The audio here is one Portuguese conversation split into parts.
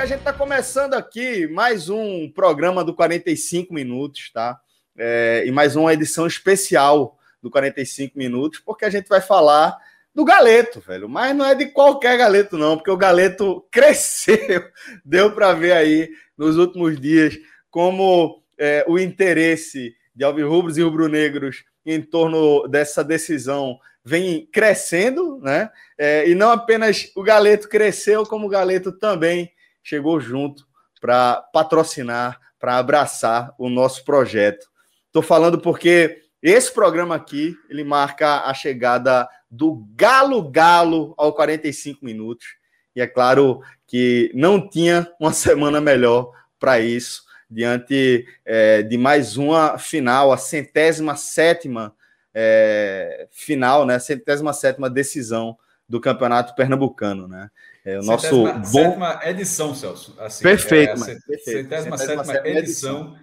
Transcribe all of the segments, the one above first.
Porque a gente está começando aqui mais um programa do 45 Minutos, tá? É, e mais uma edição especial do 45 Minutos, porque a gente vai falar do Galeto, velho. Mas não é de qualquer Galeto, não, porque o Galeto cresceu. Deu para ver aí nos últimos dias como é, o interesse de alvirrubros e rubro-negros em torno dessa decisão vem crescendo, né? É, e não apenas o Galeto cresceu, como o Galeto também chegou junto para patrocinar, para abraçar o nosso projeto. Estou falando porque esse programa aqui ele marca a chegada do Galo Galo ao 45 minutos. E é claro que não tinha uma semana melhor para isso, diante é, de mais uma final, a centésima sétima é, final, né? Centésima sétima decisão do Campeonato Pernambucano, né? É o nosso centésima, bom... sétima edição, Celso. Assim, perfeito, é perfeito. Centésima, sétima, sétima edição.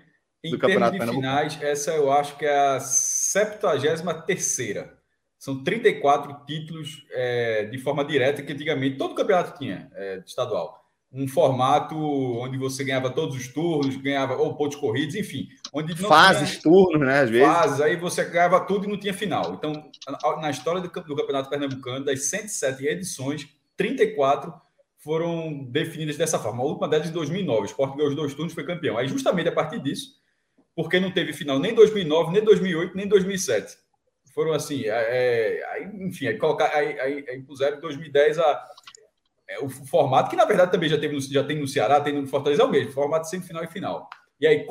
Em do termos de finais, essa eu acho que é a 73 terceira. São 34 títulos é, de forma direta que antigamente todo campeonato tinha, é, estadual um formato onde você ganhava todos os turnos, ganhava ou pontos corridos, enfim. Onde fases, tinha, turnos, né? Às vezes. Fases, aí você ganhava tudo e não tinha final. Então, na história do, do Campeonato Pernambucano, das 107 edições, 34 foram definidas dessa forma. A última delas em 2009, o Sport ganhou os dois turnos foi campeão. Aí, justamente a partir disso, porque não teve final nem 2009, nem 2008, nem 2007. Foram assim, é, é, enfim, aí, colocar, aí, aí, aí puseram em 2010 a é, o formato, que na verdade também já, teve no, já tem no Ceará, tem no Fortaleza, é o mesmo, formato semifinal e final. E aí,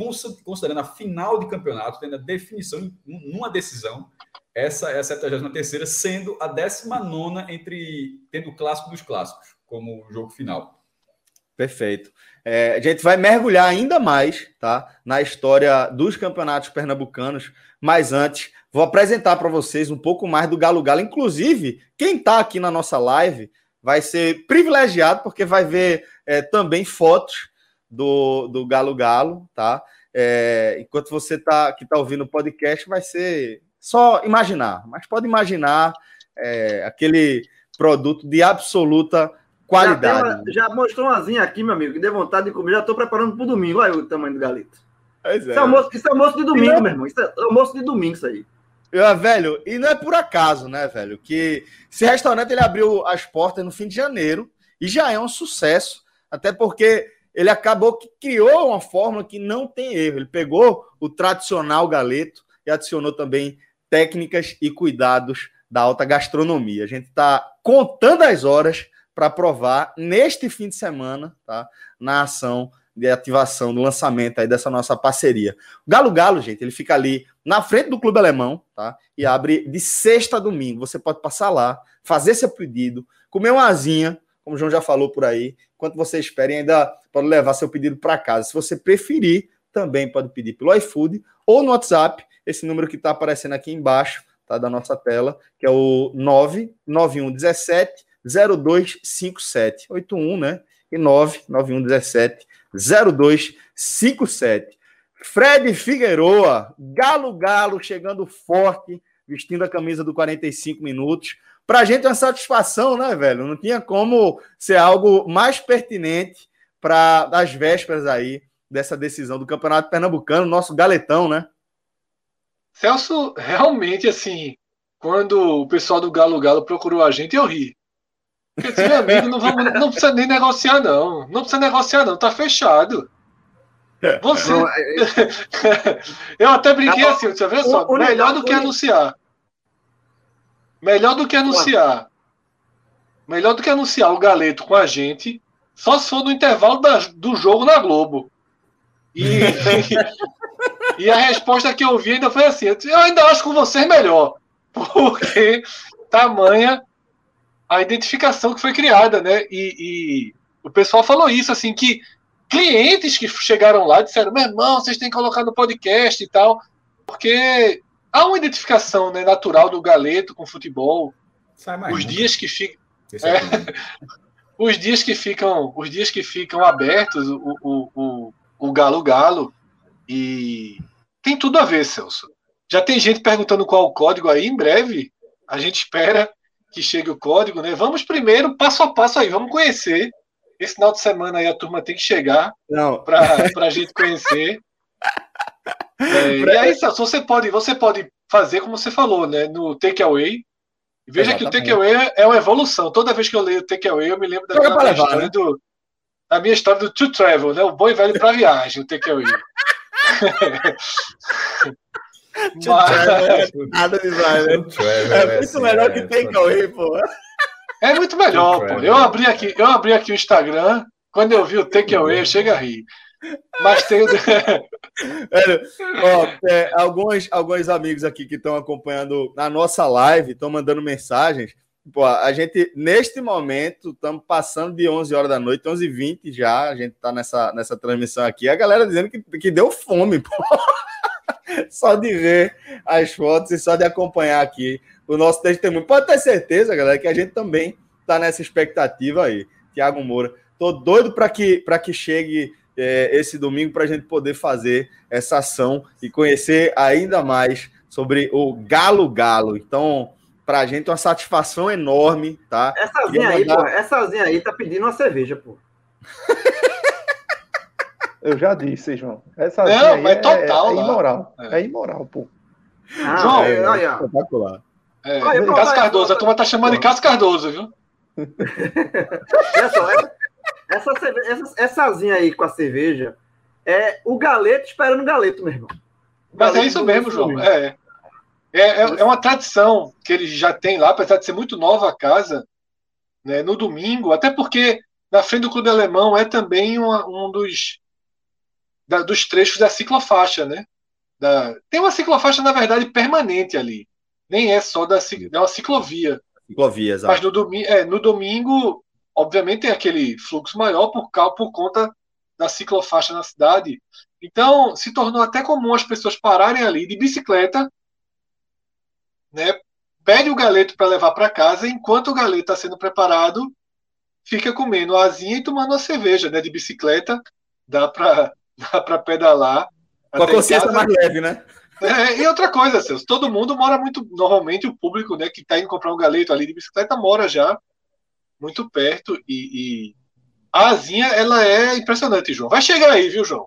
considerando a final de campeonato, tendo a definição numa decisão, essa é a 73 sendo a 19 entre tendo o clássico dos clássicos como jogo final. Perfeito. É, a gente vai mergulhar ainda mais tá, na história dos campeonatos pernambucanos, mas antes vou apresentar para vocês um pouco mais do Galo Galo. Inclusive, quem está aqui na nossa live vai ser privilegiado, porque vai ver é, também fotos do, do Galo Galo, tá? É, enquanto você tá, que está ouvindo o podcast, vai ser só imaginar, mas pode imaginar é, aquele produto de absoluta qualidade. Já, uma, já mostrou umazinha aqui, meu amigo, que deu vontade de comer. Já estou preparando para o domingo. Olha o tamanho do galito. É. Isso, é almoço, isso é almoço de domingo, não... meu irmão. Isso é almoço de domingo, isso aí. Eu, velho, e não é por acaso, né, velho? Que esse restaurante ele abriu as portas no fim de janeiro e já é um sucesso, até porque ele acabou que criou uma fórmula que não tem erro. Ele pegou o tradicional galeto e adicionou também técnicas e cuidados da alta gastronomia. A gente está contando as horas para provar neste fim de semana, tá? Na ação de ativação, do lançamento aí dessa nossa parceria. Galo Galo, gente, ele fica ali na frente do Clube Alemão, tá? E abre de sexta a domingo. Você pode passar lá, fazer seu pedido, comer uma asinha, como o João já falou por aí. Enquanto você espera, ainda pode levar seu pedido para casa. Se você preferir, também pode pedir pelo iFood ou no WhatsApp, esse número que está aparecendo aqui embaixo, tá? Da nossa tela, que é o 99117 0257 81, né? E 99117 0257. Fred Figueroa, Galo Galo, chegando forte, vestindo a camisa do 45 minutos. Para a gente é uma satisfação, né, velho? Não tinha como ser algo mais pertinente para as vésperas aí dessa decisão do Campeonato Pernambucano, nosso galetão, né? Celso, realmente, assim, quando o pessoal do Galo Galo procurou a gente, eu ri. Porque disse, meu amigo, não, vamos, não precisa nem negociar, não. Não precisa negociar, não. Tá fechado. Você... Não, é- eu até brinquei Não, assim, você vê só, o- o melhor do que anunciar. Melhor do que anunciar. Melhor do que anunciar o Galeto com a gente, só se for no intervalo da- do jogo na Globo. E, e a resposta que eu vi ainda foi assim: eu ainda acho com vocês melhor. Porque tamanha a identificação que foi criada, né? E, e o pessoal falou isso, assim, que clientes que chegaram lá disseram: meu irmão, vocês têm que colocar no podcast e tal, porque há uma identificação né, natural do Galeto com o futebol. Sai mais. Os nunca. dias que ficam Esse é aqui. os dias que ficam os dias que ficam abertos o, o, o, o galo galo e tem tudo a ver Celso já tem gente perguntando qual o código aí em breve a gente espera que chegue o código né vamos primeiro passo a passo aí vamos conhecer esse final de semana aí a turma tem que chegar para a gente conhecer É, e aí Celso você pode você pode fazer como você falou né no takeaway Veja que o Exatamente. takeaway é uma evolução. Toda vez que eu leio o takeaway, eu me lembro pra minha levar, história né? do. Da minha história do to travel, né? O bom e velho para viagem, o takeaway. Mas nada demais, né? É muito assim, melhor é, que tem Cauê, pô. é muito melhor, pô. Eu abri aqui, eu abri aqui o Instagram, quando eu vi o takeaway, eu chego a rir. Mas tem ó, é, alguns, alguns amigos aqui que estão acompanhando a nossa live estão mandando mensagens. Pô, a gente, neste momento, estamos passando de 11 horas da noite, 11h20 já. A gente está nessa, nessa transmissão aqui. A galera dizendo que, que deu fome, pô. Só de ver as fotos e só de acompanhar aqui o nosso testemunho. Pode ter certeza, galera, que a gente também está nessa expectativa aí. Tiago Moura. Tô doido para que, que chegue é, esse domingo para a gente poder fazer essa ação e conhecer ainda mais sobre o Galo Galo. Então, para a gente é uma satisfação enorme, tá? Essazinha aí, mandar- pô. Essazinha aí tá pedindo uma cerveja, pô. Eu já disse, João. Essa Não, zinha aí mas é, total é lá. imoral. É. É, imoral, pô. Ah, João, é. Espetacular. É, Olha, pronto, Cássio olha, Cardoso, a turma tá chamando de Cássio Cardoso, viu? Olha só, essa, essa, essa, essazinha aí com a cerveja é o galeto esperando o galeto, meu irmão. O Mas é galeto isso do mesmo. João. É. É, é, é uma tradição que eles já têm lá, apesar de ser muito nova a casa, né, no domingo, até porque na frente do Clube Alemão é também uma- um dos, da- dos trechos da ciclofaixa, né? Da- tem uma ciclofaixa, na verdade, permanente ali. Nem é só da é uma ciclovia. Ciclovia, Mas exato. no, domi é, no domingo, obviamente, tem aquele fluxo maior por, cau- por conta da ciclofaixa na cidade. Então, se tornou até comum as pessoas pararem ali de bicicleta, né? Pede o galeto para levar para casa, enquanto o galeto está sendo preparado, fica comendo a asinha e tomando uma cerveja, né? De bicicleta, dá para dá para pedalar. Com a consciência mais leve, né? É, e outra coisa, Celso, todo mundo mora muito. Normalmente o público né, que está indo comprar um galeto ali de bicicleta mora já muito perto e, e a asinha ela é impressionante, João. Vai chegar aí, viu, João?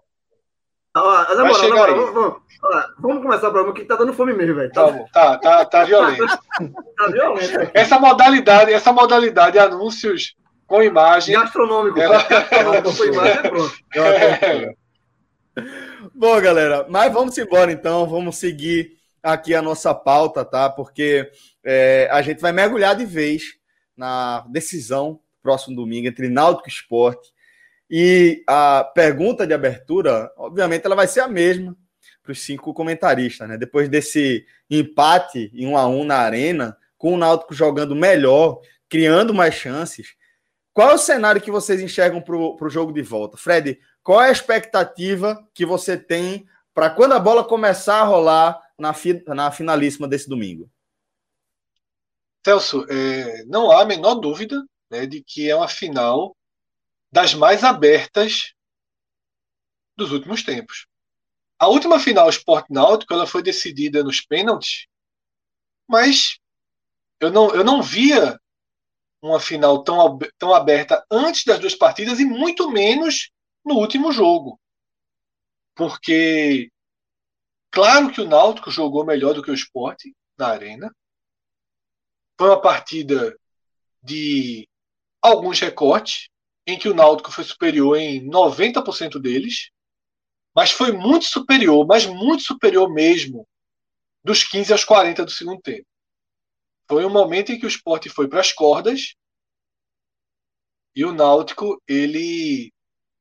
Ó, na moral, na vamos, vamos, vamos começar o programa que tá dando fome mesmo, velho. Tá, Tá, bom, tá, tá, tá violento. tá violento. Essa modalidade, essa modalidade de anúncios com imagem. Gastronômico. Ela- Gastronômico, foi imagem, pronto. Bom, galera, mas vamos embora então, vamos seguir aqui a nossa pauta, tá? Porque é, a gente vai mergulhar de vez na decisão próximo domingo entre Náutico e Esporte. E a pergunta de abertura, obviamente, ela vai ser a mesma para os cinco comentaristas, né? Depois desse empate em um a um na arena, com o Náutico jogando melhor, criando mais chances. Qual é o cenário que vocês enxergam para o jogo de volta? Fred, qual é a expectativa que você tem para quando a bola começar a rolar na, fi, na finalíssima desse domingo? Celso, é, não há a menor dúvida né, de que é uma final das mais abertas dos últimos tempos. A última final Sport Náutico ela foi decidida nos pênaltis, mas eu não, eu não via uma final tão, tão aberta antes das duas partidas e muito menos no último jogo. Porque, claro que o Náutico jogou melhor do que o Sport na arena. Foi uma partida de alguns recortes, em que o Náutico foi superior em 90% deles. mas foi muito superior, mas muito superior mesmo, dos 15 aos 40 do segundo tempo. Foi um momento em que o esporte foi para as cordas e o Náutico ele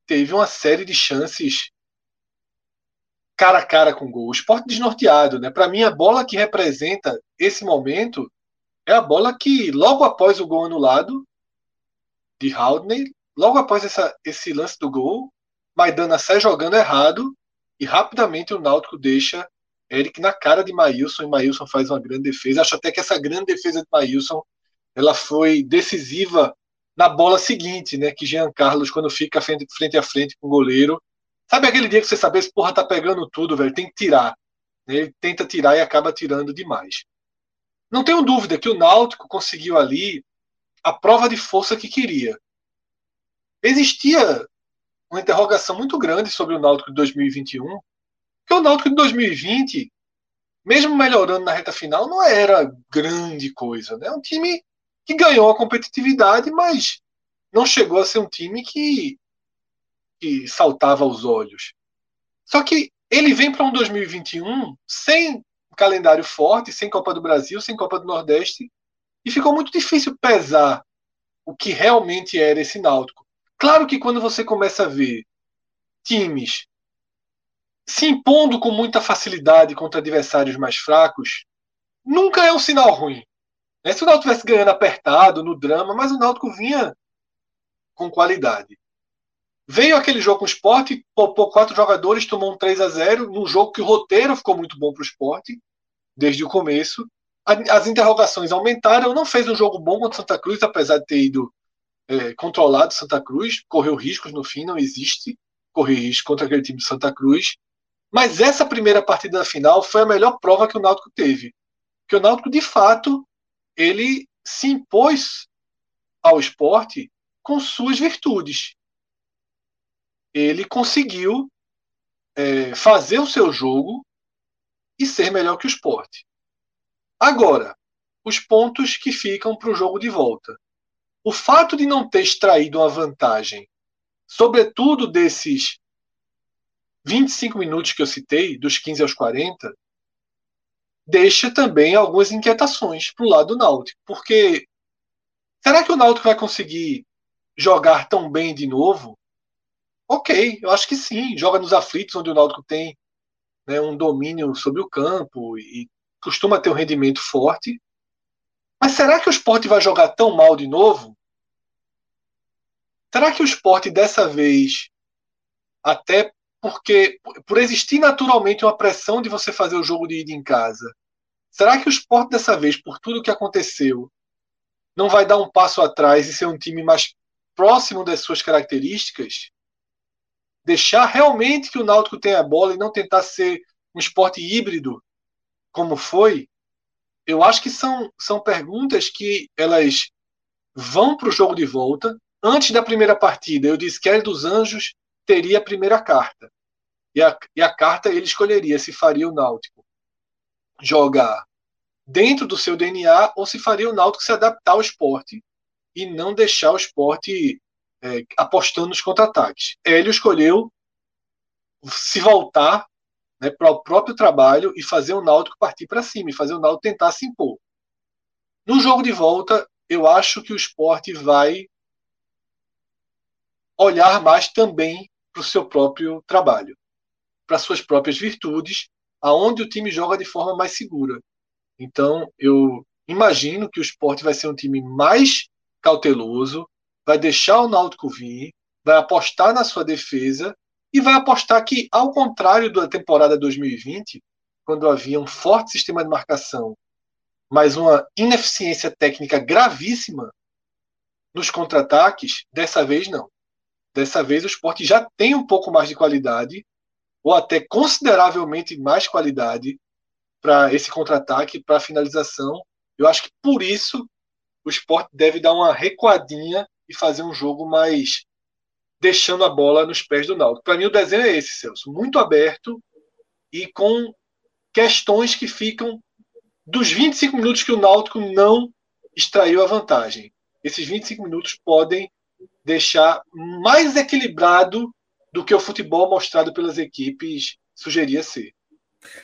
teve uma série de chances cara a cara com gol. O esporte desnorteado, né? Para mim, a bola que representa esse momento é a bola que, logo após o gol anulado de Haldney, logo após essa, esse lance do gol, Maidana sai jogando errado e rapidamente o Náutico deixa Eric na cara de Maílson e Maílson faz uma grande defesa. Acho até que essa grande defesa de Maílson ela foi decisiva na bola seguinte, né? Que Jean Carlos, quando fica frente, frente a frente com o goleiro, sabe aquele dia que você sabe, esse porra tá pegando tudo, velho, tem que tirar. Ele tenta tirar e acaba tirando demais. Não tenho dúvida que o Náutico conseguiu ali a prova de força que queria. Existia uma interrogação muito grande sobre o Náutico de 2021, porque o Náutico de 2020, mesmo melhorando na reta final, não era grande coisa. Né? Um time que ganhou a competitividade, mas não chegou a ser um time que, que saltava aos olhos. Só que ele vem para um 2021 sem calendário forte, sem Copa do Brasil, sem Copa do Nordeste, e ficou muito difícil pesar o que realmente era esse Náutico. Claro que quando você começa a ver times se impondo com muita facilidade contra adversários mais fracos, nunca é um sinal ruim. Né? Se o Náutico tivesse ganhando apertado, no drama, mas o Náutico vinha com qualidade. Veio aquele jogo com o esporte, poupou quatro jogadores, tomou um 3 a 0 num jogo que o roteiro ficou muito bom para o esporte, desde o começo. As interrogações aumentaram, não fez um jogo bom contra Santa Cruz, apesar de ter ido é, controlado Santa Cruz, correu riscos no fim, não existe correr risco contra aquele time de Santa Cruz. Mas essa primeira partida da final foi a melhor prova que o Náutico teve. Que o Náutico, de fato, ele se impôs ao esporte com suas virtudes. Ele conseguiu é, fazer o seu jogo e ser melhor que o esporte. Agora, os pontos que ficam para o jogo de volta. O fato de não ter extraído uma vantagem, sobretudo desses 25 minutos que eu citei, dos 15 aos 40, deixa também algumas inquietações para o lado do Náutico. Porque será que o Náutico vai conseguir jogar tão bem de novo? Ok, eu acho que sim. Joga nos aflitos, onde o Náutico tem né, um domínio sobre o campo e costuma ter um rendimento forte. Mas será que o esporte vai jogar tão mal de novo? Será que o esporte dessa vez, até porque por existir naturalmente uma pressão de você fazer o jogo de ida em casa, será que o esporte dessa vez, por tudo que aconteceu, não vai dar um passo atrás e ser um time mais próximo das suas características? Deixar realmente que o Náutico tenha a bola e não tentar ser um esporte híbrido, como foi? Eu acho que são, são perguntas que elas vão para o jogo de volta. Antes da primeira partida, eu disse que Hélio dos Anjos teria a primeira carta. E a, e a carta ele escolheria se faria o Náutico jogar dentro do seu DNA ou se faria o Náutico se adaptar ao esporte e não deixar o esporte é, apostando nos contra-ataques. Hélio escolheu se voltar né, para o próprio trabalho e fazer o Náutico partir para cima e fazer o Náutico tentar se impor. No jogo de volta, eu acho que o esporte vai olhar mais também para o seu próprio trabalho, para suas próprias virtudes, aonde o time joga de forma mais segura. Então, eu imagino que o esporte vai ser um time mais cauteloso, vai deixar o Náutico vir, vai apostar na sua defesa e vai apostar que, ao contrário da temporada 2020, quando havia um forte sistema de marcação, mas uma ineficiência técnica gravíssima nos contra-ataques, dessa vez não. Dessa vez o esporte já tem um pouco mais de qualidade, ou até consideravelmente mais qualidade para esse contra-ataque, para a finalização. Eu acho que por isso o esporte deve dar uma recuadinha e fazer um jogo mais deixando a bola nos pés do Náutico. Para mim o desenho é esse, Celso, muito aberto e com questões que ficam dos 25 minutos que o Náutico não extraiu a vantagem. Esses 25 minutos podem deixar mais equilibrado do que o futebol mostrado pelas equipes sugeria ser.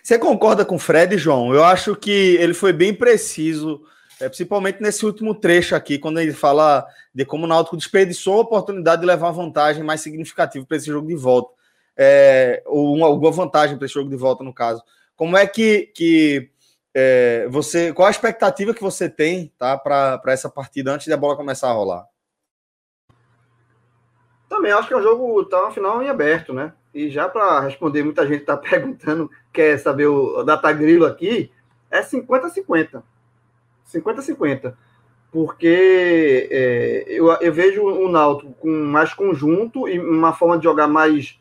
Você concorda com o Fred, João? Eu acho que ele foi bem preciso, é, principalmente nesse último trecho aqui, quando ele fala de como o Náutico desperdiçou a oportunidade de levar uma vantagem mais significativa para esse jogo de volta. É, ou uma, alguma vantagem para esse jogo de volta, no caso. Como é que, que é, você. Qual a expectativa que você tem tá, para essa partida antes da bola começar a rolar? Também acho que é um jogo, tá uma final em aberto, né? E já para responder, muita gente está perguntando, quer saber o data grilo aqui, é 50-50. 50-50. Porque é, eu, eu vejo o Náutico com mais conjunto e uma forma de jogar mais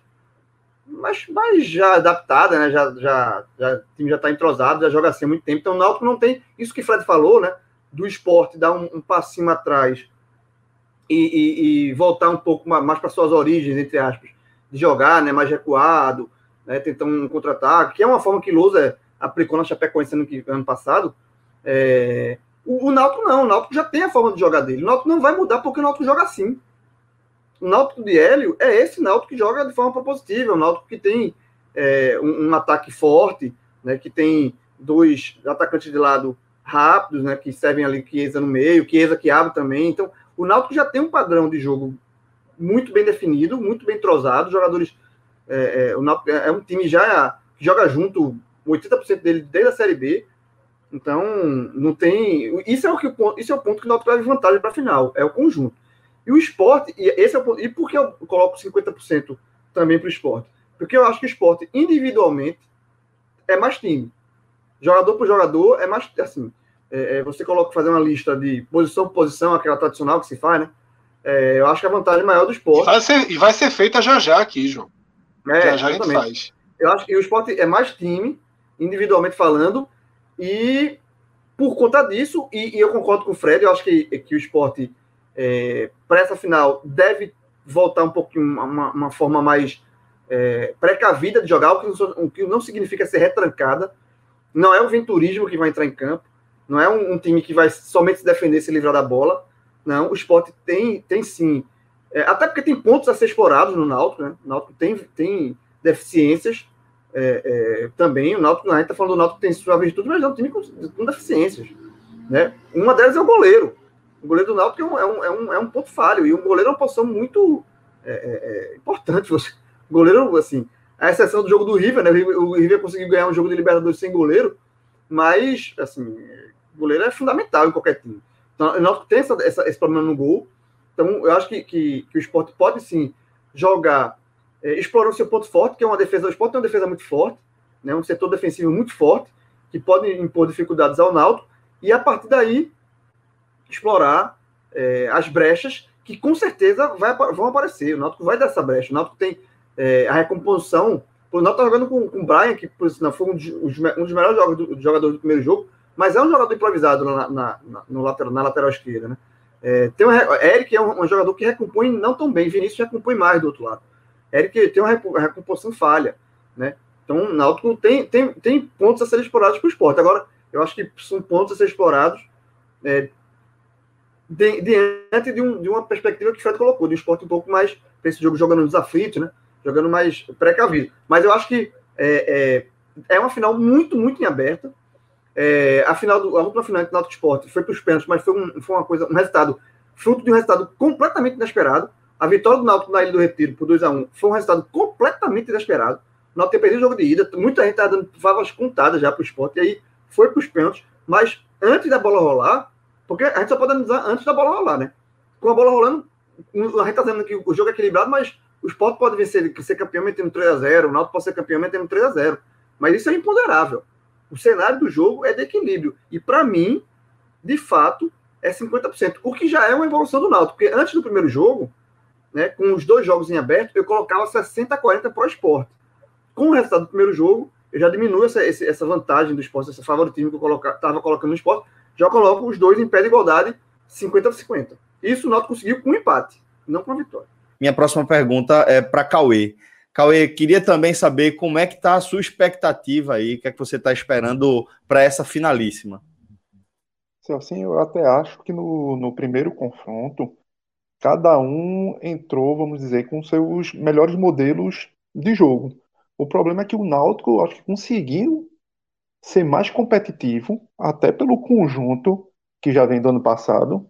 mais, mais já adaptada, né? Já, já, já, o time já está entrosado, já joga assim há muito tempo. Então o Náutico não tem isso que o Fred falou, né? Do esporte dar um, um passinho atrás e, e, e, voltar um pouco mais para suas origens, entre aspas, de jogar, né? Mais recuado, né? Tentando um contra-ataque, que é uma forma que Lousa aplicou na Chapecoense ano, ano passado. É... O, o Náutico não, o Náutico já tem a forma de jogar dele. O Náutico não vai mudar porque o Náutico joga assim. O Náutico de Hélio é esse Náutico que joga de forma propositiva, o Náutico que tem é, um, um, ataque forte, né, que tem dois atacantes de lado rápidos, né, que servem ali Chiesa no meio, Chiesa que abre também. Então, o Náutico já tem um padrão de jogo muito bem definido, muito bem entrosado. Jogadores, é, é, o Náutico é um time já que joga junto 80% dele desde a Série B. Então, não tem. Isso é o que isso é o ponto que o Náutico leva vantagem para a final, é o conjunto. E o esporte, e esse é o, e por que eu coloco 50% também para o esporte? Porque eu acho que o esporte, individualmente, é mais time. Jogador por jogador, é mais assim. É, é, você coloca fazer uma lista de posição por posição, aquela tradicional que se faz, né? É, eu acho que a vantagem maior do esporte. E vai ser, e vai ser feita já já aqui, João. É, já já a gente faz. Eu acho que o esporte é mais time, individualmente falando, e por conta disso, e, e eu concordo com o Fred, eu acho que, que o esporte é, para essa final deve voltar um pouquinho uma, uma forma mais é, precavida de jogar, o que, não, o que, não, significa ser retrancada. Não é o venturismo que vai entrar em campo, não é um, um, time que vai somente se defender se livrar da bola. Não, o esporte tem, tem sim. É, até porque tem pontos a ser explorados no Náutico, né? O Náutico tem, tem deficiências é, é, também. O Náutico, a gente está falando do Náutico que tem sua virtude, mas é um time com, com deficiências. Né? Uma delas é o goleiro. O goleiro do Náutico é um, é um, é um, é ponto falho, e o goleiro é uma posição muito é, é, importante. Você, goleiro, assim, a exceção do jogo do River, né? O River conseguiu ganhar um jogo de Libertadores sem goleiro, mas, assim, goleiro é fundamental em qualquer time. Então, o Náutico tem essa, essa, esse problema no gol, então eu acho que, que, que o esporte pode, sim, jogar é, explorando seu ponto forte, que é uma defesa, o esporte tem uma defesa muito forte, né? um setor defensivo muito forte, que pode impor dificuldades ao Náutico, e a partir daí explorar é, as brechas que com certeza vai, vão aparecer. O Náutico vai dar essa brecha. O Náutico tem é, a recomposição. O Náutico está jogando com, com o Brian, que por sinal foi um, um dos melhores jogadores do, jogadores do primeiro jogo, mas é um jogador improvisado na, na, na, lateral, na lateral esquerda. Né? É, tem um, Eric é um, um, jogador que recompõe não tão bem, Vinícius recompõe mais do outro lado. Eric tem uma recomposição falha. Né? Então o Náutico tem, tem, tem pontos a serem explorados para o esporte. Agora, eu acho que são pontos a serem explorados é, diante de, um, de, uma perspectiva que o Fred colocou, de um esporte um pouco mais, para esse jogo jogando nos aflitos, né? Jogando mais precavido. Mas eu acho que é, é, é uma final muito, muito em aberta. É, a, final do, a última final do Náutico Esporte foi para os pênaltis, mas foi, um, foi uma coisa, um resultado, fruto de um resultado completamente inesperado. A vitória do Náutico na Ilha do Retiro por 2 a 1 foi um resultado completamente inesperado. O Náutico perdido o jogo de ida, muita gente estava dando favas contadas já para o esporte, e aí foi para os pênaltis, mas antes da bola rolar, porque a gente só pode analisar antes da bola rolar, né? Com a bola rolando, a gente está dizendo que o jogo é equilibrado, mas o Sport pode vencer, ser campeão metendo 3x0, o Náutico pode ser campeão metendo 3x0. Mas isso é imponderável. O cenário do jogo é de equilíbrio. E para mim, de fato, é 50%. O que já é uma evolução do Náutico. Porque antes do primeiro jogo, né, com os dois jogos em aberto, eu colocava 60 a 40 para o esporte. Com o resultado do primeiro jogo, eu já diminuo essa, essa vantagem do esporte, esse favoritismo que eu estava colocando no esporte, já coloco os dois em pé de igualdade, 50 a 50. Isso o Náutico conseguiu com um empate, não com a vitória. Minha próxima pergunta é para Cauê. Cauê, queria também saber como é que está a sua expectativa aí, o que é que você está esperando para essa finalíssima? Assim, eu até acho que no, no primeiro confronto cada um entrou, vamos dizer, com seus melhores modelos de jogo. O problema é que o Náutico, acho que conseguiu ser mais competitivo, até pelo conjunto que já vem do ano passado,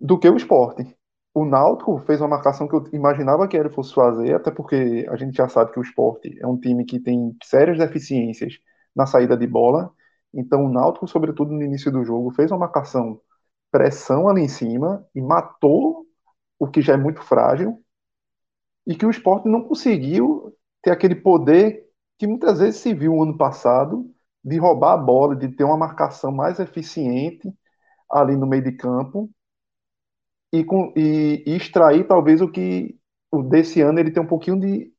do que o esporte. O Náutico fez uma marcação que eu imaginava que ele fosse fazer, até porque a gente já sabe que o esporte é um time que tem sérias deficiências na saída de bola. Então o Náutico, sobretudo no início do jogo, fez uma marcação pressão ali em cima e matou o que já é muito frágil e que o esporte não conseguiu ter aquele poder que muitas vezes se viu no ano passado de roubar a bola, de ter uma marcação mais eficiente ali no meio de campo e, com, e, e extrair talvez o que o desse ano ele tem um pouquinho de,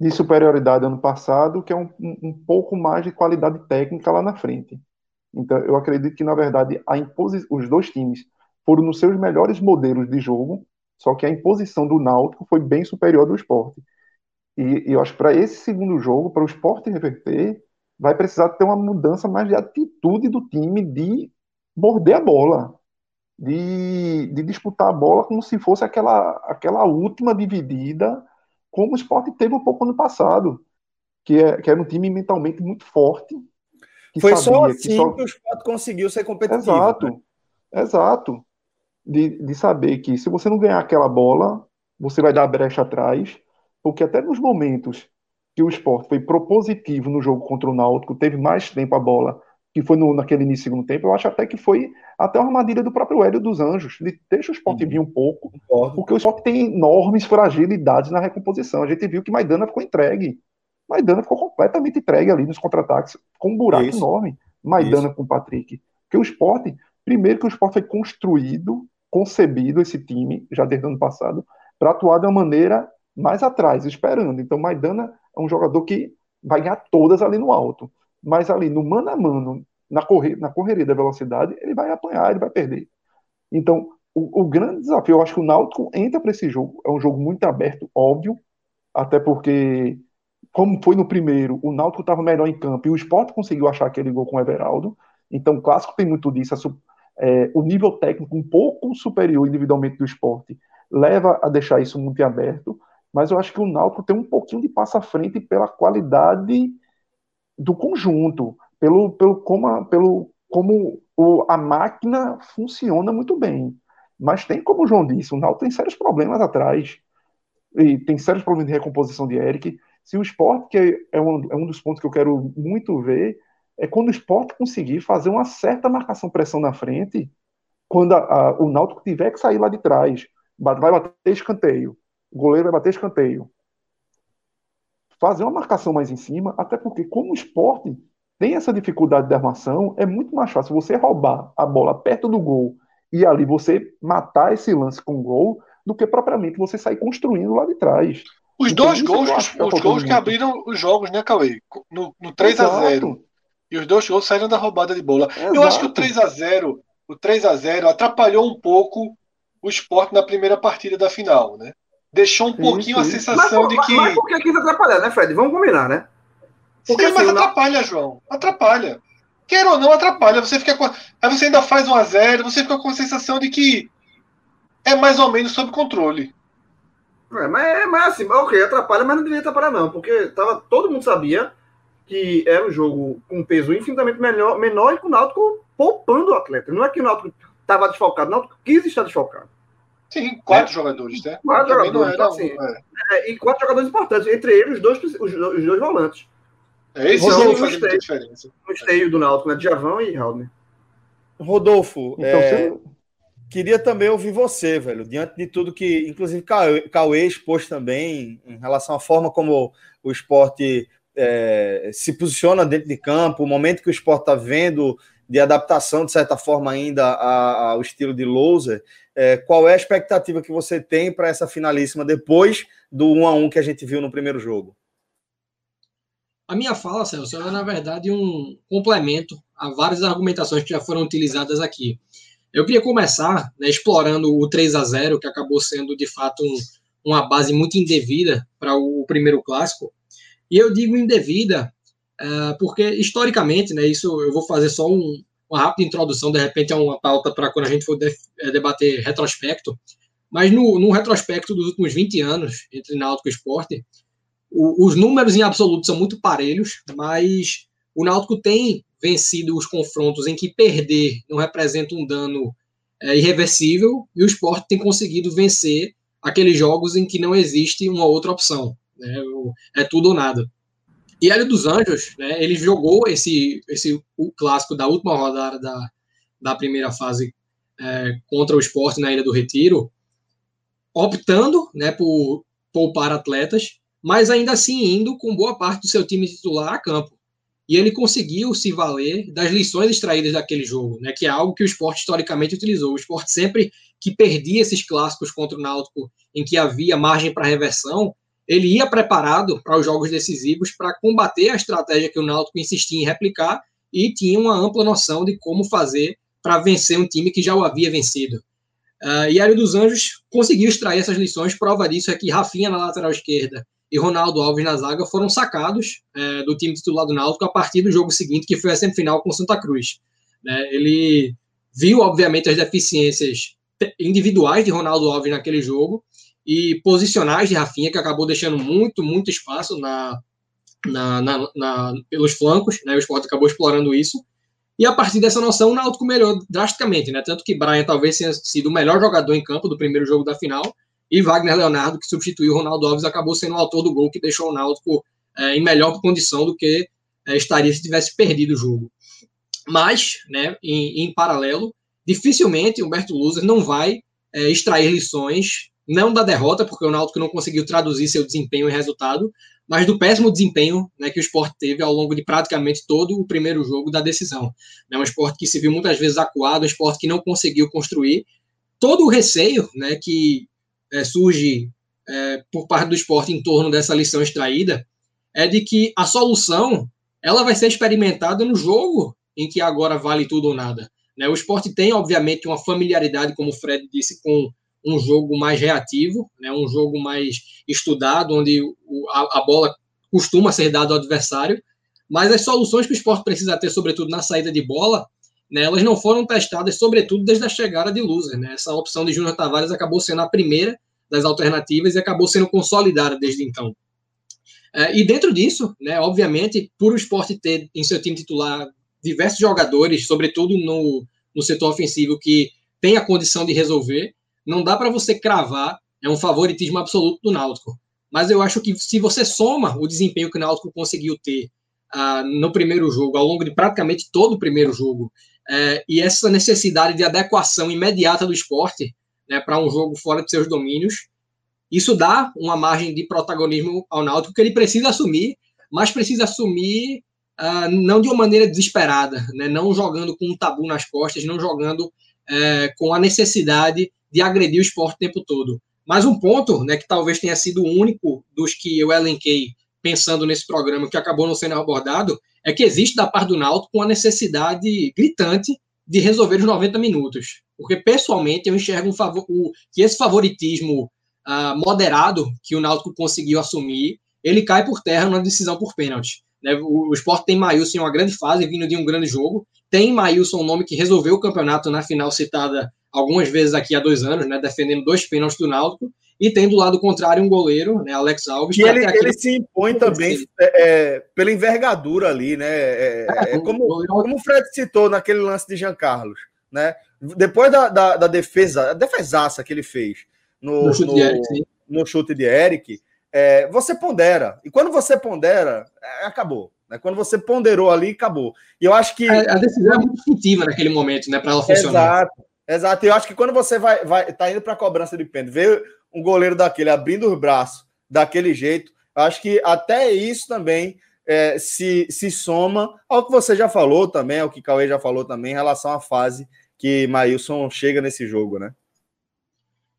de superioridade ano passado, que é um, um pouco mais de qualidade técnica lá na frente. Então, eu acredito que, na verdade, a os dois times foram nos seus melhores modelos de jogo, só que a imposição do Náutico foi bem superior do esporte. E, e eu acho que para esse segundo jogo, para o esporte reverter, vai precisar ter uma mudança mais de atitude do time de morder a bola, de, de disputar a bola como se fosse aquela, aquela última dividida, como o esporte teve um pouco ano passado, que, é, que era um time mentalmente muito forte. Foi só assim que, só... que o esporte conseguiu ser competitivo. Exato, né? exato. De, de saber que se você não ganhar aquela bola, você vai dar brecha atrás, porque até nos momentos que o esporte foi propositivo no jogo contra o Náutico, teve mais tempo a bola, que foi no, naquele início do segundo tempo, eu acho até que foi até uma armadilha do próprio Hélio dos Anjos, de deixa o esporte uhum. vir um pouco, porque o esporte tem enormes fragilidades na recomposição. A gente viu que Maidana ficou entregue. Maidana ficou completamente entregue ali nos contra-ataques, com um buraco Isso. enorme. Maidana Isso. com o Patrick. Porque o esporte, primeiro que o esporte foi construído, concebido esse time, já desde o ano passado, para atuar de uma maneira mais atrás, esperando. Então, Maidana é um jogador que vai ganhar todas ali no alto. Mas ali no mano a mano, na, correr, na correria da velocidade, ele vai apanhar, ele vai perder. Então, o, o grande desafio, eu acho que o Náutico entra para esse jogo. É um jogo muito aberto, óbvio, até porque, como foi no primeiro, o Náutico estava melhor em campo e o Sport conseguiu achar aquele gol com o Everaldo. Então, o clássico tem muito disso. É, o nível técnico um pouco superior individualmente do esporte leva a deixar isso muito aberto mas eu acho que o Náutico tem um pouquinho de passo à frente pela qualidade do conjunto, pelo, pelo como, a, pelo, como o, a máquina funciona muito bem. Mas tem, como o João disse, o Náutico tem sérios problemas atrás, e tem sérios problemas de recomposição de Eric. Se o esporte, que é um, é um dos pontos que eu quero muito ver, é quando o esporte conseguir fazer uma certa marcação-pressão na frente, quando a, a, o Náutico tiver que sair lá de trás, vai bater escanteio, o goleiro vai bater escanteio. Fazer uma marcação mais em cima, até porque, como o esporte tem essa dificuldade de armação, é muito mais fácil você roubar a bola perto do gol e ali você matar esse lance com gol do que propriamente você sair construindo lá de trás. Os então, dois gols, os, os gols que abriram os jogos, né, Cauê? No, no 3 a 0 E os dois gols saíram da roubada de bola. Exato. Eu acho que o 3 a 0 o 3 a 0 atrapalhou um pouco o esporte na primeira partida da final, né? deixou um sim, pouquinho sim. a sensação mas, de que. Mas por que quis atrapalhar, né, Fred? Vamos combinar, né? Porque, sim, mas assim, atrapalha, não... João. Atrapalha. Quer ou não, atrapalha. Você fica com... Aí você ainda faz um a zero, você fica com a sensação de que é mais ou menos sob controle. É, mas, é, mas assim, ok, atrapalha, mas não devia atrapalhar, não, porque tava, todo mundo sabia que era um jogo com peso infinitamente menor, menor e com o Náutico poupando o atleta. Não é que o Náutico estava desfalcado, o Náutico quis estar desfalcado. Sim, quatro é. jogadores, né? Quatro jogadores, então, assim, é. É, e quatro jogadores importantes, entre eles os dois, os, os dois volantes. É, esse sim faz muita diferença. O esteio do Náutico, né? Djavão e Raul. Rodolfo, então, é, você... queria também ouvir você, velho, diante de tudo que, inclusive, Cauê expôs também, em relação à forma como o esporte é, se posiciona dentro de campo, o momento que o esporte está vendo de adaptação, de certa forma, ainda ao estilo de Louser. É, qual é a expectativa que você tem para essa finalíssima depois do 1 a 1 que a gente viu no primeiro jogo? A minha fala, Celso, é na verdade um complemento a várias argumentações que já foram utilizadas aqui. Eu queria começar né, explorando o 3 a 0 que acabou sendo de fato um, uma base muito indevida para o primeiro clássico. E eu digo indevida uh, porque historicamente, né, isso eu vou fazer só um, uma rápida introdução, de repente é uma pauta para quando a gente for de, é, debater retrospecto, Mas no, no retrospecto dos últimos 20 anos, entre Náutico e Esporte, os números em absoluto são muito parelhos, mas o Náutico tem vencido os confrontos em que perder não representa um dano é, irreversível, e o Esporte tem conseguido vencer aqueles jogos em que não existe uma outra opção. Né? É tudo ou nada. E Hélio dos Anjos, né, ele jogou esse, esse o clássico da última rodada da, da primeira fase é, contra o esporte na Ilha do Retiro, optando né, por poupar atletas, mas ainda assim indo com boa parte do seu time titular a campo. E ele conseguiu se valer das lições extraídas daquele jogo, né, que é algo que o esporte historicamente utilizou. O esporte sempre que perdia esses clássicos contra o Náutico, em que havia margem para reversão, ele ia preparado para os jogos decisivos para combater a estratégia que o Náutico insistia em replicar e tinha uma ampla noção de como fazer para vencer um time que já o havia vencido. Uh, e Hélio dos Anjos conseguiu extrair essas lições. Prova disso é que Rafinha na lateral esquerda e Ronaldo Alves na zaga foram sacados é, do time titular do Náutico a partir do jogo seguinte, que foi a semifinal com Santa Cruz. Né? Ele viu, obviamente, as deficiências individuais de Ronaldo Alves naquele jogo e posicionais de Rafinha, que acabou deixando muito, muito espaço na, na, na, na pelos flancos, né? O esporte acabou explorando isso. E a partir dessa noção, o Náutico melhorou drasticamente, né? Tanto que Brian talvez tenha sido o melhor jogador em campo do primeiro jogo da final, e Wagner Leonardo, que substituiu o Ronaldo Alves, acabou sendo o autor do gol que deixou o Náutico é, em melhor condição do que é, estaria se tivesse perdido o jogo. Mas, né, em, em paralelo, dificilmente Humberto Luzer não vai é, extrair lições não da derrota, porque o Náutico não conseguiu traduzir seu desempenho em resultado, mas do péssimo desempenho né, que o esporte teve ao longo de praticamente todo o primeiro jogo da decisão. É um esporte que se viu muitas vezes acuado, um esporte que não conseguiu construir. Todo o receio né, que é, surge é, por parte do esporte em torno dessa lição extraída é de que a solução ela vai ser experimentada no jogo em que agora vale tudo ou nada. Né? O esporte tem, obviamente, uma familiaridade, como o Fred disse, com um jogo mais reativo, né, um jogo mais estudado, onde a, a, bola costuma ser dada ao adversário, mas as soluções que o esporte precisa ter, sobretudo na saída de bola, né, elas não foram testadas, sobretudo desde a chegada de Luzer. Né? Essa opção de Júnior Tavares acabou sendo a primeira das alternativas e acabou sendo consolidada desde então. É, e dentro disso, né, obviamente, por o esporte ter em seu time titular diversos jogadores, sobretudo no, no setor ofensivo, que tem a condição de resolver, não dá para você cravar é um favoritismo absoluto do Náutico. Mas eu acho que se você soma o desempenho que o Náutico conseguiu ter uh, no primeiro jogo, ao longo de praticamente todo o primeiro jogo, uh, e essa necessidade de adequação imediata do esporte né, para um jogo fora de seus domínios, isso dá uma margem de protagonismo ao Náutico que ele precisa assumir, mas precisa assumir uh, não de uma maneira desesperada, né, não jogando com um tabu nas costas, não jogando eh, com a necessidade de agredir o esporte o tempo todo. Mas um ponto, né, que talvez tenha sido o único dos que eu elenquei pensando nesse programa que acabou não sendo abordado, é que existe da parte do Náutico uma necessidade gritante de resolver os 90 minutos. Porque, pessoalmente, eu enxergo um favor, o, que esse favoritismo uh, moderado que o Náutico conseguiu assumir, ele cai por terra numa decisão por pênalti. Né? O, o Sport tem Maílson em uma grande fase, vindo de um grande jogo. Tem Maílson, um nome que resolveu o campeonato na final citada algumas vezes aqui há dois anos, né, defendendo dois pênaltis do Náutico, e tem do lado contrário um goleiro, né, Alex Alves. E ele, ele se impõe também é, é, pela envergadura ali, né? É, é, é como, como o Fred citou naquele lance de Jean Carlos, né? Depois da, da, da defesa, a defesaça que ele fez no, no, chute, no, de Eric, no chute de Eric, é, você pondera. E quando você pondera, acabou. Né? Quando você ponderou ali, acabou. E eu acho que. A, decisão é muito instintiva naquele momento, né? Para ela funcionar. Exato. Exato, eu acho que quando você vai, vai tá indo para a cobrança de pênalti, ver um goleiro daquele abrindo os braços daquele jeito, acho que até isso também é, se, se soma ao que você já falou também, ao que Cauê já falou também, em relação à fase que Maílson chega nesse jogo, né?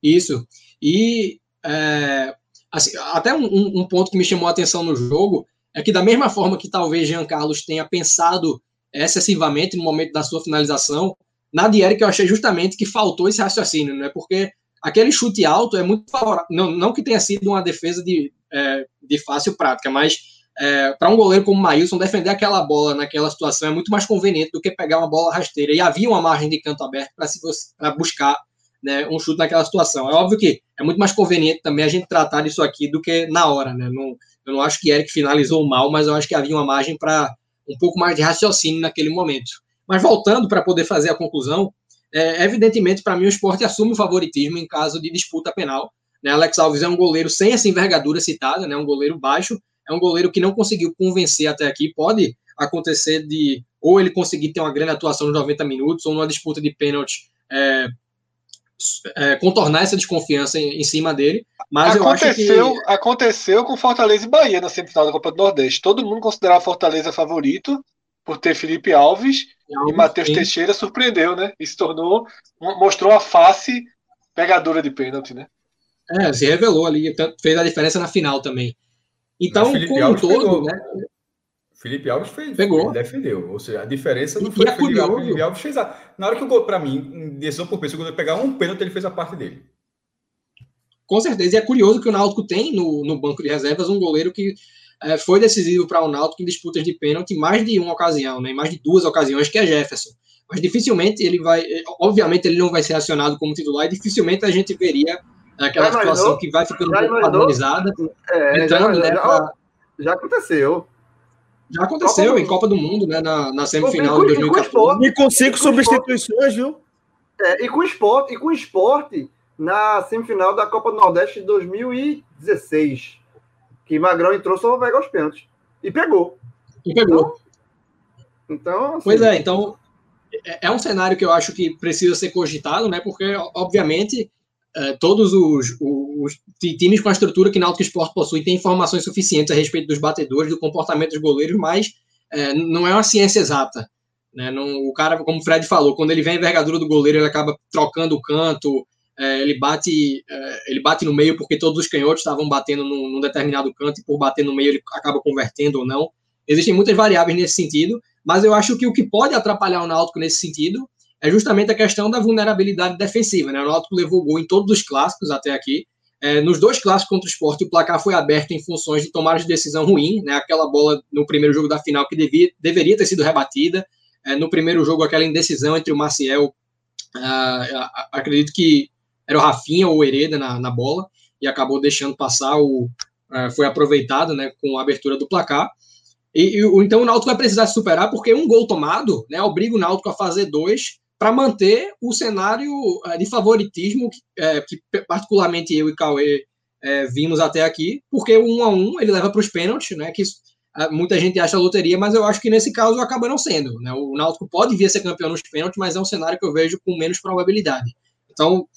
Isso. E é, assim, até um, um, ponto que me chamou a atenção no jogo é que, da mesma forma que talvez Jean Carlos tenha pensado excessivamente no momento da sua finalização, na Dieri que eu achei justamente que faltou esse raciocínio, né? Porque aquele chute alto é muito favorável. Não, não que tenha sido uma defesa de, é, de fácil prática, mas é, para um goleiro como o Maílson, defender aquela bola naquela situação é muito mais conveniente do que pegar uma bola rasteira. E havia uma margem de canto aberto para buscar né, um chute naquela situação. É óbvio que é muito mais conveniente também a gente tratar disso aqui do que na hora, né? Não, eu não acho que Eric finalizou mal, mas eu acho que havia uma margem para um pouco mais de raciocínio naquele momento. Mas voltando para poder fazer a conclusão, é, evidentemente, para mim, o esporte assume o favoritismo em caso de disputa penal. Né? Alex Alves é um goleiro sem essa envergadura citada, né? um goleiro baixo, é um goleiro que não conseguiu convencer até aqui. Pode acontecer de ou ele conseguir ter uma grande atuação nos 90 minutos, ou numa disputa de pênalti é, é, contornar essa desconfiança em, em, cima dele. Mas aconteceu, eu acho que... aconteceu com Fortaleza e Bahia na semifinal da Copa do Nordeste. Todo mundo considerava Fortaleza favorito por ter Felipe Alves e Matheus Teixeira surpreendeu, né? E se tornou, mostrou a face pegadora de pênalti, né? É, se revelou ali, fez a diferença na final também. Então, como um todo, pegou. né? Felipe Alves fez, pegou. defendeu. Ou seja, a diferença não foi é Felipe, Alves, Felipe Alves fez a... Na hora que o gol, para mim, decisão por pessoa, quando ele pegar um pênalti, ele fez a parte dele. Com certeza. E é curioso que o Náutico tem no, no banco de reservas um goleiro que é, foi decisivo para o Náutico em disputas de pênalti mais de uma ocasião, né, mais de duas ocasiões, que é Jefferson. Mas dificilmente ele vai, obviamente ele não vai ser acionado como titular e dificilmente a gente veria aquela já situação imaginou? que vai ficando um pouco padronizada. É, entrando, já, né, pra... já aconteceu. Já aconteceu Copa em Copa do Mundo, né, na, na semifinal de 2014. E com cinco substituições, viu? É, e com esporte, e com esporte na semifinal da Copa do Nordeste de 2016 que Magrão entrou só vai pegar os pênaltis. E pegou. E pegou. Então, então assim, pois é, então é, é um cenário que eu acho que precisa ser cogitado, né? Porque, obviamente, é, todos os, os, times com a estrutura que Náutico Esporte possui têm informações suficientes a respeito dos batedores, do comportamento dos goleiros, mas é, não é uma ciência exata. Né? Não, o cara, como o Fred falou, quando ele vê a envergadura do goleiro, ele acaba trocando o canto, é, ele bate é, ele bate no meio porque todos os canhotos estavam batendo num, num, determinado canto e por bater no meio ele acaba convertendo ou não. Existem muitas variáveis nesse sentido, mas eu acho que o que pode atrapalhar o Náutico nesse sentido é justamente a questão da vulnerabilidade defensiva. Né? O Náutico levou gol em todos os clássicos até aqui. É, nos dois clássicos contra o esporte, o placar foi aberto em funções de tomada de decisão ruim, né? aquela bola no primeiro jogo da final que devia, deveria ter sido rebatida. É, no primeiro jogo, aquela indecisão entre o Maciel, uh, acredito que era o Rafinha ou o Hereda na, na bola, e acabou deixando passar o. Uh, foi aproveitado né, com a abertura do placar. E, e, então o Náutico vai precisar se superar, porque um gol tomado né, obriga o Náutico a fazer dois para manter o cenário uh, de favoritismo que, é, que, particularmente eu e Cauê é, vimos até aqui, porque o um a um ele leva para os pênaltis, né? Que muita gente acha loteria, mas eu acho que nesse caso acaba não sendo. Né? O Náutico pode vir a ser campeão nos pênaltis, mas é um cenário que eu vejo com menos probabilidade. Então,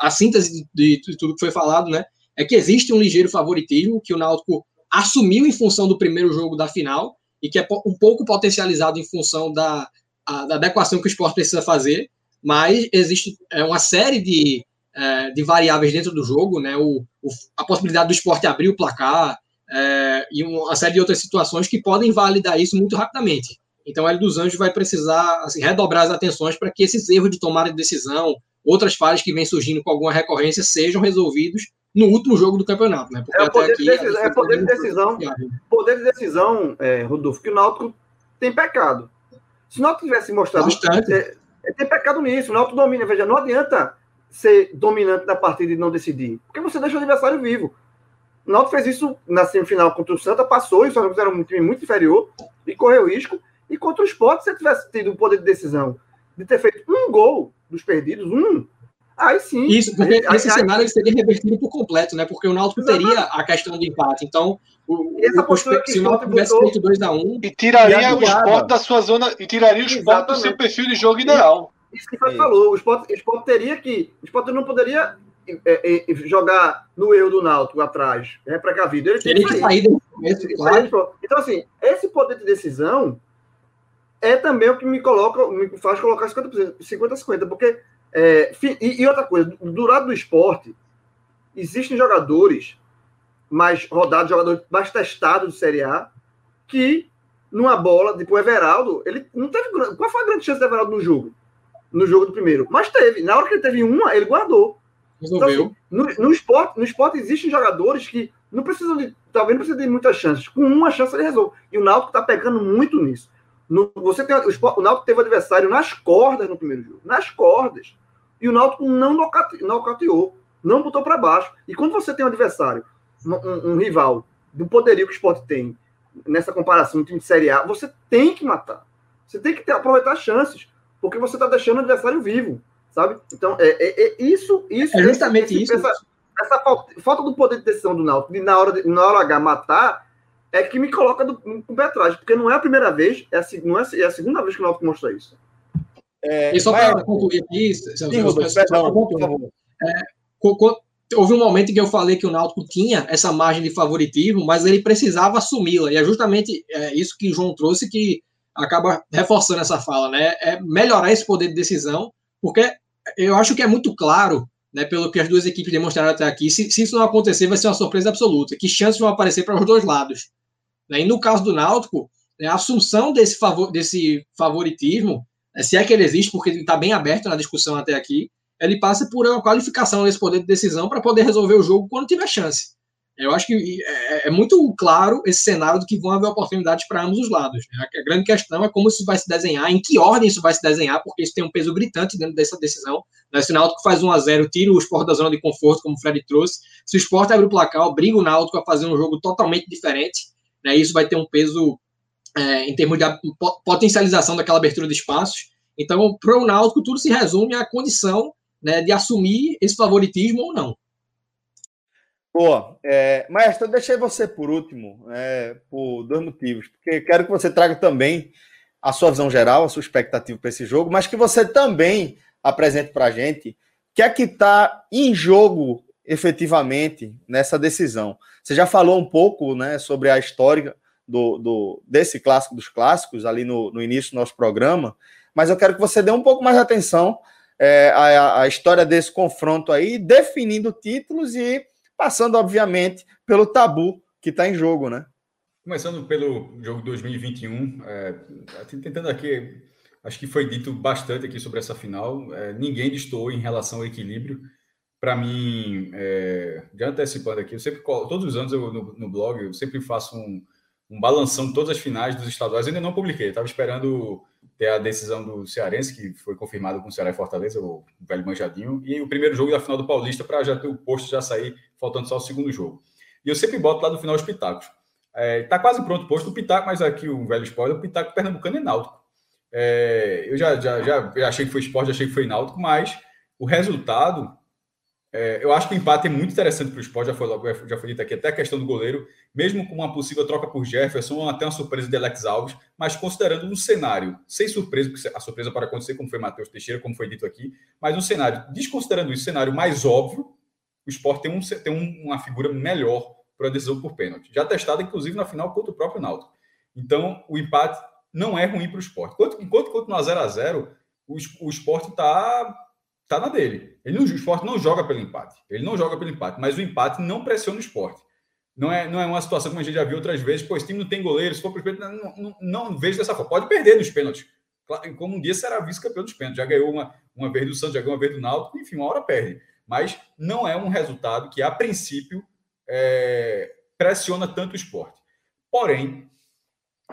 a síntese de, tudo que foi falado, né, é que existe um ligeiro favoritismo que o Náutico assumiu em função do primeiro jogo da final e que é um pouco potencializado em função da, a, da adequação que o esporte precisa fazer, mas existe é, uma série de, é, de variáveis dentro do jogo, né, o, o, a possibilidade do esporte abrir o placar é, e uma série de outras situações que podem validar isso muito rapidamente. Então, o Hélio dos Anjos vai precisar assim, redobrar as atenções para que esses erros de tomada de decisão, outras falhas que vêm surgindo com alguma recorrência sejam resolvidos no último jogo do campeonato, né? Porque é poder, aqui, de, decisão, é poder de decisão, poder de decisão, é, Rodolfo, que o Náutico tem pecado. Se o Náutico tivesse mostrado, é, é, tem pecado nisso, o Náutico domina, veja, não adianta ser dominante da partida e não decidir, porque você deixa o adversário vivo. O Náutico fez isso na semifinal contra o Santa, passou, e o Santa era um time muito inferior e correu risco, e contra o Sport, se você tivesse tido o poder de decisão de ter feito um gol dos perdidos, um, aí sim. Isso, porque aí, esse aí, cenário aí, seria revertido por completo, né? Porque o Náutico teria a questão do empate. Então, o, essa o, se o Náutico tivesse feito 2x1. Um, e tiraria o esporte da sua zona, e tiraria o esporte do seu perfil de jogo ideal. Isso que o falou, o esporte, o esporte teria que. O esporte não poderia é, é, jogar no erro do Náutico atrás, é precavido. Ele teria que sair do começo, claro. Então, assim, esse poder de decisão é também o que me coloca, me faz colocar 50%, 50-50, porque é, e, e, outra coisa, do lado do esporte, existem jogadores mais rodados, jogadores mais testados de Série A, que numa bola, tipo o Everaldo, ele não teve. Qual foi a grande chance do Everaldo no jogo? No jogo do primeiro? Mas teve. Na hora que ele teve uma, ele guardou. Resolveu. Então, assim, no, no, esporte, no esporte existem jogadores que não precisam de. Talvez não precisem de muitas chances. Com uma chance ele resolve. E o Náutico está pegando muito nisso. No, você tem, o, o Náutico teve o adversário nas cordas no primeiro jogo. Nas cordas. E o Náutico não nocauteou, não botou para baixo. E quando você tem um adversário, um, um, um, rival do poderio que o esporte tem, nessa comparação, um time de Série A, você tem que matar. Você tem que ter, aproveitar chances, porque você está deixando o adversário vivo, sabe? Então, é, é, é isso, isso. É justamente esse, isso. Essa, essa falta, falta, do poder de decisão do Náutico, de na hora, de, na hora H matar, é que me coloca do, no pé atrás, porque não é a primeira vez, é a, não é, é a segunda vez que o Náutico mostra isso. É, e só para concluir aqui, houve um momento em que eu falei que o Náutico tinha essa margem de favoritismo, mas ele precisava assumi-la. E é justamente é, isso que o João trouxe que acaba reforçando essa fala, né? É melhorar esse poder de decisão, porque eu acho que é muito claro, né, pelo que as duas equipes demonstraram até aqui, se, se isso não acontecer, vai ser uma surpresa absoluta, que chances vão aparecer para os dois lados. Né? E no caso do Náutico, né, a assunção desse, favor, desse favoritismo é, se é que ele existe, porque ele está bem aberto na discussão até aqui, ele passa por uma qualificação desse poder de decisão para poder resolver o jogo quando tiver chance. Eu acho que é, é muito claro esse cenário de que vão haver oportunidades para ambos os lados. Né? A grande questão é como isso vai se desenhar, em que ordem isso vai se desenhar, porque isso tem um peso gritante dentro dessa decisão. Né? Se o Náutico faz 1 a 0 tira o esporte da zona de conforto, como o Fred trouxe. Se o esporte abre o placar, obriga o Náutico a fazer um jogo totalmente diferente. Né? Isso vai ter um peso é, em termos de potencialização daquela abertura de espaços. Então, para o Náutico, tudo se resume à condição né, de assumir esse favoritismo ou não. Boa. É, Maestro, eu deixei você por último, é, por dois motivos. Porque quero que você traga também a sua visão geral, a sua expectativa para esse jogo, mas que você também apresente para a gente o que é que está em jogo efetivamente nessa decisão. Você já falou um pouco né, sobre a história do, do, desse clássico dos clássicos ali no, no início do nosso programa, mas eu quero que você dê um pouco mais de atenção é, à, à história desse confronto aí, definindo títulos e passando, obviamente, pelo tabu que está em jogo, né? Começando pelo jogo 2021, é, tentando aqui, acho que foi dito bastante aqui sobre essa final. É, ninguém distou em relação ao equilíbrio. Para mim, é, já antecipando aqui, eu sempre todos os anos eu, no, no blog eu sempre faço um, um balanção de todas as finais dos estaduais. Ainda não publiquei, estava esperando ter a decisão do Cearense, que foi confirmado com o Ceará e Fortaleza, o velho manjadinho, e o primeiro jogo da final do Paulista, para já ter o posto já sair, faltando só o segundo jogo. E eu sempre boto lá no final os pitacos. É, tá quase pronto o posto do Pitaco, mas aqui o velho spoiler, o Pitaco Pernambucano é náutico. É, eu já, já, já achei que foi esporte, achei que foi náutico, mas o resultado é, eu acho que o empate é muito interessante para o esporte, já foi, já foi dito aqui, até a questão do goleiro, mesmo com uma possível troca por Jefferson, até uma surpresa de Alex Alves, mas considerando um cenário, sem surpresa, porque a surpresa pode acontecer, como foi Matheus Teixeira, como foi dito aqui, mas um cenário, desconsiderando isso, cenário mais óbvio, o esporte tem, um, tem uma figura melhor para a decisão por pênalti, já testada, inclusive, na final contra o próprio Náutico. Então, o empate não é ruim para o esporte. Enquanto, enquanto continuar 0 a 0 o, o esporte está tá na dele. Ele não, o esporte não joga pelo empate. Ele não joga pelo empate, mas o empate não pressiona o esporte. Não é, não é uma situação como a gente já viu outras vezes, pois time não tem goleiro, se for para não, não, não vejo dessa forma. Pode perder nos pênaltis. Como um dia será vice-campeão dos pênaltis. Já ganhou uma, uma vez do Santos, já ganhou uma vez do Náutico, enfim, uma hora perde. Mas não é um resultado que, a princípio, é, pressiona tanto o esporte. Porém,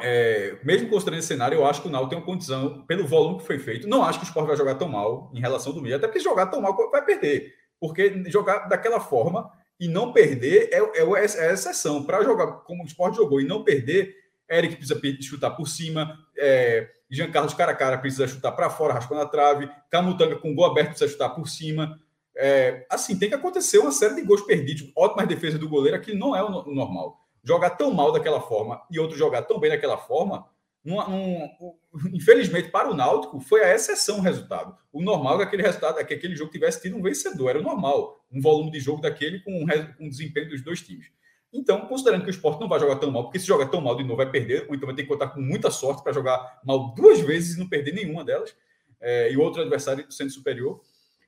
é, mesmo considerando esse cenário, eu acho que o Náutico tem uma condição, pelo volume que foi feito. Não acho que o Sport vai jogar tão mal em relação do meio, até porque jogar tão mal vai perder. Porque jogar daquela forma e não perder é, é, é a exceção. Para jogar como o Sport jogou e não perder, Eric precisa chutar por cima, é, Jean Carlos cara a cara precisa chutar para fora, raspando a trave, Camutanga com gol aberto precisa chutar por cima. É, assim, tem que acontecer uma série de gols perdidos, ótimas defesas do goleiro, aquilo não é o normal jogar tão mal daquela forma e outro jogar tão bem daquela forma, infelizmente para o Náutico, foi a exceção o resultado. O normal é que aquele resultado, é que aquele jogo tivesse tido um vencedor, era o normal. Um volume de jogo daquele com, com o desempenho dos dois times. Então, considerando que o esporte não vai jogar tão mal, porque se joga tão mal de novo vai perder, ou então vai ter que contar com muita sorte para jogar mal duas vezes e não perder nenhuma delas, é, e outro adversário sendo superior.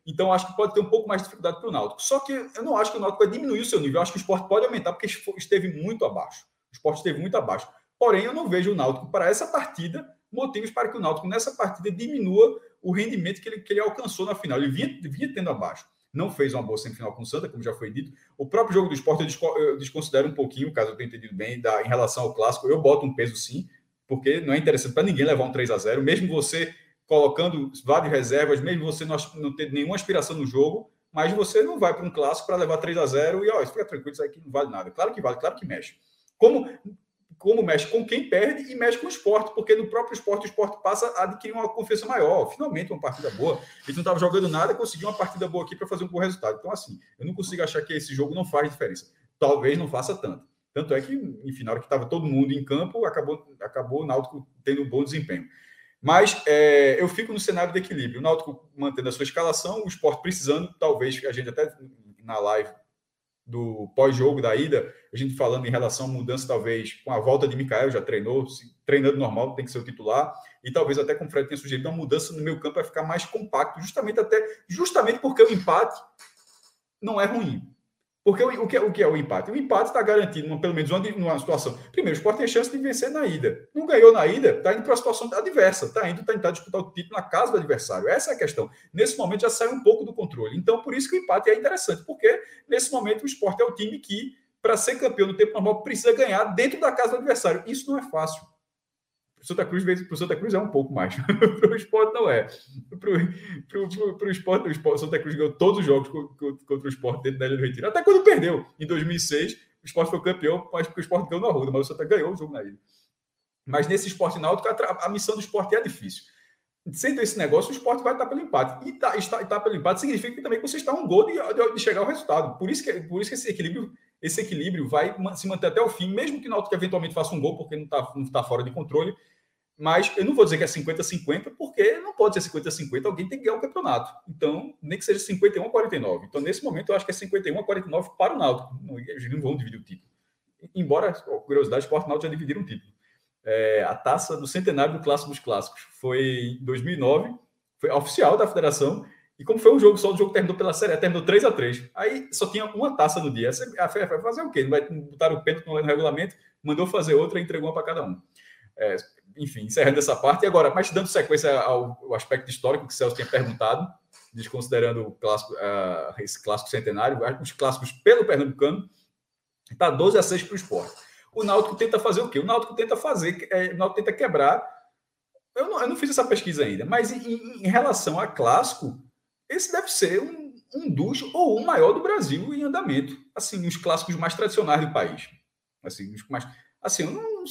Então, acho que pode ter um pouco mais de dificuldade para o Náutico. Só que eu não acho que o Náutico vai diminuir o seu nível. Eu acho que o esporte pode aumentar, porque esteve muito abaixo. O esporte esteve muito abaixo. Porém, eu não vejo o Náutico, para essa partida, motivos para que o Náutico, nessa partida, diminua o rendimento que ele, que ele alcançou na final. Ele vinha, vinha tendo abaixo. Não fez uma boa semifinal com o Santa, como já foi dito. O próprio jogo do esporte eu desconsidero um pouquinho, caso eu tenha entendido bem, da, em relação ao clássico. Eu boto um peso sim, porque não é interessante para ninguém levar um 3 a 0 mesmo você colocando várias reservas, mesmo você não, não ter nenhuma aspiração no jogo, mas você não vai para um clássico para levar 3 a 0 e, ó, fica tranquilo, isso aqui não vale nada. Claro que vale, claro que mexe. Como, como mexe com quem perde e mexe com o esporte, porque no próprio esporte o esporte passa a adquirir uma confiança maior. Finalmente, uma partida boa. Gente não estava jogando nada, conseguiu uma partida boa aqui para fazer um bom resultado. Então, assim, eu não consigo achar que esse jogo não faz diferença. Talvez não faça tanto. Tanto é que, enfim, na hora que estava todo mundo em campo, acabou, acabou o Náutico tendo um bom desempenho. Mas é, eu fico no cenário de equilíbrio. O Náutico mantendo a sua escalação, o esporte precisando, talvez, a gente até na live do pós-jogo da ida, a gente falando em relação à mudança, talvez, com a volta de Mikael, já treinou, treinando normal, tem que ser o titular, e talvez até com o Fred tenha sugerido uma mudança no meu campo para ficar mais compacto, justamente até justamente porque o empate não é ruim. Porque o, o, que, é, o que é o empate? O empate está garantido, uma, pelo menos uma, uma situação. Primeiro, o Sport tem chance de vencer na ida. Não ganhou na ida, está indo para a situação adversa. Está indo tentar disputar o título na casa do adversário. Essa é a questão. Nesse momento já sai um pouco do controle. Então, por isso que o empate é interessante, porque nesse momento o Sport é o time que, para ser campeão no tempo normal, precisa ganhar dentro da casa do adversário. Isso não é fácil. Para o Santa Cruz, para Santa Cruz é um pouco mais. para o esporte não é. Para o esporte, o Santa Cruz ganhou todos os jogos contra o esporte dentro da Ilha do Retiro. Até quando perdeu, em 2006, o esporte foi campeão, mas porque o esporte ganhou na rua, mas o Santa ganhou o jogo na ilha. Mas nesse esporte náutico, a, a missão do esporte é difícil. Sendo esse negócio, o esporte vai estar pelo empate. E tá, estar, estar pelo empate significa que também você está um gol de, de, de, chegar ao resultado. Por isso que, por isso que esse equilíbrio esse equilíbrio vai se manter até o fim, mesmo que o Náutico eventualmente faça um gol, porque não está não tá fora de controle, mas eu não vou dizer que é 50-50, porque não pode ser 50-50, alguém tem que ganhar o campeonato. Então, nem que seja 51 a 49. Então, nesse momento, eu acho que é 51 a 49 para o Náutico. Não, eles não vão dividir o título. Embora, curiosidade, o Náutico já dividiram um título. É, a taça do centenário do Clássico dos Clássicos foi em 2009, foi oficial da federação, e como foi um jogo só, o jogo terminou pela série, terminou 3 a 3 Aí só tinha uma taça no dia. A FEF vai fazer o quê? Não vai botar o pênalti no regulamento, mandou fazer outra e entregou uma para cada um. É, enfim, encerrando essa parte. E agora, mas dando sequência ao, ao aspecto histórico que o Celso tinha perguntado, desconsiderando clássico, uh, esse clássico centenário, os clássicos pelo Pernambucano, está 12 a 6 para o esporte. O Náutico tenta fazer o quê? O Náutico tenta fazer, é, o Náutico tenta quebrar. Eu não, eu não fiz essa pesquisa ainda, mas em, em, relação a clássico, esse deve ser um, um dos ou o maior do Brasil em andamento. Assim, os clássicos mais tradicionais do país. Assim, os mais. Assim, eu não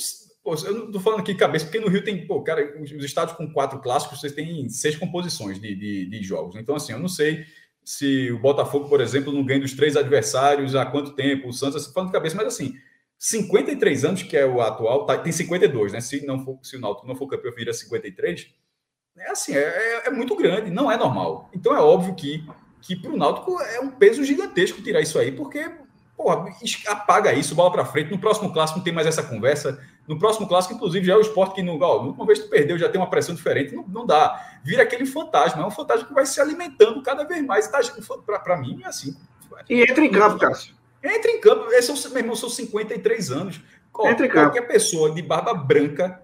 Pô, eu não estou falando aqui cabeça, porque no Rio tem, pô, cara, os estados com quatro clássicos, vocês têm seis composições de, de, de, jogos. Então, assim, eu não sei se o Botafogo, por exemplo, não ganha dos três adversários há quanto tempo, o Santos, assim, falando de cabeça, mas assim, 53 anos, que é o atual, tá, tem 52, né? Se, não for, se o Náutico não for campeão, vira 53. É assim, é, é, é muito grande, não é normal. Então é óbvio que, que para o Náutico é um peso gigantesco tirar isso aí, porque porra, apaga isso, bola para frente. No próximo clássico não tem mais essa conversa. No próximo clássico, inclusive, já é o esporte que, no, ó, última vez que tu perdeu, já tem uma pressão diferente. Não, não dá. Vira aquele fantasma. É um fantasma que vai se alimentando cada vez mais. Tá, para mim, é assim. E entra em campo, Cássio. Entra em campo. Esse é, meu irmão, são 53 anos. Entra em campo. Qualquer pessoa de barba branca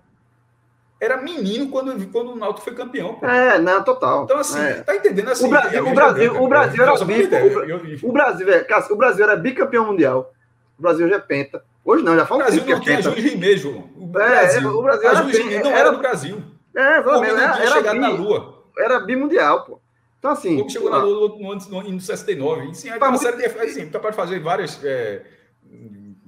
era menino quando, quando o Náutico foi campeão. Pô. É, não, total. Então, assim, é. tá entendendo assim? O Brasil, o Brasil, o Brasil era o, o Brasil, é, o Brasil era bicampeão mundial. O Brasil já é penta. Hoje não, já fala O Brasil não tinha Júlio Rimeiro. O Brasil, é, o Brasil era, Júlio não era do Brasil. É, exatamente. Era, era, era bi, na Lua. Era bimundial, pô. Então, assim. O chegou na Lua no, no, no, no 69. E, sim, é uma série de. Assim, capaz de fazer várias. É,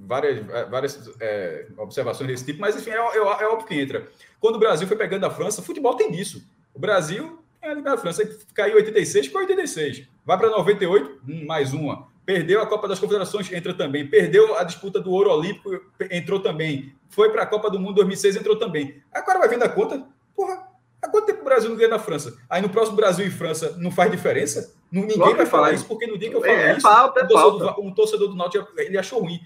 várias, várias é, observações desse tipo, mas enfim, é, é, é, óbvio que entra. Quando o Brasil foi pegando a França, futebol tem disso. O Brasil é a França, caiu 86, ficou 86. Vai para 98, hum, mais uma. Perdeu a Copa das Confederações, entra também. Perdeu a disputa do ouro olímpico, entrou também. Foi para a Copa do Mundo 2006, entrou também. Agora vai vendo a conta. Porra, há quanto tempo o Brasil não ganha na França? Aí no próximo Brasil e França não faz diferença? Ninguém vai falar isso, porque no dia que eu falo é, isso, pauta, um, torcedor do, um torcedor do Náutico ele achou ruim.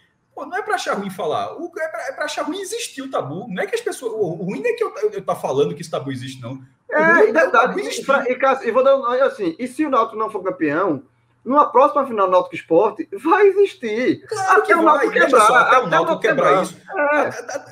Não é para achar ruim falar. O, é para é achar ruim existir o tabu. Não é que as pessoas. O, ruim não é que eu, eu, tá falando que esse tabu existe, não. É, é verdade. E, e, e, vou dar assim, e se o Náutico não for campeão, numa próxima final do Náutico Esporte, vai existir. Claro até que o Náutico quebrar. Só, até, até o Náutico quebrar, quebrar isso.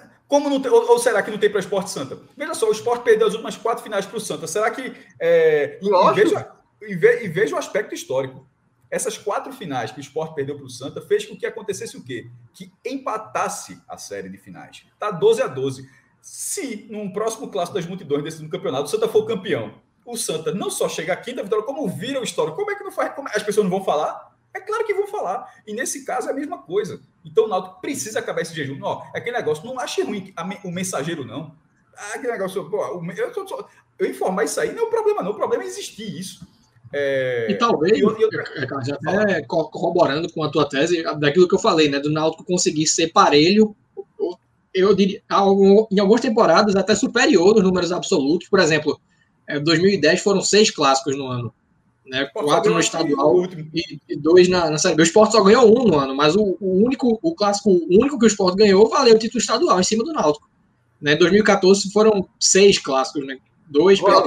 É. Como não tem, ou, ou, será que não tem para o Esporte Santa? Veja só, o Esporte perdeu as últimas quatro finais para o Santa. Será que. É, e, veja, e, ve, e veja o aspecto histórico. Essas quatro finais que o Sport perdeu para o Santa fez com que acontecesse o quê? Que empatasse a série de finais. Tá 12 a 12. Se num próximo clássico das multidões desse no campeonato, o Santa for campeão, o Santa não só chega à quinta vitória, como vira o histórico. Como é que não faz? Como... As pessoas não vão falar? É claro que vão falar. E nesse caso é a mesma coisa. Então o Náutico precisa acabar esse jejum. Não, é aquele negócio, não ache ruim o mensageiro, não. Ah, aquele negócio, pô, eu, eu, eu, informar isso aí não é o problema, não. O problema é existir isso. É... E talvez, e eu, eu, já até corroborando com a tua tese, daquilo que eu falei, né? Do Náutico conseguir ser parelho, eu diria, em algumas temporadas até superior nos números absolutos. Por exemplo, 2010 é, foram seis clássicos no ano né? Quatro no estadual e, e, dois na, na Série B. O Sport só ganhou um no ano, mas o, o, único, o clássico único que o Sport ganhou valeu o título estadual em cima do Náutico. Né? Em 2014 foram seis clássicos, né? Dois pela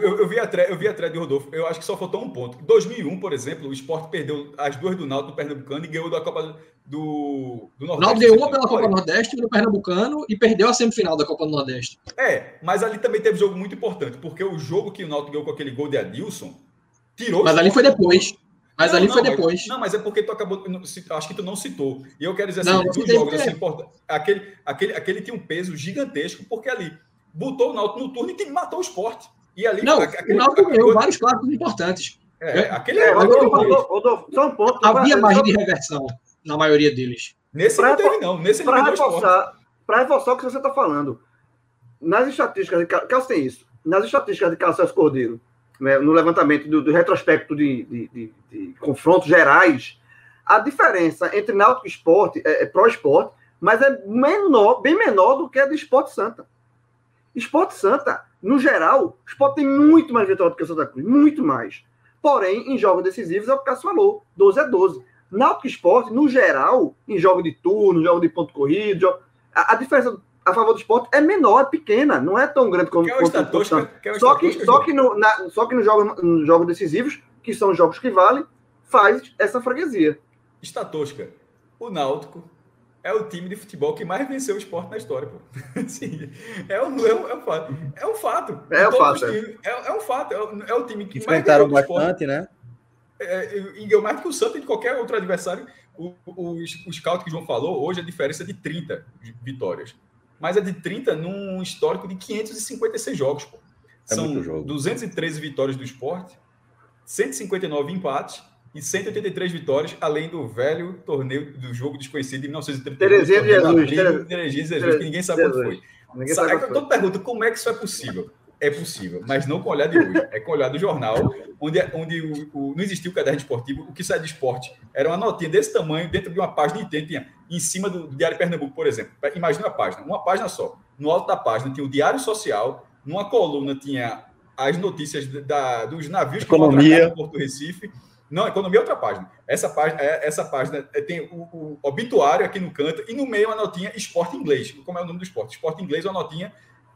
Eu vi a thread, eu vi a thread de Rodolfo. Eu acho que só faltou um ponto. Em 2001, por exemplo, o Sport perdeu as duas do Náutico do Pernambucano e ganhou da Copa do, do Nordeste. O Náutico ganhou uma pela Copa do Nordeste do Pernambucano e perdeu a semifinal da Copa do Nordeste. É, mas ali também teve um jogo muito importante, porque o jogo que o Náutico ganhou com aquele gol de Adilson tirou. Mas ali foi depois. Mas não, ali não, foi depois. Mas, não, mas é porque tu acabou. Acho que tu não citou. E eu quero dizer assim, não, dos jogos assim, importantes. Aquele, aquele, aquele tinha um peso gigantesco, porque ali botou o Náutico no turno e matou o esporte. E ali, não, aquele, o Náutico ganhou vários clássicos importantes. É, é, aquele é, Rodolfo, só um ponto. Havia margem de reversão na maioria deles. Nesse pra, não teve, não. Nesse para reforçar, para reforçar o que você está falando. Nas estatísticas, de Carlos tem isso. Nas estatísticas de Carlos Celso Cordeiro, né, no levantamento do, do retrospecto de, de, de, de, confrontos gerais, a diferença entre Náutico e Esporte é, é pró-esporte, mas é menor, bem menor do que a do Esporte Santa. Esporte Santa, no geral, o Esporte tem muito mais vitória do que o Santa Cruz, muito mais. Porém, em jogos decisivos, é o que o Cássio falou, 12 a 12. Náutico Esporte, no geral, em jogo de turno, jogo de ponto corrido, a, a, diferença a favor do esporte é menor, é pequena, não é tão grande como, o Estatóstica, é só que só que no, na, só que nos jogos, no jogos decisivos, que são os jogos que valem, faz essa freguesia. Estatóstica. O Náutico é o time de futebol que mais venceu o esporte na história, pô. Sim, é, um, é, um, é um fato. É um fato. É um fato. É. é, é um fato. É o, é o time que Enfrentaram mais bastante, né? É, e ganhou mais do que o Santos e de qualquer outro adversário. O, o, o scout que o João falou, hoje a diferença é de 30 vitórias. Mas é de 30 num histórico de 556 jogos, pô. É São jogo. 213 vitórias do esporte, 159 empates e 183 vitórias, além do velho torneio do jogo desconhecido de 1930. Terezinha de Jesus. Terezinha Jesus, que ninguém sabe quando foi. Ninguém sabe, sabe, todo pergunta como é que isso é possível. É possível, mas não com o olhar de hoje. É com o olhar do jornal, onde, onde o, o, não existia o caderno esportivo. O que sai de esporte era uma notinha desse tamanho, dentro de uma página inteira, tinha em cima do Diário Pernambuco, por exemplo. Imagina a página, uma página só. No alto da página tinha o Diário Social, numa coluna tinha as notícias da, dos navios que Economia. vão Porto Recife, não, economia é outra página. Essa página, é, essa página é, tem o, o, obituário aqui no canto e no meio uma notinha esporte inglês. Como é o nome do esporte? Esporte inglês uma notinha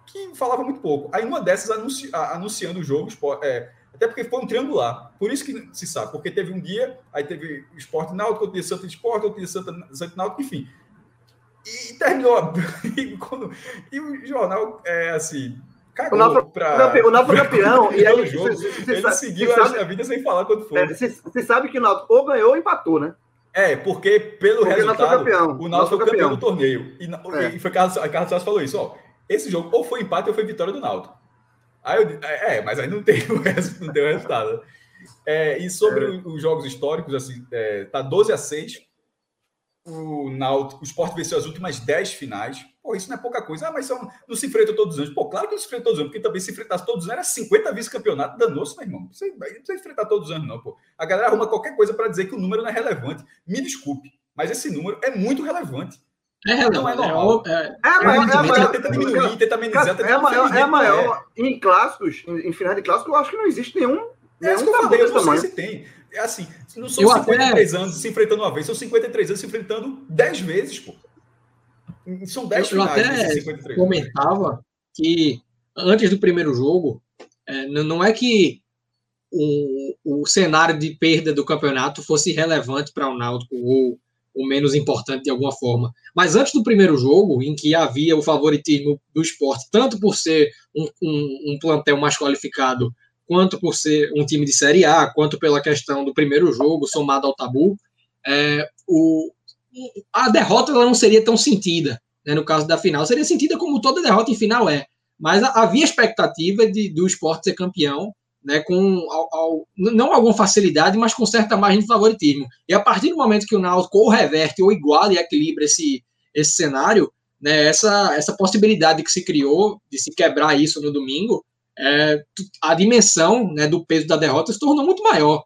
que falava muito pouco. Aí uma dessas anunci, anunciando o jogo, é, até porque foi um triangular. Por isso que se sabe, porque teve um dia, aí teve esporte náutico, outro dia Santa Esporte, outro dia Santa, Santa Náutico, enfim. E terminou. E, quando, e o jornal, é assim, Cagou o Náutico pra, o Náutico campeão. e aí, jogo. Cê, cê, ele sabe, seguiu sabe, a vida sem falar quando foi. Você é, sabe que o Náutico ou ganhou ou empatou, né? É, porque pelo porque resultado, campeão. o Náutico foi campeão do torneio. E, é. e foi Carlos, Carlos falou isso, ó. Esse jogo ou foi empate ou foi vitória do Náutico. Aí eu, é, é mas aí não tem o, não tem o resultado. É, e sobre é. os jogos históricos, assim, é, tá 12 a 6. O Náutico, o Sport venceu as últimas 10 finais. Pô, isso não é pouca coisa. Ah, mas são, não se enfrenta todos os anos. Pô, claro que não se enfrenta todos os anos, porque também se enfrentasse todos os anos era 50 vice-campeonato. Danou-se, meu irmão. Você não precisa enfrentar todos os anos, não, pô. A galera arruma qualquer coisa para dizer que o número não é relevante. Me desculpe, mas esse número é muito relevante. É relevante. Não é normal. É, é, é, maior, é, maior, tenta diminuir, tenta amenizar. É maior, é maior. Em clássicos, em, em finais de clássicos, eu acho que não existe nenhum. É isso que eu falei, eu não sei se tem. É assim, não são eu 53 até... anos se enfrentando uma vez, são 53 anos se enfrentando 10 vezes, pô. São 10 eu. Eu até comentava que antes do primeiro jogo, é, não é que o, o cenário de perda do campeonato fosse relevante para o Náutico ou, ou menos importante de alguma forma. Mas antes do primeiro jogo, em que havia o favoritismo do esporte, tanto por ser um, um, um plantel mais qualificado, quanto por ser um time de Série A, quanto pela questão do primeiro jogo somado ao tabu, é, o, a derrota não seria tão sentida. né, no caso da final, seria sentida como toda derrota em final é. Mas havia expectativa de, do esporte ser campeão, né, com ao, ao, não alguma facilidade, mas com certa margem de favoritismo. E a partir do momento que o Náutico ou reverte ou iguala e equilibra esse, esse cenário, né, essa, essa possibilidade que se criou de se quebrar isso no domingo, é, a dimensão né, do peso da derrota se tornou muito maior.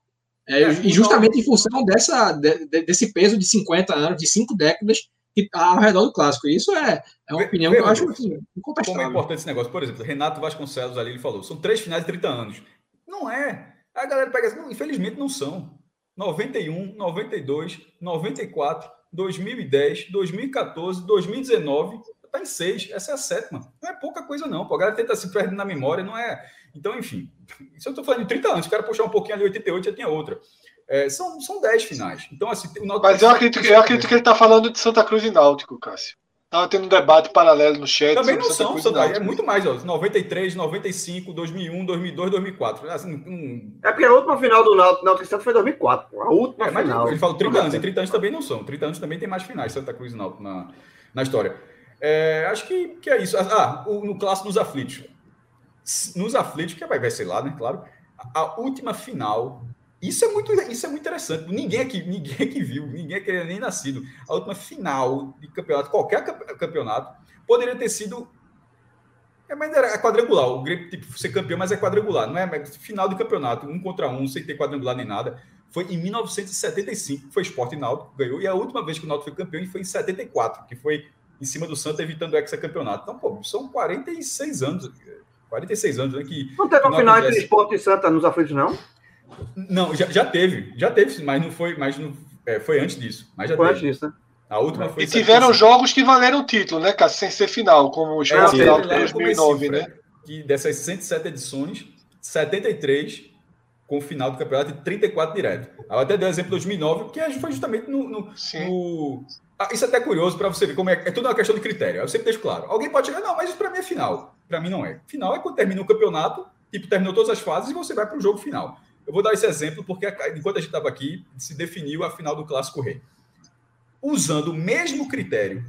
É, é, e justamente em função dessa, de, desse peso de 50 anos, de cinco décadas, que tá ao redor do clássico. Isso é, é uma opinião que eu acho assim, Como é importante esse negócio. Por exemplo, Renato Vasconcelos ali, ele falou, são três finais de 30 anos. Não é. A galera pega assim, infelizmente não são. 91, 92, 94, 2010, 2014, 2019, tá em seis. Essa é a sétima. Não é pouca coisa, não. Pô, a galera tenta se perder na memória, não é. Então, enfim, isso eu estou falando de 30 anos. O cara puxar um pouquinho ali, 88 já tinha outra. É, são, são 10 finais. Então, assim, o Náutico Mas eu acredito, eu acredito que ele está falando de Santa Cruz e Náutico, Cássio. Estava tendo um debate paralelo no chat. Também não são, Santa, é muito mais, ó, 93, 95, 2001, 2002, 2004. Assim, um... É porque a última final do Náutico Santos foi 2004. A última é, final. Ele falou 30 anos, e 30 anos também não são. 30 anos também tem mais finais, Santa Cruz e Náutico na, na história. É, acho que, que é isso. Ah, o, no clássico nos aflitos. Nos aflitos, que vai, vai ser lá, né? Claro. A, a última final isso é muito, isso é muito interessante. Ninguém aqui, ninguém aqui viu, ninguém aqui nem nascido. A última final de campeonato, qualquer campeonato, poderia ter sido. É, mas era quadrangular. O Grêmio tipo, ser campeão, mas é quadrangular, não é? Final de campeonato, um contra um, sem ter quadrangular nem nada. Foi em 1975, foi Esporte Náutico, ganhou. E a última vez que o Náutico foi campeão foi em 74, que foi em cima do Santos, evitando o ex-campeonato. Então, pô, são 46 anos. 46 anos, né? Que, não teve uma final entre Esporte e Santa nos aflitos, não? Não, já, já teve, já teve, mas não foi, mas não, é, foi antes disso. Mas já foi teve. antes disso, né? A última foi. E tiveram jogos que valeram o título, né, Cássio? Sem ser final, como o é, final de 2009, né? Que dessas 107 edições, 73 com o final do campeonato e 34 direto. Eu até dei o exemplo de 2009, que foi justamente no. no, no... Ah, isso é até curioso para você ver como é. É tudo uma questão de critério. Eu sempre deixo claro. Alguém pode chegar, não, mas isso para mim é final. Para mim não é. Final é quando termina o campeonato, tipo, terminou todas as fases e você vai para o jogo final. Eu vou dar esse exemplo porque enquanto a gente estava aqui, se definiu a final do Clássico Rei. Usando o mesmo critério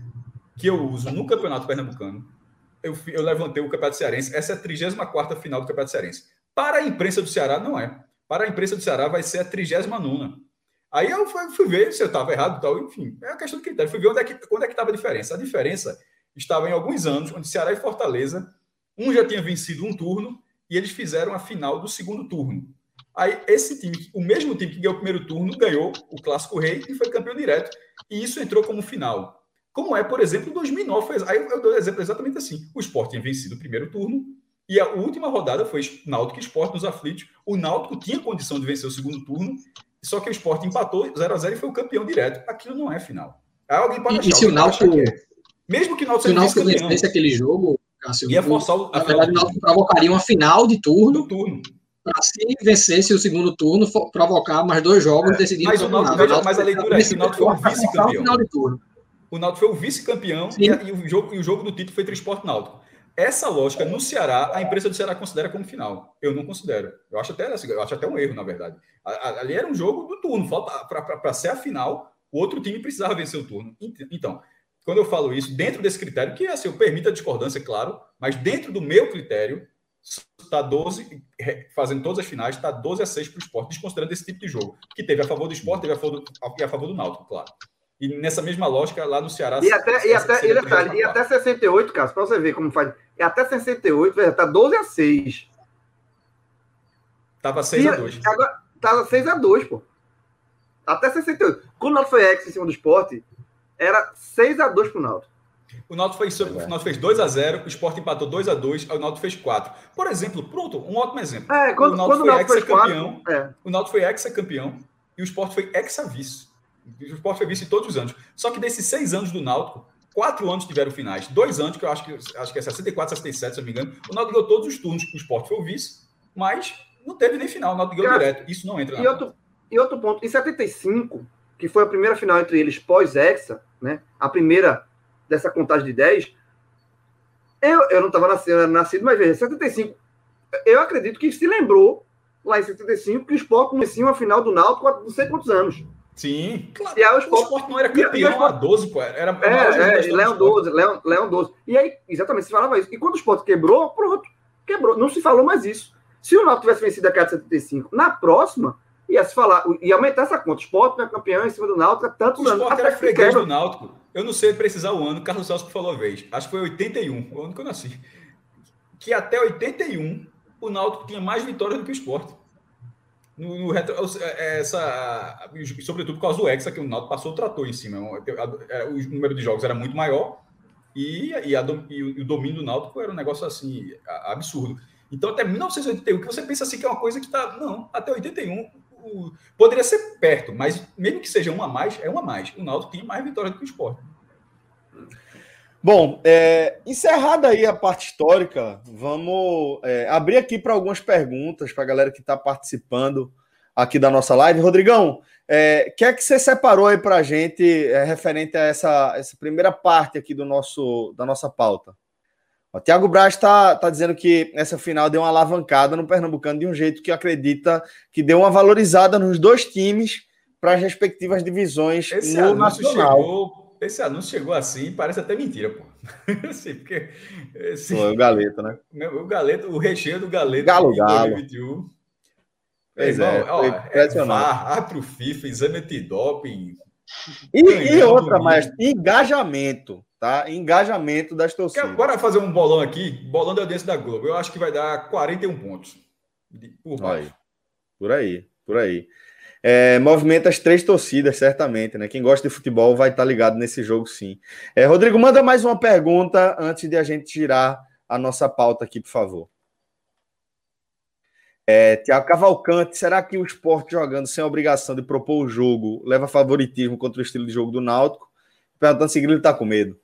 que eu uso no Campeonato Pernambucano, eu, eu levantei o Campeonato Cearense. Essa é a 34 final do Campeonato Cearense. Para a imprensa do Ceará, não é. Para a imprensa do Ceará, vai ser a 39. Aí eu fui ver se eu estava errado tal. Enfim, é a questão do critério. Fui ver onde é que onde é estava a diferença. A diferença estava em alguns anos, onde Ceará e Fortaleza, um já tinha vencido um turno e eles fizeram a final do segundo turno. Aí esse time, o mesmo time que ganhou o primeiro turno, ganhou o Clássico Rei e foi campeão direto. E isso entrou como final. Como é, por exemplo, 2009. Foi, aí eu dou um exemplo exatamente assim. O Sport tinha vencido o primeiro turno e a última rodada foi Náutico Sport nos aflitos. O Náutico tinha condição de vencer o segundo turno, só que o Sport empatou 0 a 0 e foi o campeão direto. Aquilo não é final. Aí alguém pode achar, e se o Náutico... É. Mesmo que o Náutico, se o Náutico vencesse aquele jogo, Cássio, ia forçar o, na verdade, o Náutico provocaria uma final de turno. Do turno para se vencesse o segundo turno, provocar mais dois jogos decidindo. Mas, o Náutico, veja, mas a leitura é que o Náutico foi o vice-campeão. O Náutico foi o vice-campeão e, e, o jogo, e o jogo do título foi Transporte Náutico. Essa lógica no Ceará, a imprensa do Ceará considera como final. Eu não considero. Eu acho até, assim, eu acho até um erro, na verdade. Ali era um jogo do turno. Para ser a final, o outro time precisava vencer o turno. Então, quando eu falo isso, dentro desse critério, que assim, eu permito a discordância, claro, mas dentro do meu critério, está 12, fazendo todas as finais, está 12 a 6 para o esporte, desconsiderando esse tipo de jogo, que teve a favor do esporte, teve a favor do, a favor do Náutico, claro. E nessa mesma lógica, lá no Ceará. E até, e até, e detalhe, e até 68, Cássio, para você ver como faz. E até 68, está 12 a 6. Estava 6 a 2. Agora, estava 6 a 2, pô. Até 68. Quando o Náutico foi ex em cima do esporte, era 6 a 2 para o Náutico. O Náutico fez, é. o Náutico fez 2 a 0 o Sport empatou 2 a 2 o Náutico fez 4 Por exemplo, pronto, um ótimo exemplo. É, quando, o Náutico foi ex-campeão. É. O Náutico foi ex-campeão e o Sport foi ex-vice. O Sport foi vice todos os anos. Só que desses seis anos do Náutico, quatro anos tiveram finais. Dois anos, que eu acho que, acho que é 64, 67, se não me engano. O Náutico ganhou todos os turnos, o Sport foi o vice, mas não teve nem final. O Náutico ganhou direto. Isso não entra na e outro, e outro ponto, em 75, que foi a primeira final entre eles pós-Hexa, né? A primeira dessa contagem de 10, eu, eu não estava nascido, nascido, mas veja, 75. Eu acredito que se lembrou, lá em 75, que o Sport conhecia uma final do Náutico há não sei quantos anos. Sim, claro. E aí o esporte, o esporte não era campeão há 12, pô. Era, é, é, Leão 12, Leão, Leão 12. E aí, exatamente, se falava isso. E quando o esporte quebrou, pronto, quebrou. Não se falou mais isso. Se o Náutico tivesse vencido a cada 75, na próxima, ia se falar, ia aumentar essa conta. O esporte não é campeão em cima do Náutico há tantos anos. O esporte era freguês do Náutico. Eu não sei precisar o ano, Carlos Celso falou a vez. Acho que foi 81, o ano que eu nasci. Que até 81, o Náutico tinha mais vitórias do que o esporte. No, no retro, é, essa, sobretudo por causa do Hexa, que o Náutico passou o trator em cima. É, o número de jogos era muito maior e, e, a, e o domínio do Náutico era um negócio assim absurdo. Então, até 1981, que você pensa assim que é uma coisa que está. Não, até 81 o, poderia ser perto, mas mesmo que seja uma a mais, é uma a mais. O Náutico tinha mais vitórias do que o Sport. Bom, é, encerrada aí a parte histórica, vamos é, abrir aqui para algumas perguntas para a galera que está participando aqui da nossa live. Rodrigão, o é, que é que você separou aí para a gente é, referente a essa, essa primeira parte aqui do nosso, da nossa pauta? O Thiago Braz está tá dizendo que essa final deu uma alavancada no Pernambucano de um jeito que acredita que deu uma valorizada nos dois times para as respectivas divisões esse no Nacional. Chegou, esse anúncio chegou assim, parece até mentira, pô. assim, porque, esse, Pô, o Galeto, né? O Galeto, o recheio do Galeto Galo, Galo. 2021. Pois é, ó, é, VAR, atro FIFA, exame antidoping. E, e outra, mas engajamento tá? Engajamento das torcidas. Agora fazer um bolão aqui, bolão da audiência da Globo. Eu acho que vai dar 41 pontos. Por baixo. Por aí, por aí. É, movimenta as três torcidas, certamente, né? Quem gosta de futebol vai estar tá ligado nesse jogo, sim. É, Rodrigo, manda mais uma pergunta antes de a gente tirar a nossa pauta aqui, por favor. É, Tiago Cavalcante, será que o esporte jogando sem a obrigação de propor o jogo leva favoritismo contra o estilo de jogo do Náutico? Perguntando se ele está com medo.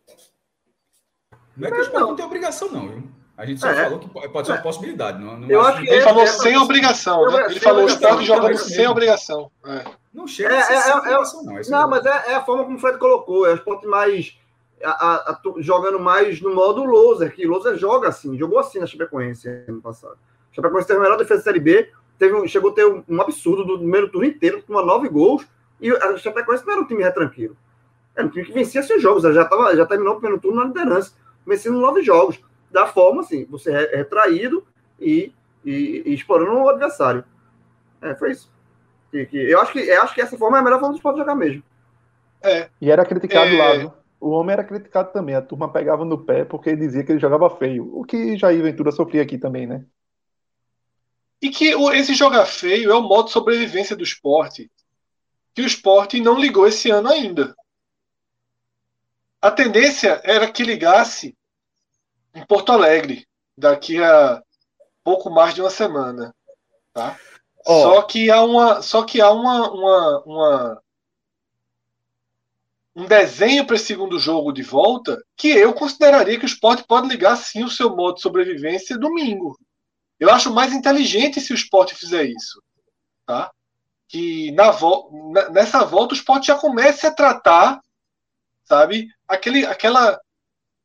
Não é que o esporte não. não tem obrigação, não, viu? A gente só é. falou que pode ser uma possibilidade. Não, não eu acho que ele falou é sem obrigação, né? Ele falou o esporte jogando sem obrigação. É. Não chega é, a ser é, sem é, obrigação, não. não, mas é, a forma como o Fred colocou. É o esporte mais. A, a, a, jogando mais no modo loser, que loser joga assim, jogou assim na Chapecoense ano passado. A Chapecoense teve a melhor defesa da Série B, teve um, chegou a ter um, um absurdo do primeiro turno inteiro, com nove gols, e a Chapecoense não era um time retranquilo. Era um time que vencia seus jogos, já, tava, já terminou o primeiro turno na liderança vencendo nove jogos. Da forma, assim, você é retraído e, e, e explorando o adversário. É, foi isso. Que, que, eu, acho que, eu acho que essa forma é a melhor forma do esporte jogar mesmo. É. E era criticado é... lá, viu? O homem era criticado também. A turma pegava no pé porque dizia que ele jogava feio. O que Jair Ventura sofria aqui também, né? E que esse jogar feio é o modo de sobrevivência do esporte. Que o esporte não ligou esse ano ainda. A tendência era que ligasse em Porto Alegre daqui a pouco mais de uma semana, tá? Oh. Só que há uma, só que há uma, uma, uma um desenho para esse segundo jogo de volta que eu consideraria que o esporte pode ligar sim o seu modo de sobrevivência domingo. Eu acho mais inteligente se o esporte fizer isso, tá? Que na vo nessa volta o esporte já comece a tratar sabe? Aquele, aquela,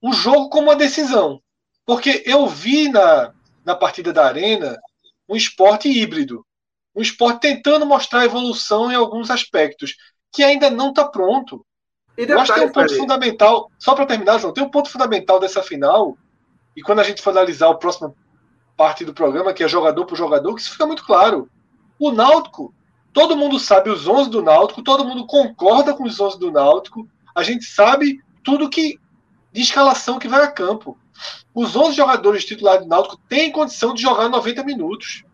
um jogo como uma decisão. Porque eu vi na, na partida da Arena um esporte híbrido. Um esporte tentando mostrar evolução em alguns aspectos, que ainda não está pronto. E eu acho que tem um ponto fundamental, só para terminar, João, tem um ponto fundamental dessa final, e quando a gente for analisar o próximo parte do programa, que é jogador por jogador, que isso fica muito claro. O Náutico, todo mundo sabe os 11 do Náutico, todo mundo concorda com os 11 do Náutico, a gente sabe tudo que de escalação que vai a campo. Os 11 jogadores titulares do Náutico têm condição de jogar 90 minutos.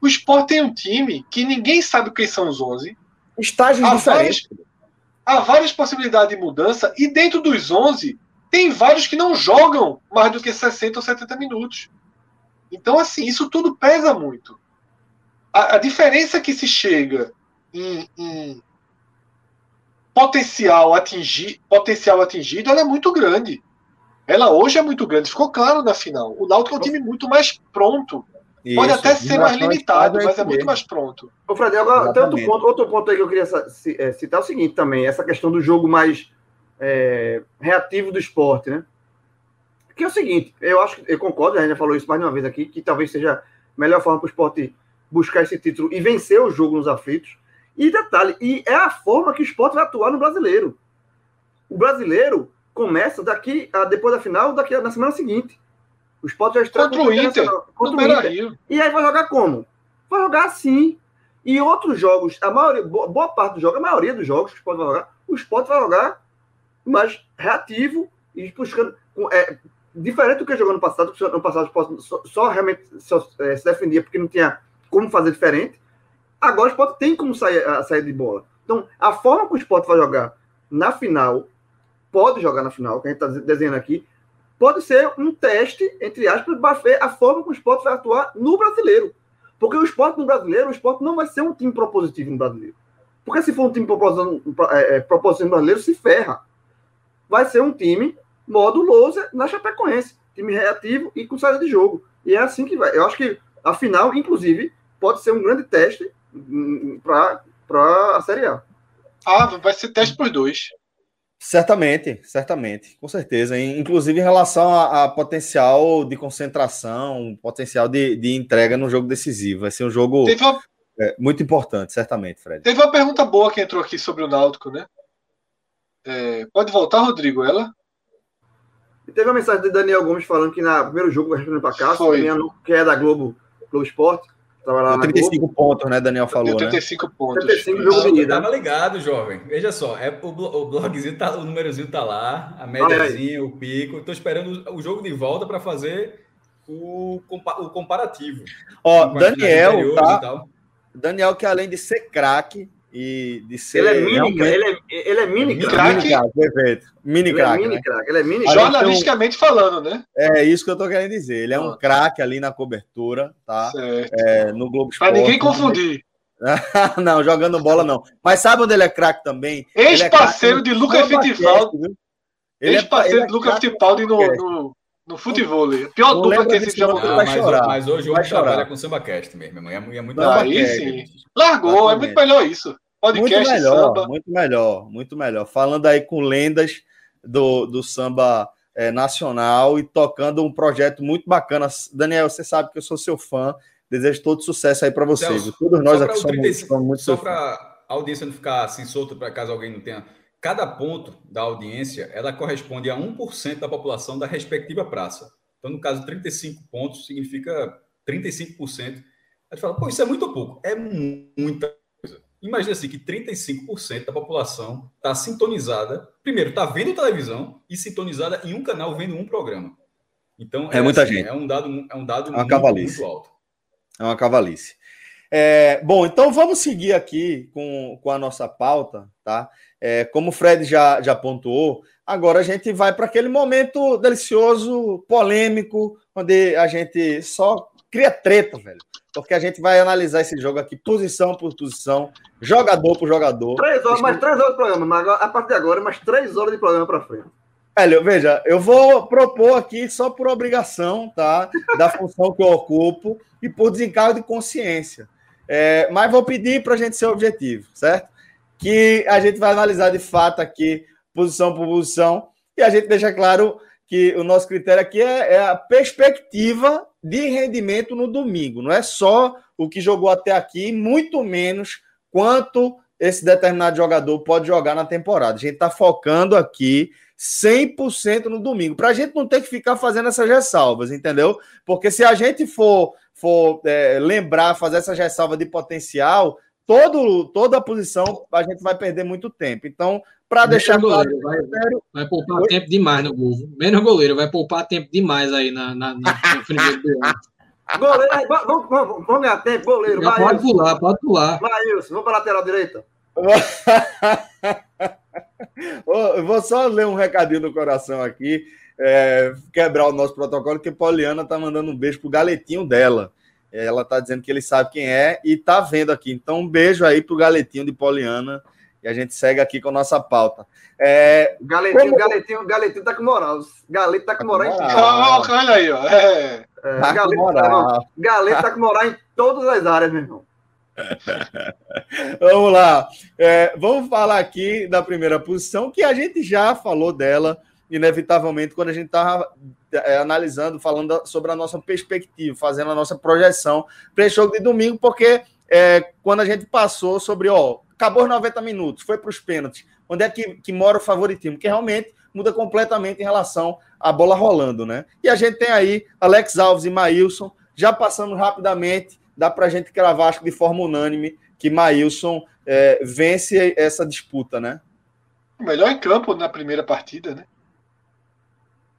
O Sport tem um time que ninguém sabe quem são os 11. Estágios há diferentes. Várias, há várias possibilidades de mudança e dentro dos 11 tem vários que não jogam mais do que 60 ou 70 minutos. Então, assim, isso tudo pesa muito. A, a diferença que se chega em, em potencial, atingir, potencial atingido ela é muito grande. Ela hoje é muito grande, ficou claro na final. O Náutico é um time muito mais pronto. Isso, Pode até ser mais limitado, mas é muito mais pronto. Ô, Fred, agora outro ponto, outro ponto aí que eu queria é, citar é o seguinte também, essa questão do jogo mais é, reativo do esporte, né? Que é o seguinte, eu acho que eu concordo, a gente já falou isso mais de uma vez aqui, que talvez seja a melhor forma para o esporte buscar esse título e vencer o jogo nos aflitos. E detalhe, e é a forma que o esporte vai atuar no brasileiro. O brasileiro começa daqui a, depois da final, daqui a, na semana seguinte. O esporte já está contra o Inter, contra o Inter. E aí vai jogar como? Vai jogar assim. E outros jogos, a maioria, boa parte dos jogos, a maioria dos jogos que o esporte vai jogar, o esporte vai jogar mais reativo e buscando. É, diferente do que jogou no passado, porque no passado o esporte só, só realmente só, é, se defendia porque não tinha como fazer diferente. Agora o esporte tem como sair, a, sair de bola. Então, a forma que o esporte vai jogar na final, pode jogar na final, que a gente está desenhando aqui, pode ser um teste, entre aspas, para ver a forma que o esporte vai atuar no brasileiro. Porque o esporte no brasileiro, o esporte não vai ser um time propositivo no brasileiro. Porque se for um time propositivo, é, é, propositivo no brasileiro, se ferra. Vai ser um time modo loser na Chapecoense. Time reativo e com saída de jogo. E é assim que vai. Eu acho que a final, inclusive, pode ser um grande teste para a Série A. Ah, vai ser teste para os dois. Certamente, certamente, com certeza. Inclusive em relação a, a potencial de concentração, potencial de, de, entrega no jogo decisivo. Vai ser um jogo uma... é, muito importante, certamente, Fred. Teve uma pergunta boa que entrou aqui sobre o Náutico, né? É, pode voltar, Rodrigo, ela? E teve uma mensagem de Daniel Gomes falando que no primeiro jogo vai respondendo para cá, que é da Globo, Globo Esporte, Tava lá 35 pontos, né? Daniel falou. 35 né? pontos. 35 jogo de ida. Tava ligado, jovem. Veja só, é, o, o blogzinho tá, o númerozinho tá lá, a médiazinha, o pico. Estou esperando o jogo de volta para fazer o, o comparativo. Ó, Daniel, tá? Daniel, que além de ser craque, e de ser. Ele é mini, realmente... ele é, ele é mini crack. Perfeito. Mini ele crack. É mini né? crack. Ele é mini Jornalisticamente falando, né? É isso que eu tô querendo dizer. Ele é um craque ali na cobertura, tá? É, no Globo Esporte. Pra ninguém confundir. não, jogando bola não. Mas sabe onde ele é craque também? É Ex-parceiro é de Lucas Fittipaldi. Ex-parceiro é, de Lucas Fittipaldi no, no, no futebol. Pior dupla que esse jogo. Ah, mas, mas hoje o homem trabalha com samba cast mesmo. É, é muito Aí sim. Largou, é muito melhor isso. Podcast muito melhor, samba. muito melhor, muito melhor. Falando aí com lendas do, do samba é, nacional e tocando um projeto muito bacana. Daniel, você sabe que eu sou seu fã. Desejo todo sucesso aí para vocês. Celso, Todos nós aqui somos, 35, somos muito Só para a audiência não ficar assim solta, para caso alguém não tenha. Cada ponto da audiência, ela corresponde a 1% da população da respectiva praça. Então, no caso, 35 pontos significa 35%. A gente fala, pô, isso é muito pouco. É muita Imagina assim que 35% da população está sintonizada. Primeiro, está vendo televisão e sintonizada em um canal vendo um programa. Então é, é muita assim, gente. É um dado, é um dado é muito, muito, alto. É uma cavalice. É, bom, então vamos seguir aqui com, com a nossa pauta, tá? É, como o Fred já, já pontuou, agora a gente vai para aquele momento delicioso, polêmico, onde a gente só cria treta, velho porque a gente vai analisar esse jogo aqui posição por posição, jogador por jogador. Três horas, mais três horas de programa, mas a partir de agora, mais três horas de programa para frente. Velho, veja, eu vou propor aqui só por obrigação, tá? Da função que eu ocupo e por desencargo de consciência. É, mas vou pedir para a gente ser objetivo, certo? Que a gente vai analisar de fato aqui, posição por posição, e a gente deixa claro que o nosso critério aqui é, é a perspectiva de rendimento no domingo. Não é só o que jogou até aqui, muito menos quanto esse determinado jogador pode jogar na temporada. A gente está focando aqui 100% no domingo, para a gente não ter que ficar fazendo essas ressalvas, entendeu? Porque se a gente for, for é, lembrar, fazer essas ressalvas de potencial, todo, toda a posição a gente vai perder muito tempo. Então, para deixar claro. Vai, vai poupar Oi? tempo demais no gol. Menos goleiro, vai poupar tempo demais aí na, na, na no primeiro Goleiro, vamos, vamos, vamos ganhar tempo, goleiro. Já pode Wilson. pular, pode pular. Vai, Wilson, vamos para a lateral direita. Eu vou só ler um recadinho do coração aqui, é, quebrar o nosso protocolo, que Poliana tá mandando um beijo pro galetinho dela. Ela tá dizendo que ele sabe quem é e tá vendo aqui. Então, um beijo aí pro galetinho de Poliana e a gente segue aqui com a nossa pauta. É, galetinho, como... galetinho, galetinho tá com moral. Galeto tá com moral, em tudo. Olha aí, ó. É. É, tá Galeto, com moral. Tá, Galeto tá com moral em todas as áreas, meu irmão. vamos lá. É, vamos falar aqui da primeira posição, que a gente já falou dela, inevitavelmente, quando a gente estava é, analisando, falando sobre a nossa perspectiva, fazendo a nossa projeção para esse jogo de domingo, porque é, quando a gente passou sobre, ó, acabou os 90 minutos, foi para os pênaltis. Onde é que, que mora o favoritismo? Que realmente muda completamente em relação à bola rolando, né? E a gente tem aí Alex Alves e Maílson, já passando rapidamente, dá para a gente cravar, acho de forma unânime, que Maílson é, vence essa disputa, né? O melhor em campo na primeira partida, né?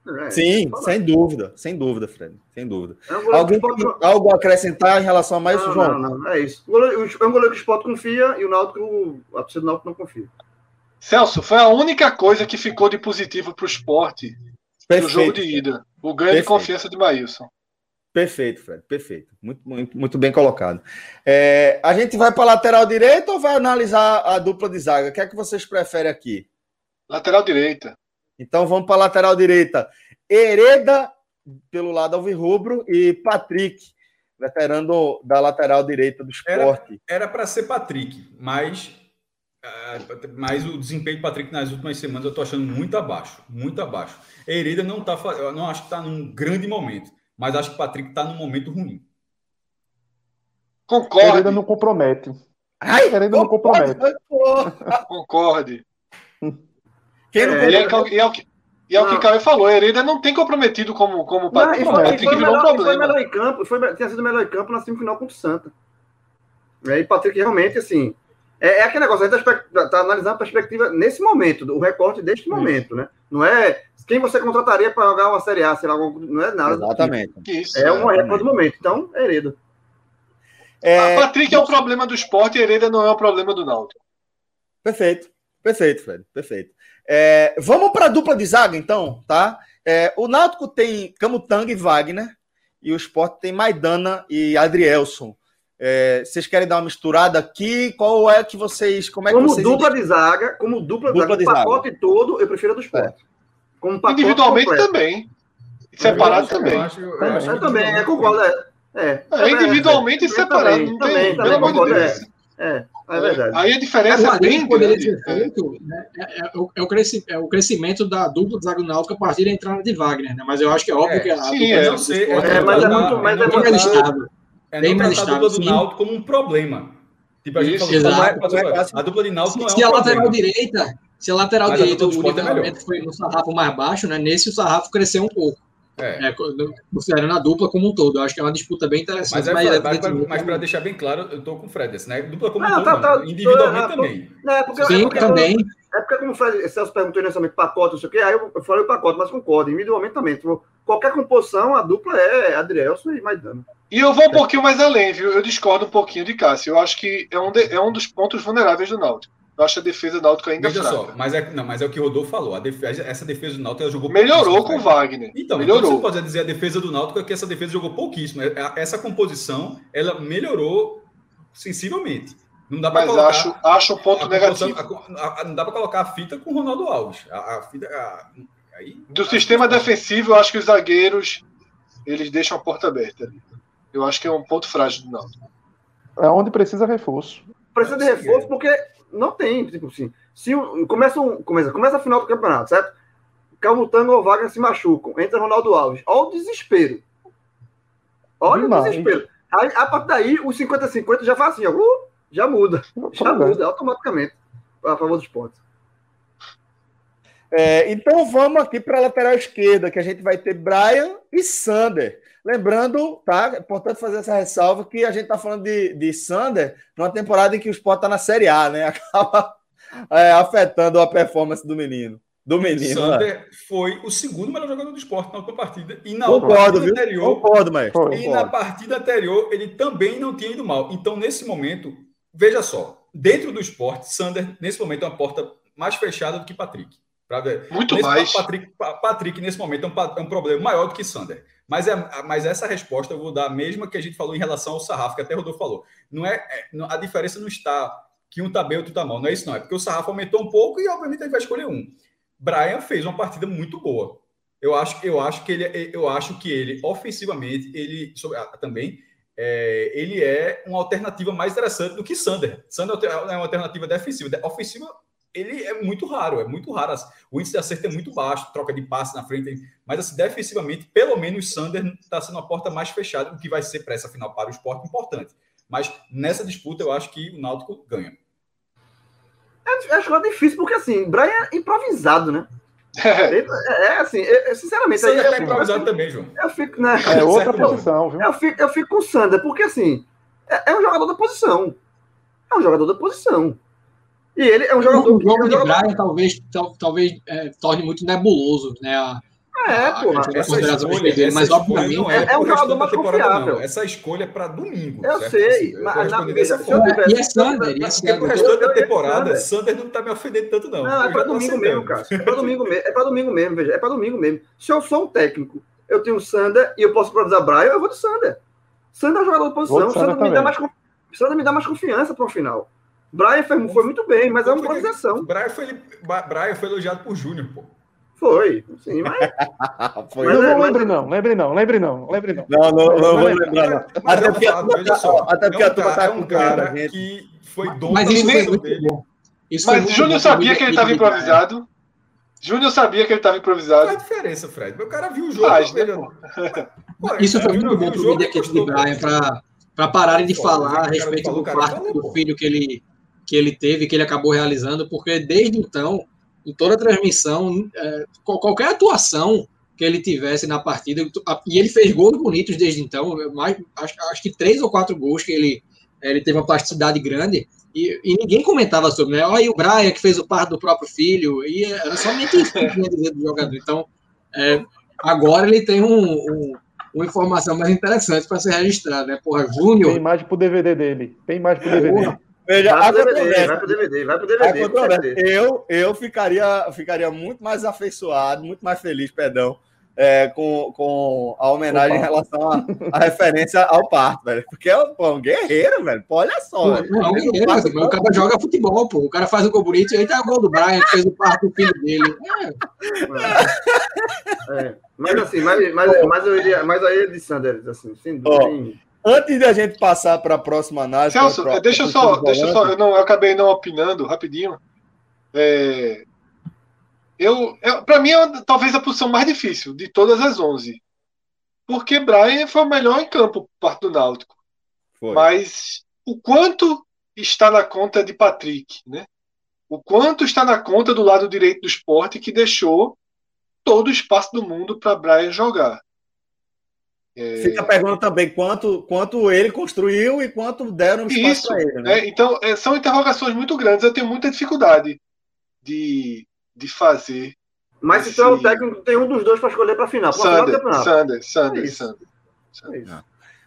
É, Sim, sem dúvida, sem dúvida, Fred, sem dúvida. É um Alguém pode... algo a acrescentar em relação a mais não, João? Não, não, é isso. É um goleiro que o Sport confia e o Náutico, a torcida do Náutico não confia. Celso, foi a única coisa que ficou de positivo para o esporte no jogo de ida. O ganho Perfeito. de confiança de Maílson. Perfeito, Fred, perfeito. Muito, muito, muito bem colocado. É, a gente vai para a lateral direita ou vai analisar a dupla de zaga? O que é que vocês preferem aqui? Lateral direita. Então vamos para a lateral direita. Hereda pelo lado alvirrubro e Patrick, veterano da lateral direita do esporte. Era para ser Patrick, mas, uh, mas o desempenho do Patrick nas últimas semanas eu estou achando muito abaixo, muito abaixo. Hereda não tá, eu não acho que está num grande momento mas acho que o Patrick está num momento ruim. Concordo. Hereda não compromete. Ai, Hereda não compromete. Concorde. Quem não é, e, é, e, é, o que, e é o que o Caio falou, Hereda não tem comprometido como, como Patrick. Não, o Patrick virou um problema. Foi melhor em campo, foi, tinha sido melhor em campo na semifinal contra o Santa. E aí, Patrick realmente, assim, é, é aquele negócio, a gente está tá analisando a perspectiva nesse momento, o recorte deste momento, né? Não é quem você contrataria para jogar uma Série A, sei lá, não é nada. Exatamente. Isso, é uma época do momento. Então, Hereda. É... A Patrick é o problema do esporte e Hereda não é o problema do Náutico. Perfeito. Perfeito, Fred. Perfeito. É, vamos para a dupla de zaga, então, tá? É, o Náutico tem Camutanga e Wagner, e o Sport tem Maidana e Adrielson. É, vocês querem dar uma misturada aqui? Qual é que vocês. Como é como que vocês dupla de zaga, como dupla, dupla de zaga, o pacote zaga. todo, eu prefiro a do Sport. É. Como Individualmente completo. também. Separado também. Eu, acho, eu, acho eu também, é, concordo. É, é, é individualmente e separado. Também, não tem, também, também concordo, é, é, é verdade. Aí a diferença é bem ser feito, né, é, é, o, é, o é o crescimento da dupla do Náutico a partir da entrada de Wagner, né? Mas eu acho que é óbvio que a sim, dupla é, não sei, é, mas é muito, mas é muito estável. É bem mais estável. a dupla do Náutico como um problema. Tipo, a gente Isso, falou, a dupla de Náutico não é um Se a lateral direita se a lateral Mas direita, o é nivelamento foi no sarrafo mais baixo, né? Nesse o sarrafo cresceu um pouco. É. É, considerando a dupla como um todo. Eu acho que é uma disputa bem interessante. Mas, é, mas, mas, mas para deixar bem claro, eu estou com o Fred, assim, né? Dupla como um todo, tá, individualmente tô, também. Não, é porque, Sim, porque, também. É porque, como o Fred Celso perguntou inicialmente pacote, não sei o quê, aí eu, eu falei o pacote, mas concordo, individualmente também. Tipo, qualquer composição, a dupla é Adrielson e Maidana. E eu vou um pouquinho mais além, viu? Eu discordo um pouquinho de Cássio. Eu acho que é um, de, é um dos pontos vulneráveis do Náutico. Eu acho a defesa do Náutico ainda Veja fraca. só, mas é, não, mas é o que o Rodolfo falou. A defesa, essa defesa do Náutico ela jogou Melhorou com o Wagner. Então, melhorou. Então você pode dizer a defesa do Náutico é que essa defesa jogou pouquíssimo. É, é, essa composição, ela melhorou sensivelmente. Não dá para colocar. Acho, acho um ponto negativo. A, a, não dá para colocar a fita com o Ronaldo Alves. A, fita, aí, Do sistema defensivo, eu acho que os zagueiros eles deixam a porta aberta. Eu acho que é um ponto frágil do Náutico. É onde precisa reforço. Precisa de reforço porque não tem, tipo assim. Se começa, um, começa, começa a final do campeonato, certo? Calmutanga ou Wagner se machucam. Entra Ronaldo Alves. Olha o desespero. Olha Demais. o desespero. Aí, a partir daí, os 50-50 já faz assim, ó, uh, já muda. Já muda automaticamente a favor dos pontos. É, então vamos aqui para a lateral esquerda, que a gente vai ter Brian e Sander. Lembrando, tá? É importante fazer essa ressalva que a gente está falando de, de Sander numa temporada em que o Sport está na Série A, né? Acaba é, afetando a performance do menino. Do menino. Sander né? foi o segundo melhor jogador do esporte na última partida. E na Concordo, partida viu? anterior. Concordo, mas. E na partida anterior, ele também não tinha ido mal. Então, nesse momento, veja só, dentro do esporte, Sander, nesse momento, é uma porta mais fechada do que Patrick. Muito nesse, mais. Patrick, Patrick, nesse momento, é um, é um problema maior do que Sander. Mas, é, mas essa resposta eu vou dar a mesma que a gente falou em relação ao Sarrafo, que até o Rodolfo falou. Não é, é a diferença não está que um está bem, outro está mal. Não é isso, não. É porque o Sarrafo aumentou um pouco e, obviamente, ele vai escolher um. Brian fez uma partida muito boa. Eu acho, eu acho que ele, eu acho que ele ofensivamente, ele também, é, ele é uma alternativa mais interessante do que Sander. Sander é uma alternativa defensiva. Ofensiva, ele é muito raro, é muito raro. O índice de acerto é muito baixo, troca de passe na frente, mas assim, defensivamente, pelo menos Sander está sendo uma porta mais fechada, o que vai ser para essa final para o esporte importante. Mas nessa disputa eu acho que o Náutico ganha. É, acho que é difícil, porque assim, Brian é improvisado, né? É, é assim, eu, sinceramente. Você é improvisado assim, também, João. Eu fico, né? É outra posição, viu? Eu fico, eu fico com o Sander, porque assim, é, é, um jogador da posição. É um jogador da posição. E ele é um jogador. O jogo de jogador... Brian talvez, talvez é, torne muito nebuloso, né? A, é, pô. Essa escolha, dele, mas obviamente não é, é um jogador mais confiável. Não. Essa escolha é para domingo. Eu certo? sei, assim, mas na, dessa forma. E é Sander, e é Sander. Da temporada, Sander não tá me ofendendo tanto, não. Não, é para domingo mesmo, cara. É para domingo mesmo. É para domingo mesmo, veja. É para domingo mesmo. Se eu sou um técnico, eu tenho o Sander e eu posso improvisar Brian, eu vou do Sander. Sander é jogador de posição. Sander me dá mais Sander me dá mais confiança para o final. Brian foi, foi muito bem, mas é uma improvisação. Brian foi, Brian foi elogiado por Júnior, pô. Foi, sim, mas. Foi. Mas, não, não lembre não, lembre não, lembre não, lembre não. Não, não, não, vou lembrar, não. Até porque, veja só, até porque a turma tá com cara que foi dono mas isso foi muito dele. bom. Isso mas Júnior sabia que ele estava improvisado. Júnior sabia que ele estava improvisado. Qual a diferença, Fred? O cara viu o jogo. Faz, né? Pô, isso foi muito bom pro mídia equipe de Brian para pararem de falar a respeito do quarto do filho que ele, que ele teve, que ele acabou realizando, porque desde então em toda a transmissão, é, qualquer atuação que ele tivesse na partida, e ele fez gols bonitos desde então, mais, acho, acho que três ou quatro gols que ele, ele teve uma plasticidade grande, e, e, ninguém comentava sobre, né? Olha o Brian que fez o parto do próprio filho, e era somente isso que tinha dizer do jogador. Então, é, agora ele tem um, um, uma informação mais interessante para ser registrada, né? Porra, Júnior. Tem imagem pro DVD dele. Tem imagem pro DVD. Porra, Veja, vai pro DVD, vai pro DVD, vai pro DVD. Eu, eu ficaria, ficaria muito mais afeiçoado, muito mais feliz, perdão, é, com, com a homenagem Opa. em relação à referência ao parto, velho. Porque é um guerreiro, velho. Pô, olha só. Pô, é um guerreiro, parto, o cara joga futebol, pô. O cara faz um gol bonito e aí tá o gol do Brian, que fez o parto do filho dele. É. É. Mas assim, mas, mas, mas eu iria, mas aí de Sanders, assim, sem dúvida. Antes de a gente passar para a próxima análise. Celso, pra, deixa eu só, deixa só, eu, não, eu acabei não opinando rapidinho. É, eu, eu para mim é talvez a posição mais difícil de todas as 11. Porque Brian foi o melhor em campo parte do Náutico. Foi. Mas o quanto está na conta de Patrick, né? O quanto está na conta do lado direito do esporte que deixou todo o espaço do mundo para Brian jogar. É... Fica a pergunta também quanto, quanto ele construiu e quanto deram espaço para ele. Né? É, então, é, são interrogações muito grandes. Eu tenho muita dificuldade de, de fazer. Mas esse... se tu é o técnico, tem um dos dois para escolher para a final. Sander, Sander, Sander, é Sander. É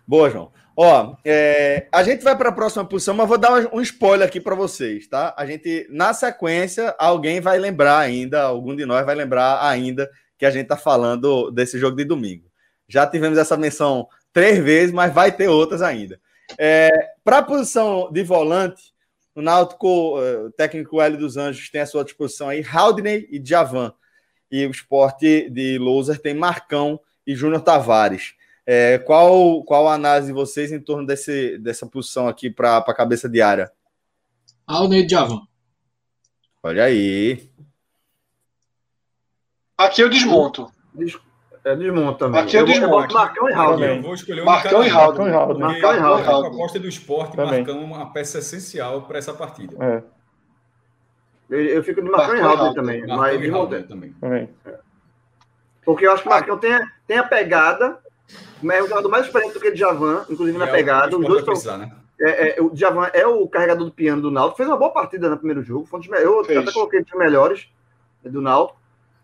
Boa, João. Ó, é, a gente vai para a próxima posição, mas vou dar um spoiler aqui para vocês, tá? A gente, na sequência, alguém vai lembrar ainda, algum de nós vai lembrar ainda que a gente tá falando desse jogo de domingo. Já tivemos essa menção três vezes, mas vai ter outras ainda. É, Para a posição de volante, o Náutico, é, o técnico Hélio dos Anjos tem à sua disposição aí Haldney e Javan. E o esporte de Loser tem Marcão e Júnior Tavares. É, qual, qual a análise de vocês em torno desse, dessa posição aqui para a cabeça de área? Haldney e Javan. Olha aí. Aqui eu desmonto. Desculpa. É desmonta também. Aqui é. Marcão e Raul. Eu vou escolher o Marcão e Raul. Marcão e Raul. A aposta do esporte, também. Marcão é uma peça essencial para essa partida. É. Eu, eu, fico de Marcão, Marcão e Raul também. Marcão mas e Raul também. também. É. Porque eu acho que o Marcão tem, tem a pegada, é um jogador mais experiente do que o Djavan, inclusive na é pegada. Os dois precisar, né? É, é, o Djavan é o carregador do piano do Náutico. Fez uma boa partida no primeiro jogo. Foi um dos, eu Fez. até coloquei os melhores do Náutico.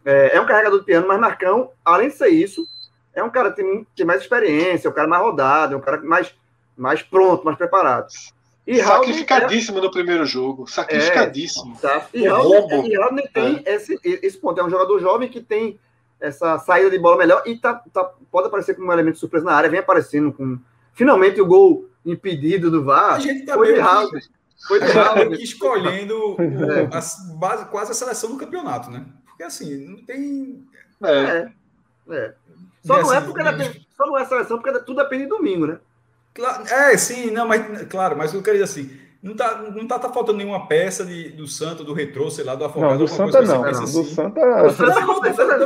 É, é, um carregador de piano, mas Marcão, além de ser isso, é um cara que tem, tem mais experiência, é um cara mais rodado, é um cara mais, mais pronto, mais preparado. E Sacrificadíssimo no primeiro jogo. Sacrificadíssimo. É, tá. E Raul tem é. esse, esse ponto. É um jogador jovem que tem essa saída de bola melhor e tá, tá, pode aparecer como um elemento de surpresa na área. Vem aparecendo com. Finalmente o gol impedido do VAR. A gente tá foi de Raul. Foi de Raul. escolhendo é. a base, quase a seleção do campeonato, né? Porque assim, não tem. É. é. é. Só, não é porque depende, só não é seleção porque tudo depende de domingo, né? Claro, é, sim, não, mas claro, mas eu queria dizer assim. Não tá, não tá, tá faltando nenhuma peça de, do Santo, do Retrô, sei lá, do Afogado. Não, do Santa não. Assim. Do Santa... Eu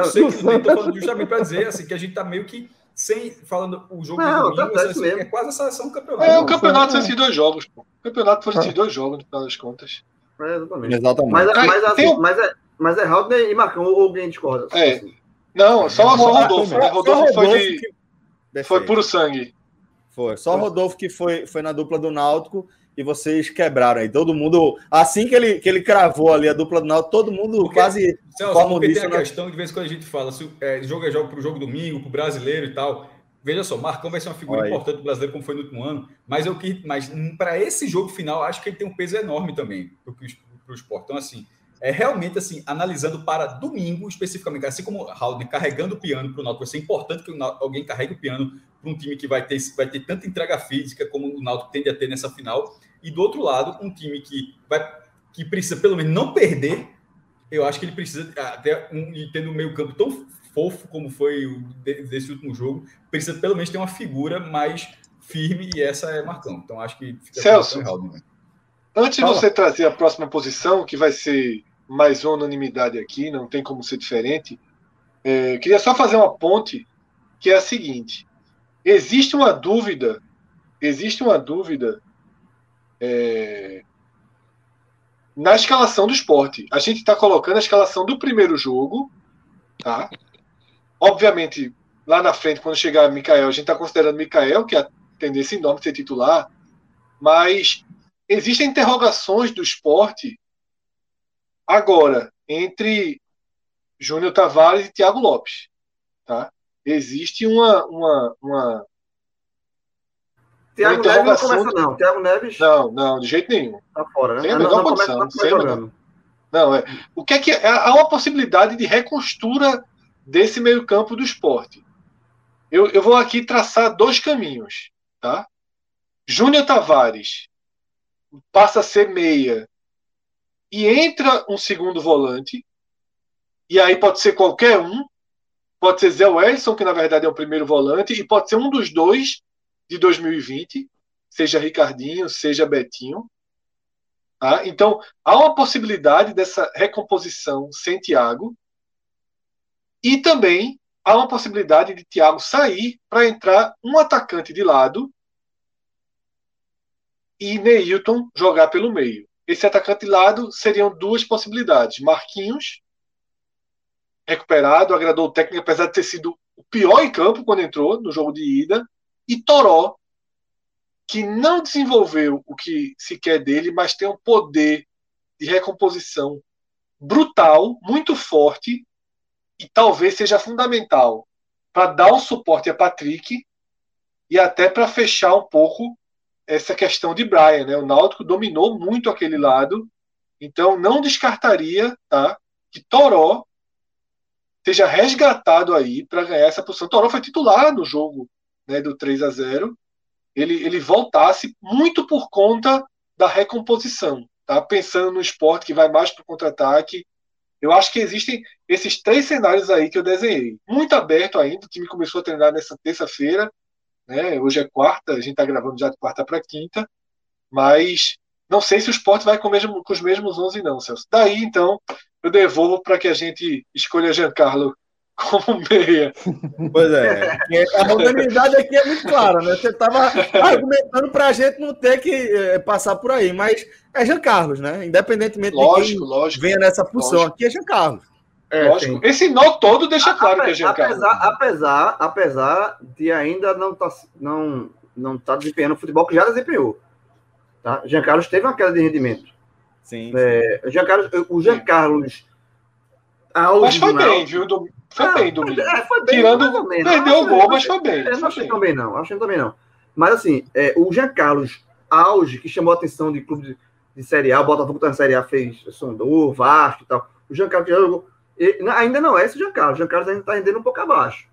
sei que não, tô falando justamente para dizer assim, que a gente tá meio que sem falando o jogo Não, do tá domingo, certo mesmo. é quase a seleção do campeonato. É, o campeonato são esses dois jogos, pô. O campeonato foram esses dois jogos, no final das contas. É, exatamente. Exatamente. Mas, mas, assim, tem mas, é, mas é Haldner e Marcão, ou alguém discorda? É. Assim. Não, só, só Rodolfo, né? só Rodolfo foi, Rodolfo de, que- foi puro sangue. Foi. Só o Rodolfo que foi, foi na dupla do Náutico e vocês quebraram aí. Todo mundo, assim que ele, que ele cravou ali a dupla do Náutico, todo mundo Porque- quase. Celso, Como porque tem a né? questão, de vez em quando a gente fala, se o é, jogo é jogo para o jogo domingo, para o brasileiro e tal. Veja só, Marcão vai ser uma figura Olha aí. importante do brasileiro, como foi no último ano, mas eu que, mas para esse jogo final, acho que ele tem um peso enorme também para o esporte. Então, assim, é realmente assim, analisando para domingo especificamente, assim como o Haldner carregando o piano para o Náutico, vai ser importante que alguém carregue o piano para um time que vai ter, vai ter tanta entrega física como o Náutico tende a ter nessa final. E do outro lado, um time que vai que precisa pelo menos não perder. Eu acho que ele precisa até um, tendo um meio campo tão fofo como foi o de- desse último jogo, precisa pelo menos ter uma figura mais firme e essa é Marcão. Então acho que fica Celso. né? Antes de Fala. você trazer a próxima posição, que vai ser mais unanimidade aqui, não tem como ser diferente, é, queria só fazer uma ponte, que é a seguinte: existe uma dúvida, existe uma dúvida é, na escalação do esporte. A gente está colocando a escalação do primeiro jogo, tá? Obviamente, lá na frente, quando chegar Mikael, a gente está considerando Mikael, que é a tendência enorme de ser titular, mas existem interrogações do esporte agora entre Júnior Tavares e Thiago Lopes. Tá? Existe uma, uma, uma. Tiago Uma Neves não começa, não. Tiago Neves Não, não, de jeito nenhum. tá fora, né? Sem a não, menor condição, não sem menor- é. O que é que há uma possibilidade de reconstura desse meio-campo do esporte? Eu, eu vou aqui traçar dois caminhos, tá? Júnior Tavares passa a ser meia e entra um segundo volante, e aí pode ser qualquer um, pode ser Zé Wellison, que na verdade é o primeiro volante, e pode ser um dos dois de 2020, seja Ricardinho, seja Betinho. Tá? Então, há uma possibilidade dessa recomposição sem Thiago. E também há uma possibilidade de Thiago sair para entrar um atacante de lado e Neilton jogar pelo meio. Esse atacante lado seriam duas possibilidades. Marquinhos, recuperado, agradou o técnico, apesar de ter sido o pior em campo quando entrou no jogo de ida. E Toró, que não desenvolveu o que se quer dele, mas tem um poder de recomposição brutal, muito forte, e talvez seja fundamental para dar o suporte a Patrick e até para fechar um pouco essa questão de Brian. Né? O Náutico dominou muito aquele lado, então não descartaria tá, que Toró seja resgatado aí para ganhar essa posição. Toró foi titular no jogo né, do 3 a 0 ele, ele voltasse muito por conta da recomposição. Tá? Pensando no esporte que vai mais para o contra-ataque. Eu acho que existem esses três cenários aí que eu desenhei. Muito aberto ainda, o time começou a treinar nessa terça-feira. Né? Hoje é quarta, a gente está gravando já de quarta para quinta. Mas não sei se o esporte vai com, mesmo, com os mesmos 11, não, Celso. Daí, então, eu devolvo para que a gente escolha Giancarlo como meia. Pois é. A unanimidade aqui é muito clara, né? Você estava argumentando para a gente não ter que é, passar por aí, mas é Jean Carlos, né? Independentemente lógico, de quem lógico. venha nessa função, Lógico. aqui é Jean Carlos. É, lógico. tem. Esse nó todo deixa claro Ape- que é apesar, apesar, apesar de ainda não tá, não, não tá desempenhando o futebol que já desempenhou. Tá? Jean Carlos teve uma queda de rendimento. Sim. É, Jean Carlos, o Jean Carlos. Mas foi bem, Náutico- viu? Do- Foi Ah, bem domingo. É, foi bem, Tirando- menos. Perdeu Não o gol, mas foi bem. É, não achei também não, achei também não. Mas assim, é, o Jean Carlos auge, que chamou a atenção de clube de, de Série A, o Botafogo tá na Série A, fez sondou, Vasco e tal. O Jean Carlos que já jogou. E- ainda não é esse Jean Carlos. O Jean Carlos ainda está rendendo um pouco abaixo.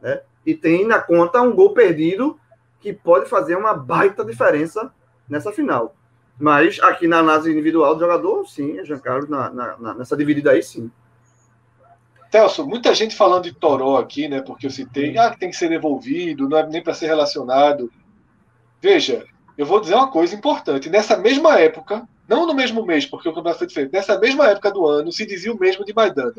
Né? E tem na conta um gol perdido que pode fazer uma baita diferença nessa final. Mas aqui na análise individual do jogador, sim, é Jean Carlos na, na- nessa dividida aí, sim. Celso, muita gente falando de Toró aqui, né? Porque eu citei, ah, tem que ser devolvido, não é nem para ser relacionado. Veja, eu vou dizer uma coisa importante. Nessa mesma época, não no mesmo mês, porque o campeonato foi diferente, nessa mesma época do ano, se dizia o mesmo de Maidana.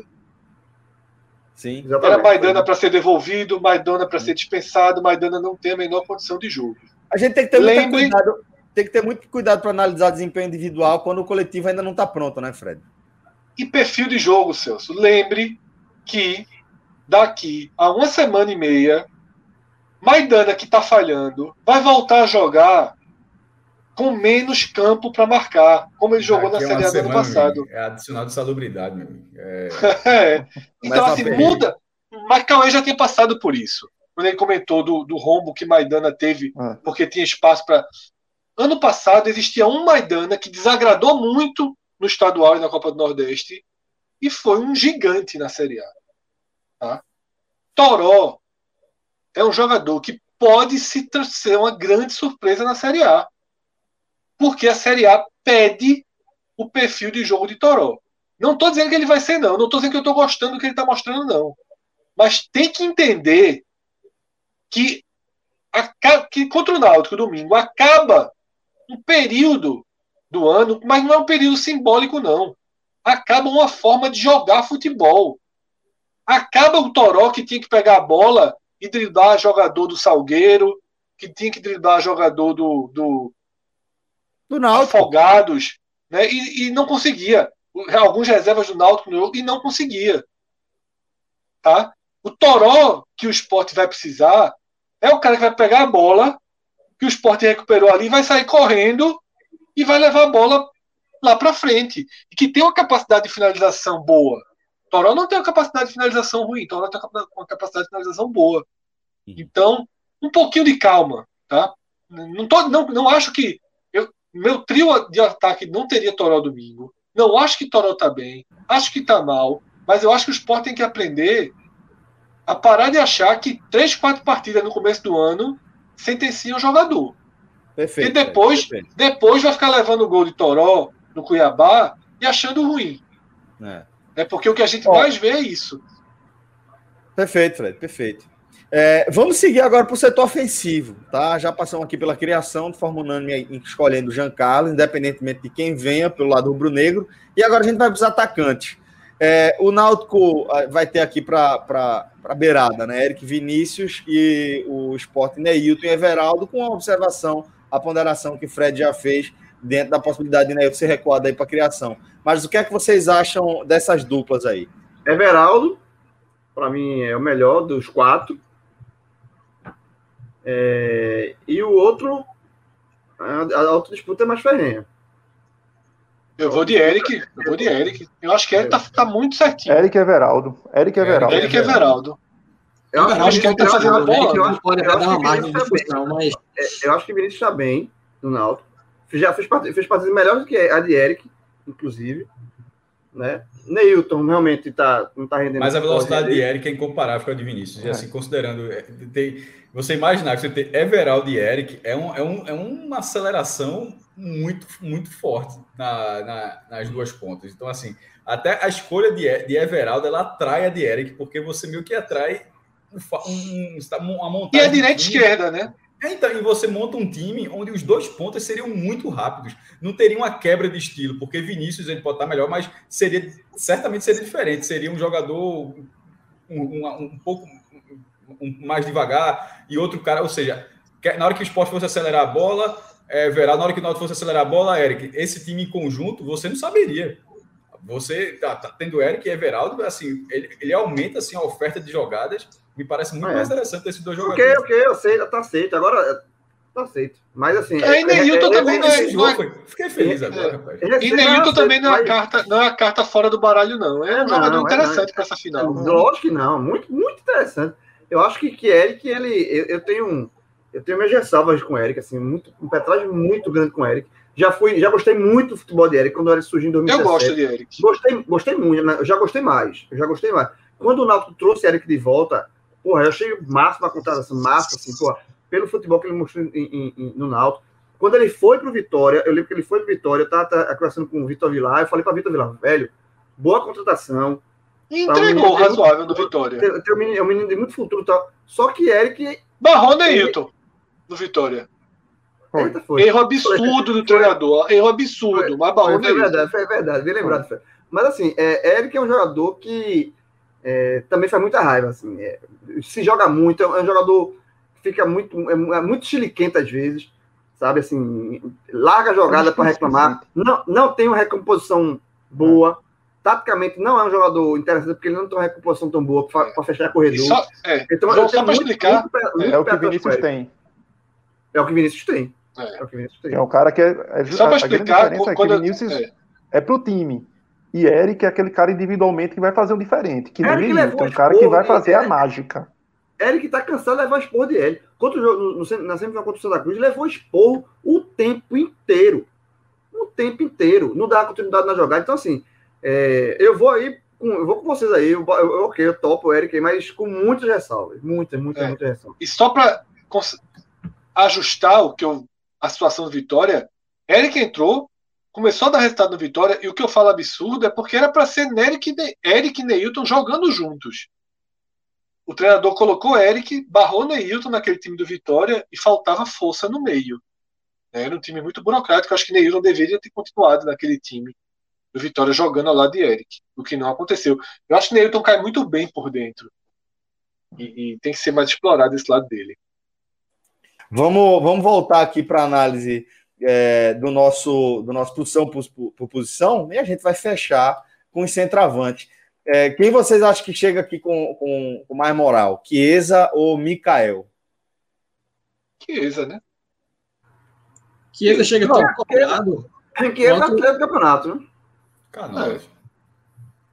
Sim. Exatamente. Era Maidana para ser devolvido, Maidana para ser dispensado, Maidana não tem a menor condição de jogo. A gente tem que ter Lembre... muito cuidado, tem que ter muito cuidado para analisar desempenho individual quando o coletivo ainda não está pronto, né, Fred? E perfil de jogo, Celso. Lembre que daqui a uma semana e meia, Maidana que está falhando vai voltar a jogar com menos campo para marcar, como ele jogou Aqui na é Série A do ano passado. É adicional de salubridade, meu amigo. É... é. Então, assim, muda. Mas Cauê já tinha passado por isso. Quando ele comentou do, do rombo que Maidana teve, ah. porque tinha espaço para. Ano passado existia um Maidana que desagradou muito no estadual e na Copa do Nordeste e foi um gigante na Série A. Tá? Toró é um jogador que pode se ser uma grande surpresa na Série A porque a Série A pede o perfil de jogo de Toró. Não estou dizendo que ele vai ser, não. Não estou dizendo que eu estou gostando do que ele está mostrando, não. Mas tem que entender que, a, que contra o Náutico domingo acaba um período do ano, mas não é um período simbólico, não. Acaba uma forma de jogar futebol. Acaba o Toró que tinha que pegar a bola e driblar jogador do Salgueiro, que tinha que driblar jogador do, do, do Náutico. afogados, né? E, e, não conseguia. Alguns reservas do Náutico no jogo e não conseguia. Tá? O Toró que o esporte vai precisar é o cara que vai pegar a bola que o esporte recuperou ali, vai sair correndo e vai levar a bola lá para frente. E que tem uma capacidade de finalização boa. Toró não tem uma capacidade de finalização ruim, Toró tem uma capacidade de finalização boa. Então, um pouquinho de calma, tá? Não, tô, não, não acho que meu trio de ataque não teria Toró domingo. Não acho que Toró tá bem. Acho que tá mal. Mas eu acho que o Sport tem que aprender a parar de achar que três, quatro partidas no começo do ano sentenciam o jogador. Perfeito. E depois, depois vai ficar levando o gol de Toró no Cuiabá e achando ruim. É, é porque o que a gente Ó, mais vê é isso. Perfeito, Fred, perfeito. É, vamos seguir agora para o setor ofensivo, tá? Já passamos aqui pela criação, de forma unânime escolhendo o Jean Carlos, independentemente de quem venha pelo lado rubro-negro. E agora a gente vai para os atacantes. É, o Náutico ah, vai ter aqui para a beirada, né? Eric Vinícius e o Sport Neilton e Everaldo, com a observação, a ponderação que Fred já fez dentro da possibilidade de Neilton ser recuado aí para a criação. Mas o que é que vocês acham dessas duplas aí? Everaldo, para mim, é o melhor dos quatro é, e o outro, a, a outra disputa é mais ferrenha. Eu vou de Eric. Eu vou de Eric. Eu acho que Eric tá, tá muito certinho. Eric Everaldo. Eric Everaldo. Eric Everaldo. Eu, eu acho que ele tá fazendo a bola. Eu acho, pode dar uma margem de discussão, mas. É, eu acho que o Vinícius está bem no Náutico. Já fez, fez partidas melhores do que a de Eric, inclusive. Né? Neilton realmente tá, não está rendendo. Mas a velocidade de Eric é incomparável com a de Vinícius. É. E assim, considerando. É, tem, você imaginar que você tem Everaldo e Eric é, um, é, um, é uma aceleração muito, muito forte na, na, nas duas pontas. Então, assim, até a escolha de, de Everaldo ela atrai a de Eric, porque você meio que atrai um, um, uma montagem. E a direita e esquerda, né? Então, e você monta um time onde os dois pontos seriam muito rápidos. Não teria uma quebra de estilo, porque Vinícius ele pode estar melhor, mas seria certamente seria diferente. Seria um jogador um, um, um pouco um, mais devagar e outro cara, ou seja, na hora que o esporte fosse acelerar a bola, é, Verá, na hora que o Náutico fosse acelerar a bola, Eric, esse time em conjunto, você não saberia. Você tá, tá tendo Eric e Everaldo, assim, ele, ele, aumenta assim, a oferta de jogadas. Me parece muito é. mais interessante esses dois jogadores. Ok, ok, eu sei, tá aceito. Agora, tá aceito. Mas assim. É, e Neilton é, também não é. Não é... Fiquei feliz agora, rapaz. E Neilton também não é, a carta, não é a carta fora do baralho, não. É um jogador interessante para essa final. Lógico que não, muito, muito interessante. Eu acho que, que Eric, ele. Eu, eu tenho um. Eu tenho minhas ressalvas com o Eric, assim, muito, um petragem muito grande com o Eric. Já fui, já gostei muito do futebol de Eric quando Eric surgiu em 2017. Eu gosto de Eric. Gostei, gostei muito, né? eu já gostei mais. Eu já gostei mais. Quando o Náutico trouxe Eric de volta, porra, eu achei máximo a contratação, massa, assim, porra, pelo futebol que ele mostrou em, em, em, no Náutico. Quando ele foi pro Vitória, eu lembro que ele foi pro Vitória, eu tava, tava conversando com o Vitor Vilar, eu falei para Vitor Vilar, velho, boa contratação, entregou tá, razoável do Vitória. Tem, tem um menino, é um menino de muito futuro. Tá? Só que Eric. Barrou Neilton do Vitória. Eita, Erro absurdo do treinador. Erro absurdo. Foi, mas foi, foi verdade, foi verdade. Bem lembrado. Foi. Mas assim, é, Eric é um jogador que é, também faz muita raiva. Assim, é, se joga muito, é um jogador que fica muito, é, é muito chiliquento às vezes, sabe? Assim, larga a jogada para reclamar. Não, não tem uma recomposição boa. Taticamente não é um jogador interessante porque ele não tem uma recomposição tão boa para fechar corredor. Só, é, então, só para explicar, muito, muito, é, o que o Vinícius tem. É o que o Vinícius tem. É, é o Vinícius tem. É um cara que é. é só para explicar, quando, é que Vinícius é. é pro time. E Eric é aquele cara individualmente que vai fazer o diferente. Que Eric é um cara que vai fazer a mágica. Eric tá cansado de levar esporro de L. Contra jogo, no, no, na semifinal contra o Santa Cruz, levou esporro o tempo inteiro. O tempo inteiro. Não dá continuidade na jogada. Então, assim, é, eu vou aí, com, eu vou com vocês aí. Eu, eu, ok, eu topo o Eric, mas com muitas ressalvas. Muitas, muitas, é. muitas ressalvas. E só para ajustar o que eu, a situação do Vitória, Eric entrou, começou a dar resultado no Vitória, e o que eu falo absurdo é porque era para ser Eric, Eric e Neilton jogando juntos. O treinador colocou Eric, barrou Neilton naquele time do Vitória e faltava força no meio. Era um time muito burocrático, acho que Neilton deveria ter continuado naquele time do Vitória jogando ao lado de Eric, o que não aconteceu. Eu acho que Neilton cai muito bem por dentro. E, e tem que ser mais explorado esse lado dele. Vamos, vamos voltar aqui para a análise é, do nosso do nosso posição por, por, posição e a gente vai fechar com os centroavantes. É, quem vocês acham que chega aqui com, com, com mais moral? Chiesa ou Mikael? Chiesa, né? Chiesa chega tão acompanhado. Chiesa quanto... é do campeonato, né? Caralho.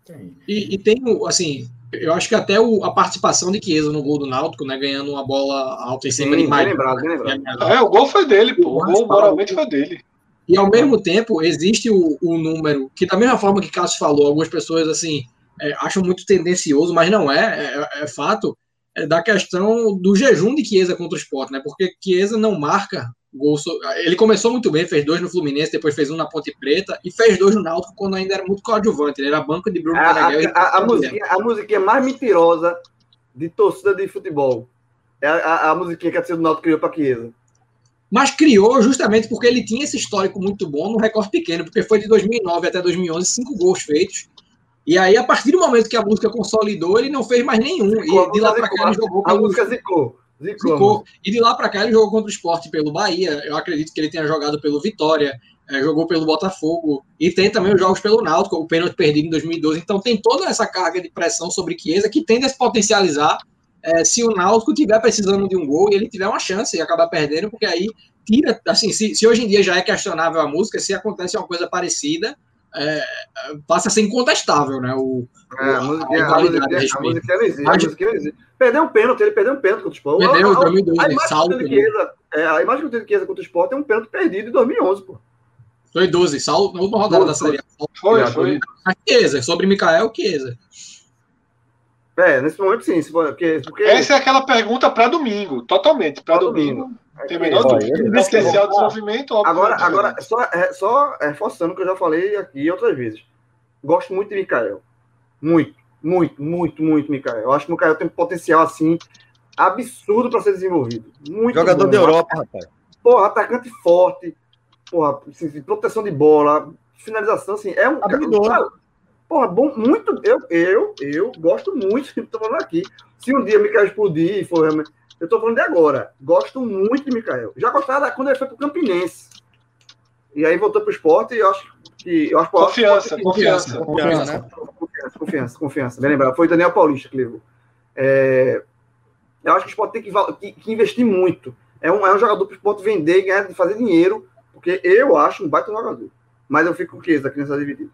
É. E, e tem, assim, eu acho que até o, a participação de Chiesa no gol do Náutico, né? Ganhando uma bola alta em cima de mais. Lembrado, lembrado. É, o gol foi dele, pô. O gol moralmente foi dele. E ao mesmo tempo, existe o, o número, que da mesma forma que Cássio falou, algumas pessoas assim é, acham muito tendencioso, mas não é, é, é fato, é da questão do jejum de Chiesa contra o Sport, né? Porque Chiesa não marca Gol, ele começou muito bem, fez dois no Fluminense, depois fez um na Ponte Preta e fez dois no Náutico quando ainda era muito coadjuvante. Ele era banco de Bruno a, A, a, a, musiquinha, a musiquinha mais mentirosa de torcida de futebol é a, a, musiquinha que a torcida do Náutico criou para Chiesa. Mas criou justamente porque ele tinha esse histórico muito bom no recorde pequeno, porque foi de 2009 até 2011, cinco gols feitos. E aí, a partir do momento que a música consolidou, ele não fez mais nenhum. e de lá para cá ele jogou. A música zicou. Ficou. E de lá para cá ele jogou contra o esporte pelo Bahia. Eu acredito que ele tenha jogado pelo Vitória, é, jogou pelo Botafogo e tem também os jogos pelo Náutico, o pênalti perdido em 2012. Então tem toda essa carga de pressão sobre Chiesa que tende a se potencializar é, se o Náutico tiver precisando de um gol e ele tiver uma chance e acabar perdendo, porque aí tira, assim, se, se hoje em dia já é questionável a música, se acontece uma coisa parecida, é, passa a ser incontestável, né? O, é, a, música, a, a, música, a música existe, a música existe. Perdeu um pênalti, ele perdeu um pênalti contra o Sport. Perdeu em 2012, a, imagem salto. Chiesa, é, a imagem que Chiesa contra o Sport é um pênalti perdido em 2011, pô. Foi 12, salto na última rodada da Série Foi, foi. A Chiesa, sobre Mikael Chiesa. É, nesse momento sim. Se for, porque, porque... Essa é aquela pergunta para domingo, totalmente. Para domingo. domingo. Tem menor dúvida. Potencial de desenvolvimento, óbvio. Agora, agora só, é, só reforçando o que eu já falei aqui outras vezes. Gosto muito de Mikael. Muito, muito, muito, muito, Mikael. Eu acho que o Mikael tem um potencial assim absurdo para ser desenvolvido. Muito Jogador bom. da Europa, rapaz. Porra, atacante forte. Porra, assim, proteção de bola, finalização, assim, é um. Cara, porra, bom, muito. Eu, eu, eu gosto muito do que estou falando aqui. Se um dia o Mikael explodir e for realmente eu estou falando de agora. Gosto muito de Mikael. Já gostava quando ele foi para o Campinense. E aí voltou para o esporte e eu acho que. Eu acho, confiança, que, confiança, confiança, confiança, né? confiança, confiança, confiança. Bem lembrado. Foi Daniel Paulista que levou. É, eu acho que o esporte tem que, que, que, investir muito. É um, é um jogador para o esporte vender e ganhar, fazer dinheiro, porque eu acho um baita jogador. Mas eu fico com o Chiesa aqui nessa dividida.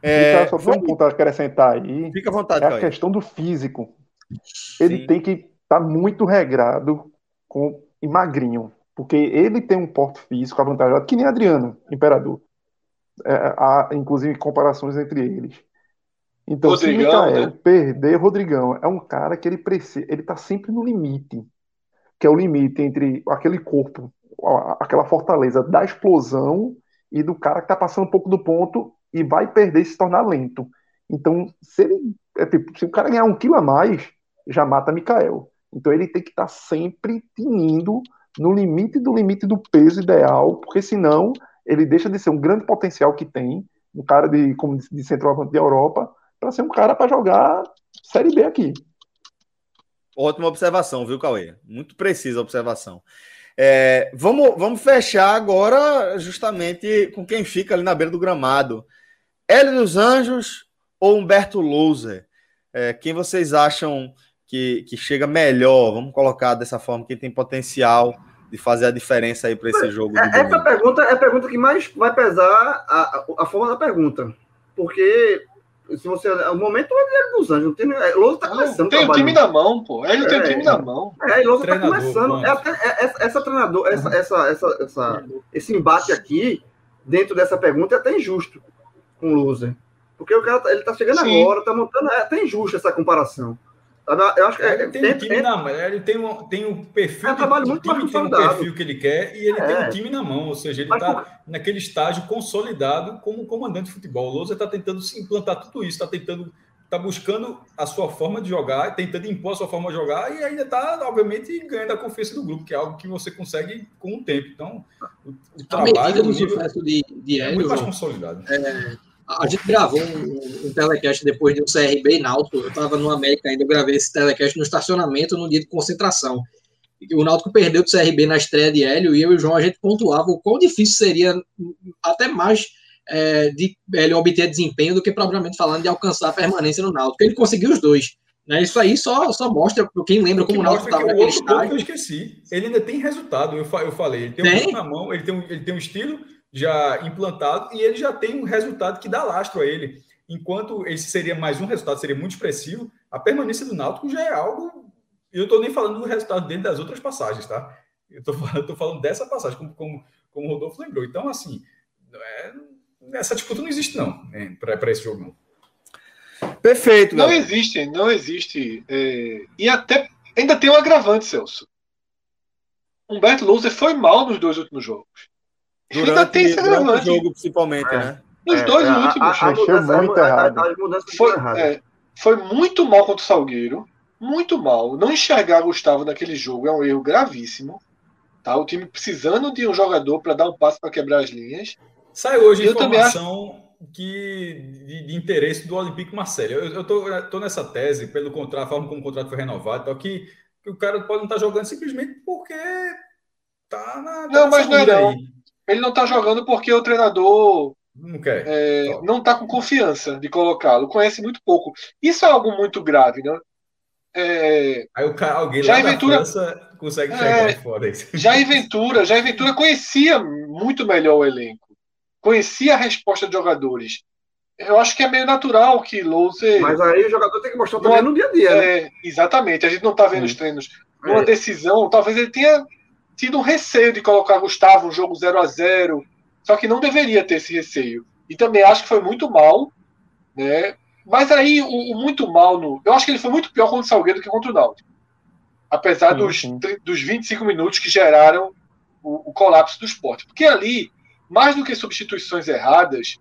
É, só foi um ponto a acrescentar aí. Fica à vontade. É a questão do físico. Ele Sim. tem que está muito regrado com e magrinho, porque ele tem um porte físico avantajado, que nem Adriano, Imperador. É, há, inclusive, comparações entre eles. Então, Rodrigão, se o Mikael né? perder, Rodrigão é um cara que ele precisa, ele está sempre no limite, que é o limite entre aquele corpo, aquela fortaleza da explosão e do cara que está passando um pouco do ponto e vai perder e se tornar lento. Então, se ele, é tipo, se o cara ganhar um quilo a mais, já mata Mikael. Então ele tem que estar tá sempre tinindo no limite do limite do peso ideal, porque senão ele deixa de ser um grande potencial que tem, um cara de, como de centroavante da Europa, para ser um cara para jogar Série B aqui. Ótima observação, viu, Cauê? Muito precisa a observação. É, vamos, vamos fechar agora justamente com quem fica ali na beira do gramado. Hélio dos Anjos ou Humberto Louser? É, quem vocês acham que, que chega melhor? Vamos colocar dessa forma, quem tem potencial de fazer a diferença aí para esse jogo. É, essa pergunta é a pergunta que mais vai pesar a, a, forma da pergunta. Porque se você o momento é dos Anjos, não tem, é, Lousa tá começando. Tem o time na mão, pô. Ele é, tem o time na mão. É, Lousa tá começando. É, é, essa, essa treinador, essa, essa, essa, essa, esse embate aqui dentro dessa pergunta é até injusto com o Lousa. Porque o cara tá, ele tá chegando Sim. agora, tá montando. É até injusto essa comparação. Eu acho que é, ele tem, um time tem, na mão, ele tem um, tem um perfil é um trabalho muito time tem um perfil que ele quer e ele é. tem um time na mão, ou seja, ele está naquele estágio consolidado como comandante de futebol. O Lousa está tentando se implantar tudo isso, está tentando, está buscando a sua forma de jogar, tentando impor a sua forma de jogar e ainda está, obviamente, ganhando a confiança do grupo, que é algo que você consegue com o tempo. Então, o, o trabalho do sucesso de, de é muito mais consolidado. É a gente gravou um, um, telecast depois de um CRB e Náutico. Eu estava no América ainda, eu gravei esse telecast no estacionamento no dia de concentração. O Náutico perdeu o CRB na estreia de Hélio e eu e o João a gente pontuava o quão difícil seria, até mais é, de Hélio obter desempenho do que propriamente falando de alcançar a permanência no Náutico. Ele conseguiu os dois. Né? Isso aí só, só mostra para quem lembra como o Náutico estava naquele estágio. Eu esqueci. Ele ainda tem resultado. Eu, eu falei, ele tem, tem? um na mão, ele tem um, ele tem um estilo já implantado e ele já tem um resultado que dá lastro a ele. Enquanto esse seria mais um resultado, seria muito expressivo, a permanência do Náutico já é algo. Eu estou nem falando do resultado dele das outras passagens, tá? Eu estou falando, falando dessa passagem, como, como, como o Rodolfo lembrou. Então, assim, é, essa disputa não existe, não, né, para esse jogo, não. Perfeito. Não existe, não existe. É... E até ainda tem um agravante, Celso. Humberto Louser foi mal nos dois últimos jogos. Durante, ainda tem esse durante o jogo, principalmente, é. né? Nos é, dois é, últimos. A, a, a muito errado. Foi, é, foi muito mal contra o Salgueiro. Muito mal. Não enxergar Gustavo naquele jogo é um erro gravíssimo. Tá? O time precisando de um jogador para dar um passo para quebrar as linhas. Sai hoje eu informação acho... que, de, de, interesse do Olympique Marseille. Eu, eu tô, tô, nessa tese, pelo contrato, a forma como o contrato foi renovado, tal, que, que o cara pode não estar tá jogando simplesmente porque tá na. Tá não, mas não é não. Ele não está jogando porque o treinador não, quer. É, não está com confiança de colocá-lo, conhece muito pouco. Isso é algo muito grave, né? É, Aí o cara, alguém já lá Ventura, França consegue chegar é, fora isso. Já em Ventura, já em Ventura conhecia muito melhor o elenco, conhecia a resposta de jogadores. Eu acho que é meio natural que Louser. Mas aí o jogador tem que mostrar também no dia a dia. É, né? Exatamente, a gente não está vendo os treinos. Numa é. decisão, talvez ele tenha tido um receio de colocar Gustavo um jogo 0 a 0 só que não deveria ter esse receio. E também acho que foi muito mal, né? Mas aí o, o muito mal no, eu acho que ele foi muito pior contra o Salgueiro do que contra o Náutico. Apesar dos, sim. dos 25 minutos que geraram o, o colapso do esporte. Porque ali, mais do que substituições erradas,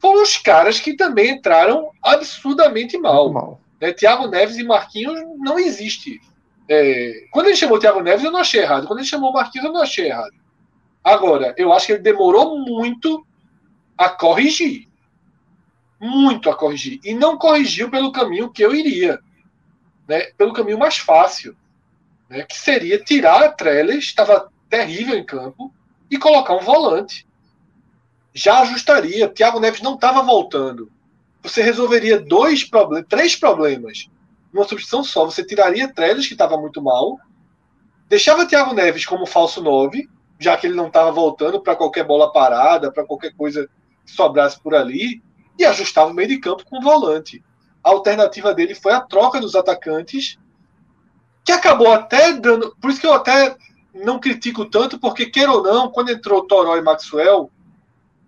foram os caras que também entraram absurdamente mal. mal. Né? Thiago Neves e Marquinhos não existe é, quando ele chamou o Thiago Neves, eu não achei errado. Quando ele chamou o Marquinhos, eu não achei errado. Agora, eu acho que ele demorou muito a corrigir. Muito a corrigir. E não corrigiu pelo caminho que eu iria. Né? Pelo caminho mais fácil. Né? Que seria tirar a Trellis, estava terrível em campo, e colocar um volante. Já ajustaria. Thiago Neves não estava voltando. Você resolveria dois três problemas numa substituição só. Você tiraria Trellis, que estava muito mal, deixava Thiago Neves como falso 9, já que ele não estava voltando para qualquer bola parada, para qualquer coisa que sobrasse por ali, e ajustava o meio de campo com o volante. A alternativa dele foi a troca dos atacantes, que acabou até dando. Por isso que eu até não critico tanto, porque, queira ou não, quando entrou Toró e Maxwell,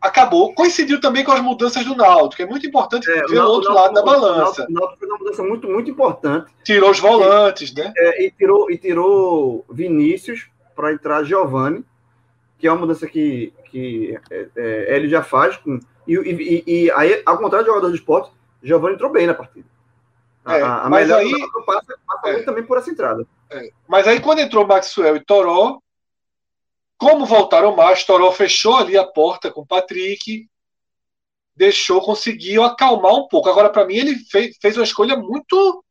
acabou. Coincidiu também com as mudanças do Náutico, que é muito importante é, ver o, outro lado da balança. O Náutico fez uma mudança muito, muito importante. Tirou os volantes, e, né? É, e, tirou, e tirou Vinícius para entrar Giovani, que é uma mudança que, que é, é, ele já faz. Com, e, e, e, aí, ao contrário do jogador de esporte, Giovani entrou bem na partida. É, a, a mas aí passa, passa é. também por essa entrada. É. Mas aí quando entrou Maxwell e Toró, como voltaram mais, Toró fechou ali a porta com o Patrick, deixou, conseguiu acalmar um pouco. Agora, para mim, ele fez, fez uma escolha muito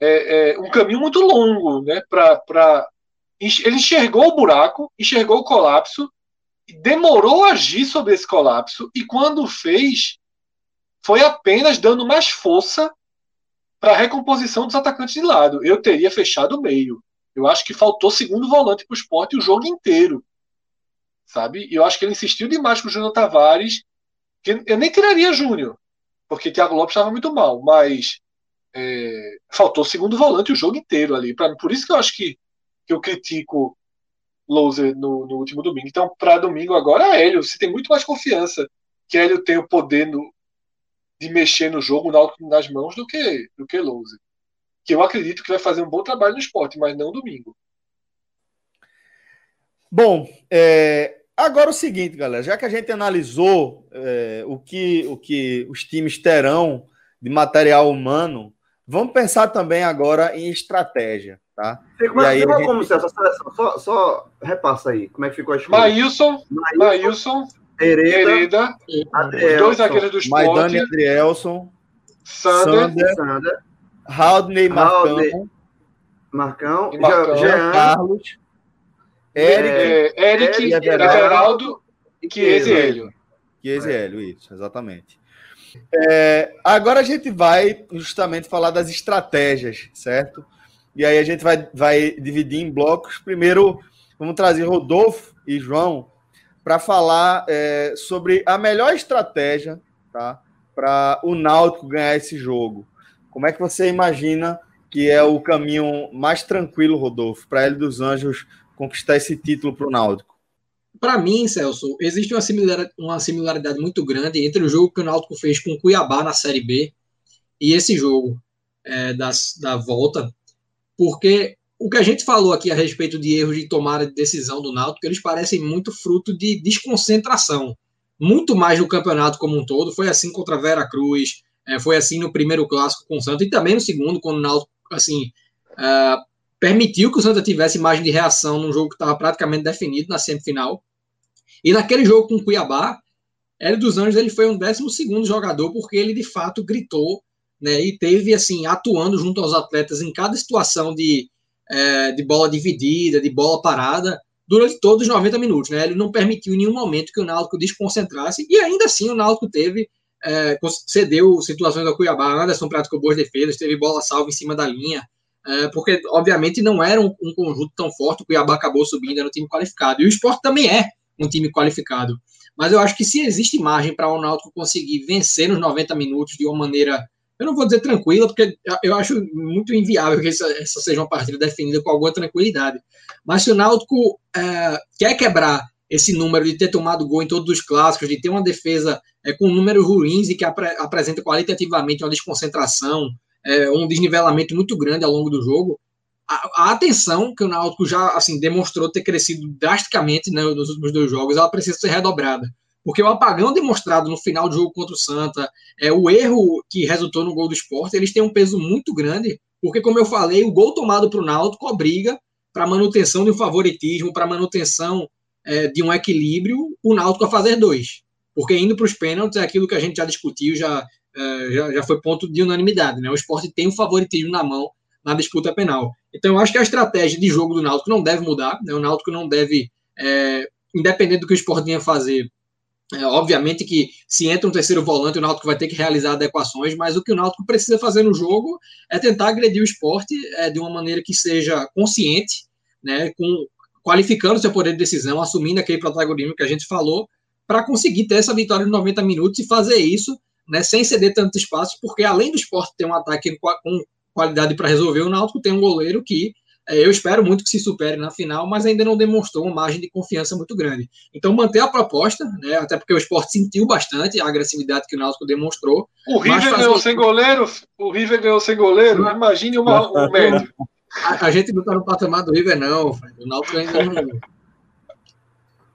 é, é, um caminho muito longo, né? Para ele enxergou o buraco, enxergou o colapso, demorou a agir sobre esse colapso e quando fez, foi apenas dando mais força para a recomposição dos atacantes de lado. Eu teria fechado o meio. Eu acho que faltou segundo volante para o esporte o jogo inteiro. Sabe? E eu acho que ele insistiu demais com o Júnior Tavares. Que eu nem tiraria Júnior, porque Thiago Lopes estava muito mal, mas é, faltou segundo volante o jogo inteiro ali. Pra, por isso que eu acho que, que eu critico Loser no, no último domingo. Então, para domingo agora, é Hélio. Você tem muito mais confiança que Hélio tem o poder no, de mexer no jogo nas mãos do que, do que Loser. Que eu acredito que vai fazer um bom trabalho no esporte, mas não domingo. Bom, é, agora o seguinte, galera, já que a gente analisou é, o, que, o que os times terão de material humano, vamos pensar também agora em estratégia. Tá? Como, é, ficou gente... como essa seleção? Só, só repassa aí. Como é que ficou a escolha? Maílson, Maílson, Hereda, Hereda dois zagueiros do esporte. Maidane Adrielson, Sander, Sander, Sander Haldney Marcão, Marcão, Marcão Jean, Carlos, Eric, é, Eric, Eric Everaldo e. Chiesa Hélio, isso, exatamente. É, agora a gente vai justamente falar das estratégias, certo? E aí a gente vai, vai dividir em blocos. Primeiro, vamos trazer Rodolfo e João para falar é, sobre a melhor estratégia tá, para o Náutico ganhar esse jogo. Como é que você imagina que é o caminho mais tranquilo, Rodolfo, para ele dos Anjos conquistar esse título para o Náutico? Para mim, Celso, existe uma similaridade, uma similaridade muito grande entre o jogo que o Náutico fez com o Cuiabá na Série B e esse jogo é, das, da volta porque o que a gente falou aqui a respeito de erros de tomada de decisão do Náutico, eles parecem muito fruto de desconcentração, muito mais no campeonato como um todo. Foi assim contra Vera Cruz, é, foi assim no primeiro clássico com o Santa e também no segundo, quando o Náutico assim, uh, permitiu que o Santa tivesse imagem de reação num jogo que estava praticamente definido na semifinal. E naquele jogo com o Cuiabá, Hélio dos Anjos ele foi um décimo segundo jogador porque ele de fato gritou né, e teve assim atuando junto aos atletas em cada situação de, é, de bola dividida, de bola parada, durante todos os 90 minutos. Né? Ele não permitiu em nenhum momento que o Náutico desconcentrasse, e ainda assim o Náutico teve, é, cedeu situações ao Cuiabá, Anderson praticou boas defesas, teve bola salva em cima da linha, é, porque obviamente não era um, um, conjunto tão forte, o Cuiabá acabou subindo, era um time qualificado, e o esporte também é um time qualificado. Mas eu acho que se existe margem para o Náutico conseguir vencer nos 90 minutos de uma maneira eu não vou dizer tranquila, porque eu acho muito inviável que essa, essa seja uma partida definida com alguma tranquilidade. Mas se o Náutico é, quer quebrar esse número de ter tomado gol em todos os clássicos, de ter uma defesa é, com números ruins e que apre, apresenta qualitativamente uma desconcentração, é, um desnivelamento muito grande ao longo do jogo, a, a, atenção que o Náutico já assim demonstrou ter crescido drasticamente né, nos últimos dois jogos, ela precisa ser redobrada. Porque o apagão demonstrado no final do jogo contra o Santa, é o erro que resultou no gol do esporte, eles têm um peso muito grande, porque, como eu falei, o gol tomado para o Náutico obriga para manutenção de um favoritismo, para manutenção é, de um equilíbrio, o Náutico a fazer dois. Porque indo para os pênaltis é aquilo que a gente já discutiu, já, é, já, já foi ponto de unanimidade. Né? O esporte tem um favoritismo na mão na disputa penal. Então, eu acho que a estratégia de jogo do Náutico não deve mudar. Né? O Náutico não deve, é, independente do que o esporte venha fazer, é, obviamente que se entra um terceiro volante, o Náutico vai ter que realizar adequações, mas o que o Náutico precisa fazer no jogo é tentar agredir o esporte é, de uma maneira que seja consciente, né, com, qualificando seu poder de decisão, assumindo aquele protagonismo que a gente falou, para conseguir ter essa vitória de 90 minutos e fazer isso né, sem ceder tanto espaço, porque além do esporte ter um ataque com qualidade para resolver, o Náutico tem um goleiro que é, eu espero muito que se supere na final, mas ainda não demonstrou uma margem de confiança muito grande. Então, manter a proposta, né, até porque o esporte sentiu bastante a agressividade que o Náutico demonstrou. O River ganhou sem goleiro, o River ganhou sem goleiro, imagine uma, um médio. A, a, gente não está no patamar do River, não. O Náutico ainda não.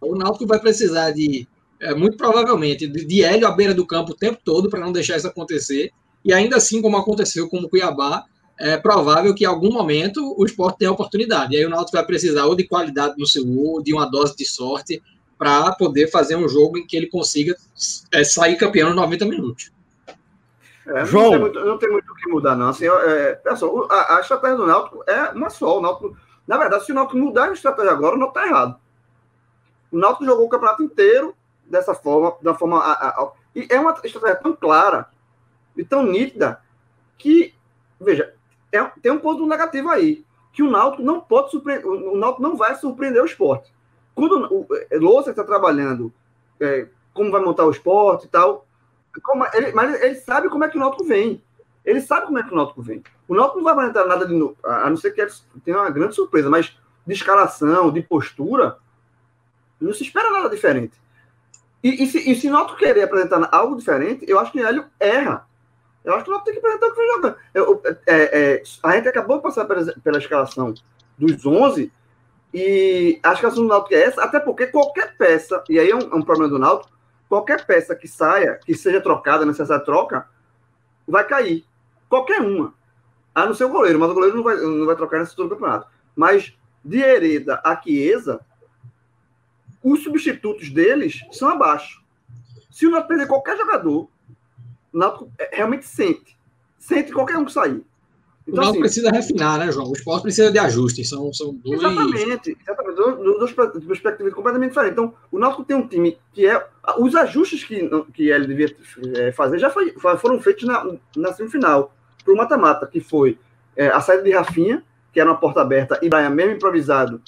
O Náutico vai precisar de, é, muito provavelmente, de, de Hélio à beira do campo o tempo todo para não deixar isso acontecer. E ainda assim, como aconteceu com o Cuiabá, é provável que em algum momento o esporte tenha oportunidade. E aí o Náutico vai precisar ou de qualidade no seu gol, de uma dose de sorte, para poder fazer um jogo em que ele consiga é, sair campeão nos 90 minutos. É, João. Não tem, muito, não tem muito o que mudar, não. Assim, é, pessoal, a, a, estratégia do Náutico é uma só. O Náutico, na verdade, se o Náutico mudar a estratégia agora, o Náutico está errado. O Náutico jogou o campeonato inteiro dessa forma, da forma. A, a, e é uma estratégia tão clara e tão nítida que, veja, é, tem um ponto negativo aí. Que o Náutico não pode surpreender. O Náutico não vai surpreender o esporte. Quando o Louça está trabalhando é, como vai montar o esporte e tal, como, ele, mas ele sabe como é que o Náutico vem. Ele sabe como é que o Náutico vem. O Náutico não vai apresentar nada de novo, a não ser que tenha uma grande surpresa, mas de escalação, de postura, não se espera nada diferente. E, e, se, e se o Náutico querer apresentar algo diferente, eu acho que o Hélio erra. Eu acho que o Náutico tem que apresentar o que vem jogando. Eu, é, é, a gente acabou de passar pela, pela escalação dos 11 e a escalação do Náutico é essa, até porque qualquer peça, e aí é um, é um problema do Náutico, qualquer peça que saia, que seja trocada, necessária troca, vai cair. Qualquer uma. A não ser o goleiro, mas o goleiro não vai, não vai trocar nesse todo campeonato. Mas de Hereda a Chiesa, os substitutos deles são abaixo. Se o Náutico perder qualquer jogador, o Náutico é, realmente sente. Sente qualquer um que sair. Então, o Náutico assim, precisa refinar, né, João? O esporte precisa de ajustes. São, são dois. Exatamente, exatamente. Duas perspectivas completamente diferentes. Então, o Náutico tem um time que é. Os ajustes que, que ele devia é, fazer já foi, foram feitos na, na semifinal, para o mata-mata, que foi é, a saída de Rafinha, que era uma porta aberta, e Brian, mesmo improvisado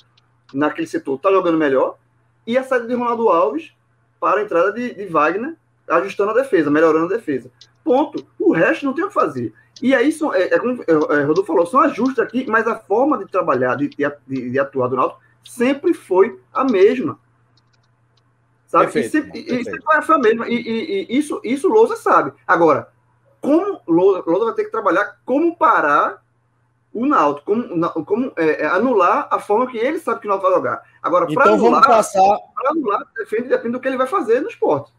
naquele setor, está jogando melhor, e a saída de Ronaldo Alves para a entrada de, de Wagner, ajustando a defesa, melhorando a defesa. Ponto. O resto não tem o que fazer. E aí, são, é, é como é, Rodolfo falou, são ajustes aqui, mas a forma de trabalhar, de, de, de atuar do Náutico, sempre foi a mesma. Sabe? Perfeito, e sempre, e sempre foi a mesma. E, e, e, isso, isso o Lousa sabe. Agora, como Lousa, Lousa vai ter que trabalhar como parar o Náutico, como, como é, é, anular a forma que ele sabe que o Náutico vai jogar. Agora, para então, anular, passar... anular, depende, depende do que ele vai fazer no esporte.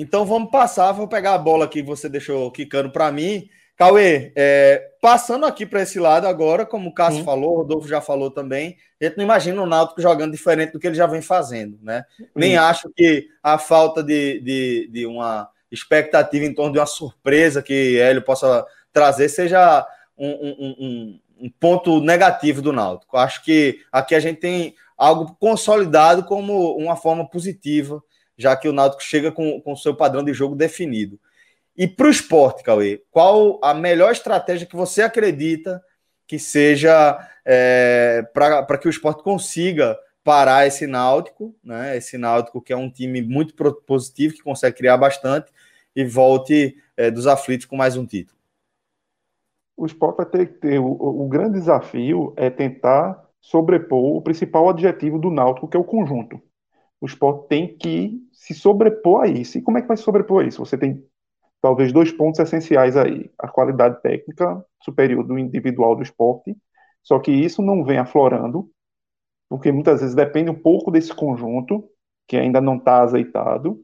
Então vamos passar, vou pegar a bola que você deixou quicando para mim Cauê, é, passando aqui para esse lado agora, como o Cássio falou, o Rodolfo já falou também, a gente não imagina o Náutico jogando diferente do que ele já vem fazendo, né? Nem acho que a falta de, de, de, uma expectativa em torno de uma surpresa que Hélio possa trazer seja um, um, um, um ponto negativo do Náutico. Acho que aqui a gente tem algo consolidado como uma forma positiva, já que o Náutico chega com o seu padrão de jogo definido. E para o esporte, Cauê, qual a melhor estratégia que você acredita que seja é, para que o esporte consiga parar esse Náutico, né? Esse Náutico que é um time muito positivo, que consegue criar bastante e volte é, dos aflitos com mais um título. O esporte vai ter que ter. O, o grande desafio é tentar sobrepor o principal adjetivo do Náutico, que é o conjunto. O esporte tem que se sobrepor a isso. E como é que vai sobrepor a isso? Você tem talvez dois pontos essenciais aí: a qualidade técnica superior do individual do esporte, só que isso não vem aflorando, porque muitas vezes depende um pouco desse conjunto, que ainda não está azeitado,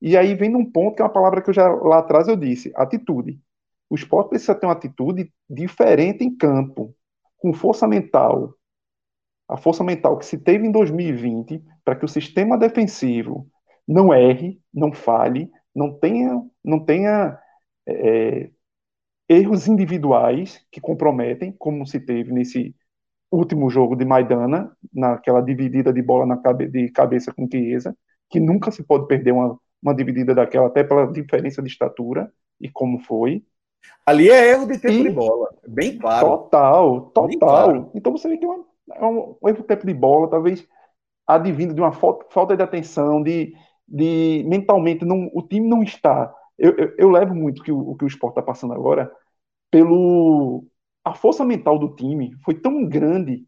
e aí vem num ponto que é uma palavra que eu já lá atrás eu disse: atitude. O esporte precisa ter uma atitude diferente em campo, com força mental. A força mental que se teve em 2020 para que o sistema defensivo não erre, não falhe, não tenha, não tenha é, erros individuais que comprometem, como se teve nesse último jogo de Maidana, naquela dividida de bola na cabe, de cabeça com Chiesa, que nunca se pode perder uma, uma dividida daquela, até pela diferença de estatura e como foi. Ali é erro de tempo e, de bola, bem claro. Total, total. Claro. Então você vê que é, uma, é um, um erro tempo de bola, talvez advindo de uma falta, de atenção, de, de mentalmente não, o time não está. Eu, eu, eu levo muito que o, o que o esporte está passando agora pelo a força mental do time foi tão grande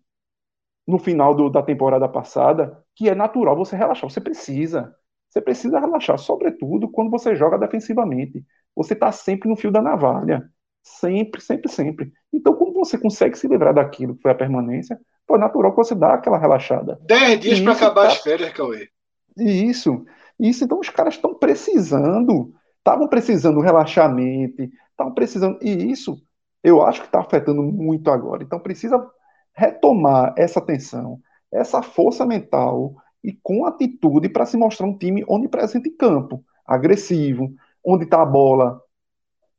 no final do, da temporada passada que é natural você relaxar. Você precisa. Você precisa relaxar, sobretudo quando você joga defensivamente. Você está sempre no fio da navalha. Sempre, sempre, sempre. Então, quando você consegue se livrar daquilo que foi a permanência, foi natural que você dá aquela relaxada. Dez dias para acabar tá... as férias, Cauê. Isso. Isso, então os caras estão precisando, estavam precisando relaxamento, estavam precisando, e isso eu acho que está afetando muito agora. Então precisa retomar essa atenção, essa força mental e com atitude para se mostrar um time onipresente em campo, agressivo, onde está a bola,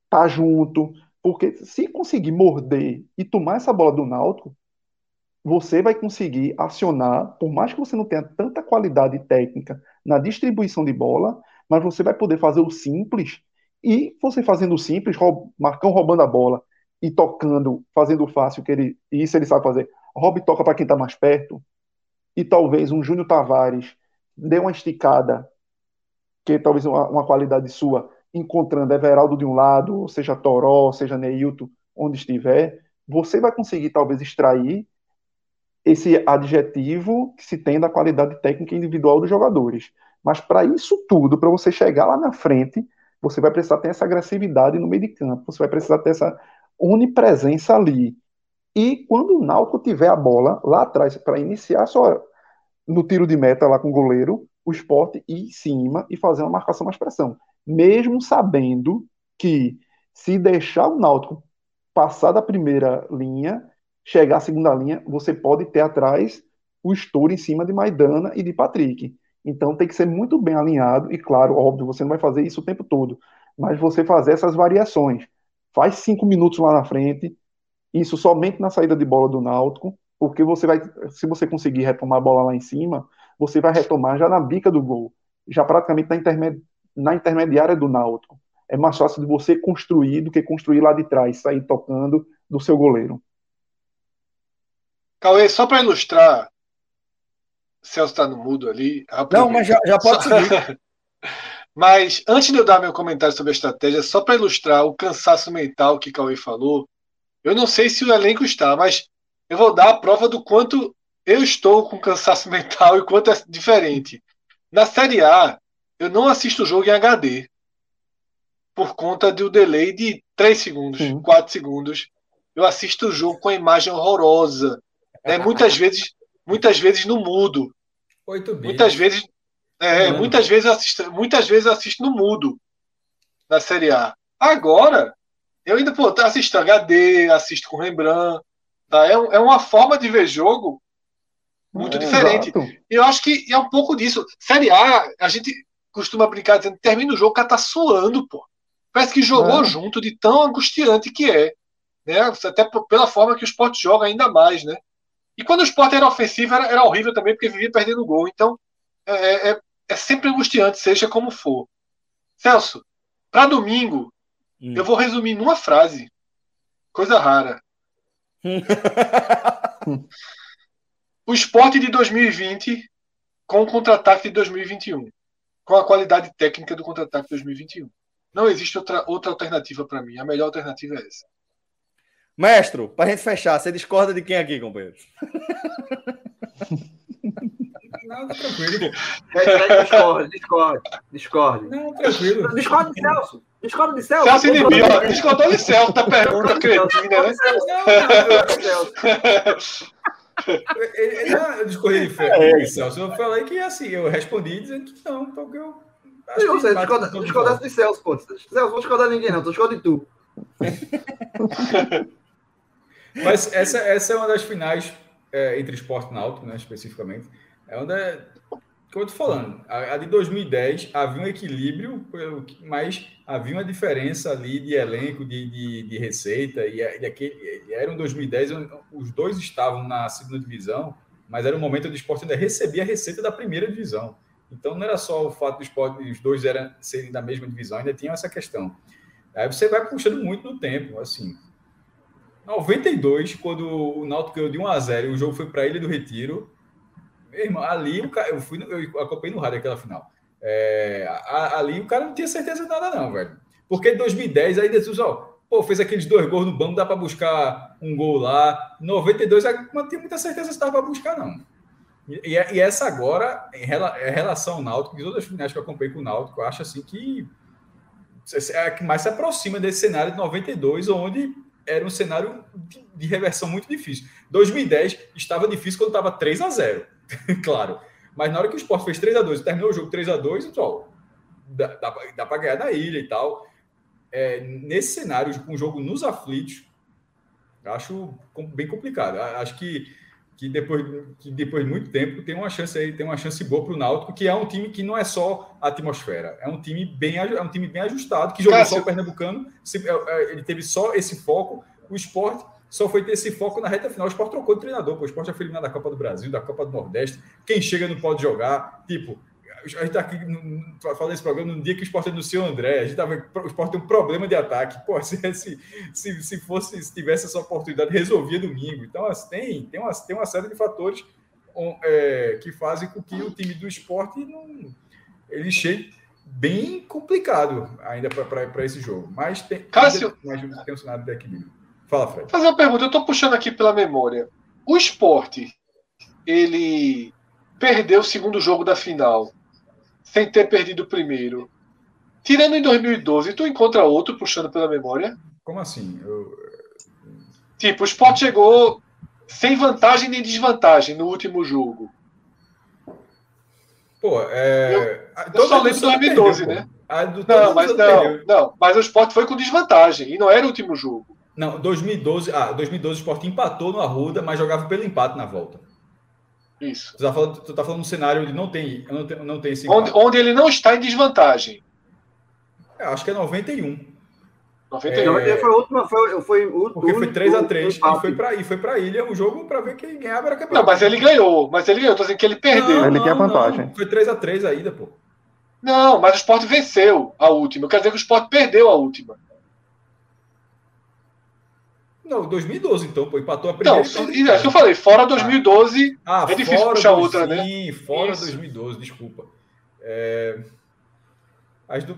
tá junto, porque se conseguir morder e tomar essa bola do Náutico, você vai conseguir acionar, por mais que você não tenha tanta qualidade técnica na distribuição de bola, mas você vai poder fazer o simples e você fazendo o simples, roub, Marcão roubando a bola e tocando, fazendo o fácil que ele, e isso ele sabe fazer. Rob toca para quem está mais perto e talvez um Júnior Tavares dê uma esticada, que talvez uma, uma qualidade sua, encontrando Everaldo de um lado, seja Toró, seja Neilton, onde estiver, você vai conseguir talvez extrair esse adjetivo que se tem da qualidade técnica individual dos jogadores. Mas para isso tudo, para você chegar lá na frente, você vai precisar ter essa agressividade no meio de campo, você vai precisar ter essa onipresença ali. E quando o Náutico tiver a bola lá atrás para iniciar só no tiro de meta lá com o goleiro, o esporte ir em cima e fazer uma marcação mais pressão. Mesmo sabendo que se deixar o Náutico passar da primeira linha, chegar à segunda linha, você pode ter atrás o estouro em cima de Maidana e de Patrick. Então tem que ser muito bem alinhado, e claro, óbvio, você não vai fazer isso o tempo todo, mas você fazer essas variações. Faz cinco minutos lá na frente, isso somente na saída de bola do Náutico, porque você vai, se você conseguir retomar a bola lá em cima, você vai retomar já na bica do gol, já praticamente na, intermed na intermediária do Náutico. É mais fácil de você construir do que construir lá de trás, sair tocando do seu goleiro. Cauê, só para ilustrar, Celso está no mudo ali. Não, mas já, já pode seguir. mas antes de eu dar meu comentário sobre a estratégia, só para ilustrar o cansaço mental que Cauê falou, eu não sei se o elenco está, mas eu vou dar a prova do quanto eu estou com cansaço mental e quanto é diferente. Na Série A, eu não assisto o jogo em HD por conta do delay de 3 segundos, Sim. 4 segundos. Eu assisto o jogo com a imagem horrorosa é, muitas vezes, muitas vezes no mudo. 8 bits. Muitas vezes, é, muitas vezes assisto, muitas vezes assisto no mudo na Série A. Agora, eu ainda pô, assisto HD, assisto com Rembrandt. Tá? É, é uma forma de ver jogo muito é, diferente. Exato. Eu acho que é um pouco disso. Série A, a gente costuma brincar dizendo termina o jogo, o cara tá suando, pô. Parece que jogou é. junto de tão angustiante que é. Né? Até pela forma que o esporte joga ainda mais, né? E quando o esporte era ofensivo, era, era horrível também, porque vivia perdendo gol. Então, é, é, é, é sempre angustiante, seja como for. Celso, para domingo, hum. eu vou resumir numa frase. Coisa rara. o esporte de 2020 com o contra-ataque de 2021. Com a qualidade técnica do contra-ataque de 2021. Não existe outra, outra alternativa para mim. A melhor alternativa é essa. Mestre, para a gente fechar, você discorda de quem aqui, companheiro? Não, tá tranquilo. Discorda, discorda, discorda. Não, tranquilo. Discorda de Celso. Discorda de Celso. Celso inibiu, ó. Discordou de Celso, tá perguntando cretina, né? Não, eu discorri de é. Celso. Eu falei que assim, eu respondi dizendo que não, então que eu. Acho não, você discordasse de Celso, pô. Celso, não vou discordar de ninguém, não. Tô discordando de tu. Mas essa, essa é uma das finais é, entre esporte e náutico, né, especificamente. É onde, é, como eu tô falando, a, a, de 2010 havia um equilíbrio, mas havia uma diferença ali de elenco, de, de, de receita, e, e aquele, era um 2010, os dois estavam na segunda divisão, mas era um momento onde o esporte ainda recebia a receita da primeira divisão. Então não era só o fato do esporte, os dois eram, serem da mesma divisão, ainda tinha essa questão. Aí você vai puxando muito no tempo, assim. 92, quando o Náutico ganhou de 1 a 0 e o jogo foi para Ilha do Retiro. Meu irmão, ali o cara, eu fui, eu acompanhei no rádio aquela final. É, ali o cara não tinha certeza de nada, não, velho. Porque em 2010, aí Jesus, ó, pô, fez aqueles dois gols no banco, dá para buscar um gol lá. 92, não tinha muita certeza se dava para buscar, não. E, e, essa agora, em relação ao Náutico, de todas as finais que eu acompanhei com o Náutico, eu acho assim que é a que mais se aproxima desse cenário de 92, onde era um cenário de, de reversão muito difícil. 2010 estava difícil quando estava 3 a 0 claro. Mas na hora que o Sport fez 3 a 2 e terminou o jogo 3 a 2 então, dá, dá, dá para ganhar na ilha e tal. É, nesse cenário, com o jogo nos aflitos, acho bem complicado. Acho que que depois, que depois de muito tempo tem uma chance aí, tem uma chance boa para o Náutico, que é um time que não é só atmosfera, é um time bem, é um time bem ajustado, que jogou Cássio. só o Pernambucano, é, é, ele teve só esse foco, o esporte só foi ter esse foco na reta final. O esporte trocou de treinador, pô. o esporte já foi eliminado da Copa do Brasil, da Copa do Nordeste. Quem chega não pode jogar. Tipo, a gente está aqui falando desse programa no dia que o esporte anunciou o André. A gente tava, o esporte tem um problema de ataque. Pô, se, se, se, fosse, se tivesse essa oportunidade, resolvia domingo. Então, assim, tem, tem, uma, tem uma série de fatores é, que fazem com que o time do esporte não, ele chegue bem complicado ainda para esse jogo. Mas tem, Cássio, ainda, tem um cenário de equilíbrio. Fala, Fred. Fazer uma pergunta, eu estou puxando aqui pela memória. O esporte, ele perdeu o segundo jogo da final sem ter perdido o primeiro. Tirando em 2012, tu encontra outro puxando pela memória? Como assim? Eu... Tipo, o Sport chegou sem vantagem nem desvantagem no último jogo. Pô, é. Eu, eu só lembro 2012, perdeu, né? Do, não, mas não, não, mas o Sport foi com desvantagem e não era o último jogo. Não, 2012, ah, 2012 o Sport empatou no Arruda, mas jogava pelo empate na volta. Isso. Tu tá falando, tu tá falando um cenário onde não tem, não tem, não tem esse onde, onde, ele não está em desvantagem. É, acho que é 91. 91 é... foi a última, foi, foi o Porque foi 3x3 e foi para foi para ilha o jogo para ver quem ganhava era campeão. Não, mas ele ganhou, mas ele ganhou, tô dizendo que ele perdeu. Não, ele quer vantagem. Não, foi 3x3 a ida, pô. Não, mas o Sport venceu a última. Quer dizer que o Sport perdeu a última. Não, 2012, então, pô, empatou a primeira. Não, é que eu falei, fora 2012, ah, é difícil puxar do, outra, né? Sim, fora Isso. 2012, desculpa. É... As do...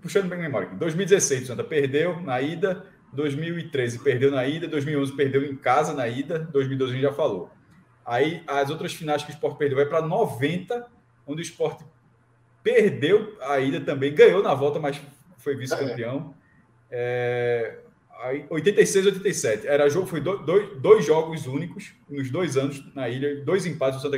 Puxando bem a memória aqui. 2016, o Santa perdeu na ida, 2013 perdeu na ida, 2011 perdeu em casa na ida, 2012 a gente já falou. Aí as outras finais que o Sport perdeu vai para 90, onde o Sport perdeu a ida também, ganhou na volta, mas foi vice-campeão. É. É... Aí, 86 87. Era jogo, foi do, dois, dois jogos únicos nos dois anos na ilha, dois empates, o Santa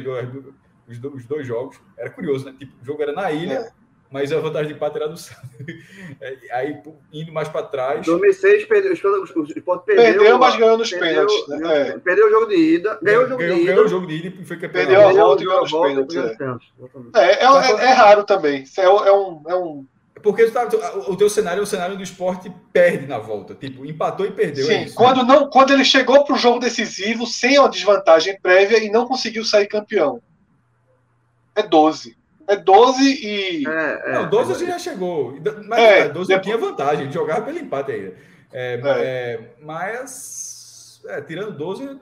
os, os dois jogos. Era curioso, né? Tipo, o jogo era na ilha, é. mas a vantagem de empate era do Santa. É, aí, indo mais para trás. 2006, perdeu, o Sport perdeu, perdeu, mas ganhou nos perdeu, pênaltis. Né? É. Perdeu o jogo de ida, ganhou o jogo ganhou, de ida. Ganhou o jogo de ida e foi campeão. Perdeu a volta e ganhou nos pênaltis. É. É, é, é, é, raro também. É, um, é um porque tá, o teu cenário é o cenário do esporte perde na volta. Tipo, empatou e perdeu. Sim, é quando, não, quando ele chegou para o jogo decisivo sem a desvantagem prévia e não conseguiu sair campeão. É 12. É 12 e. É, é, não, 12 é, já chegou. Mas é, 12 depois... tinha vantagem, jogava pelo empate ainda. É, é. é mas é, tirando 12,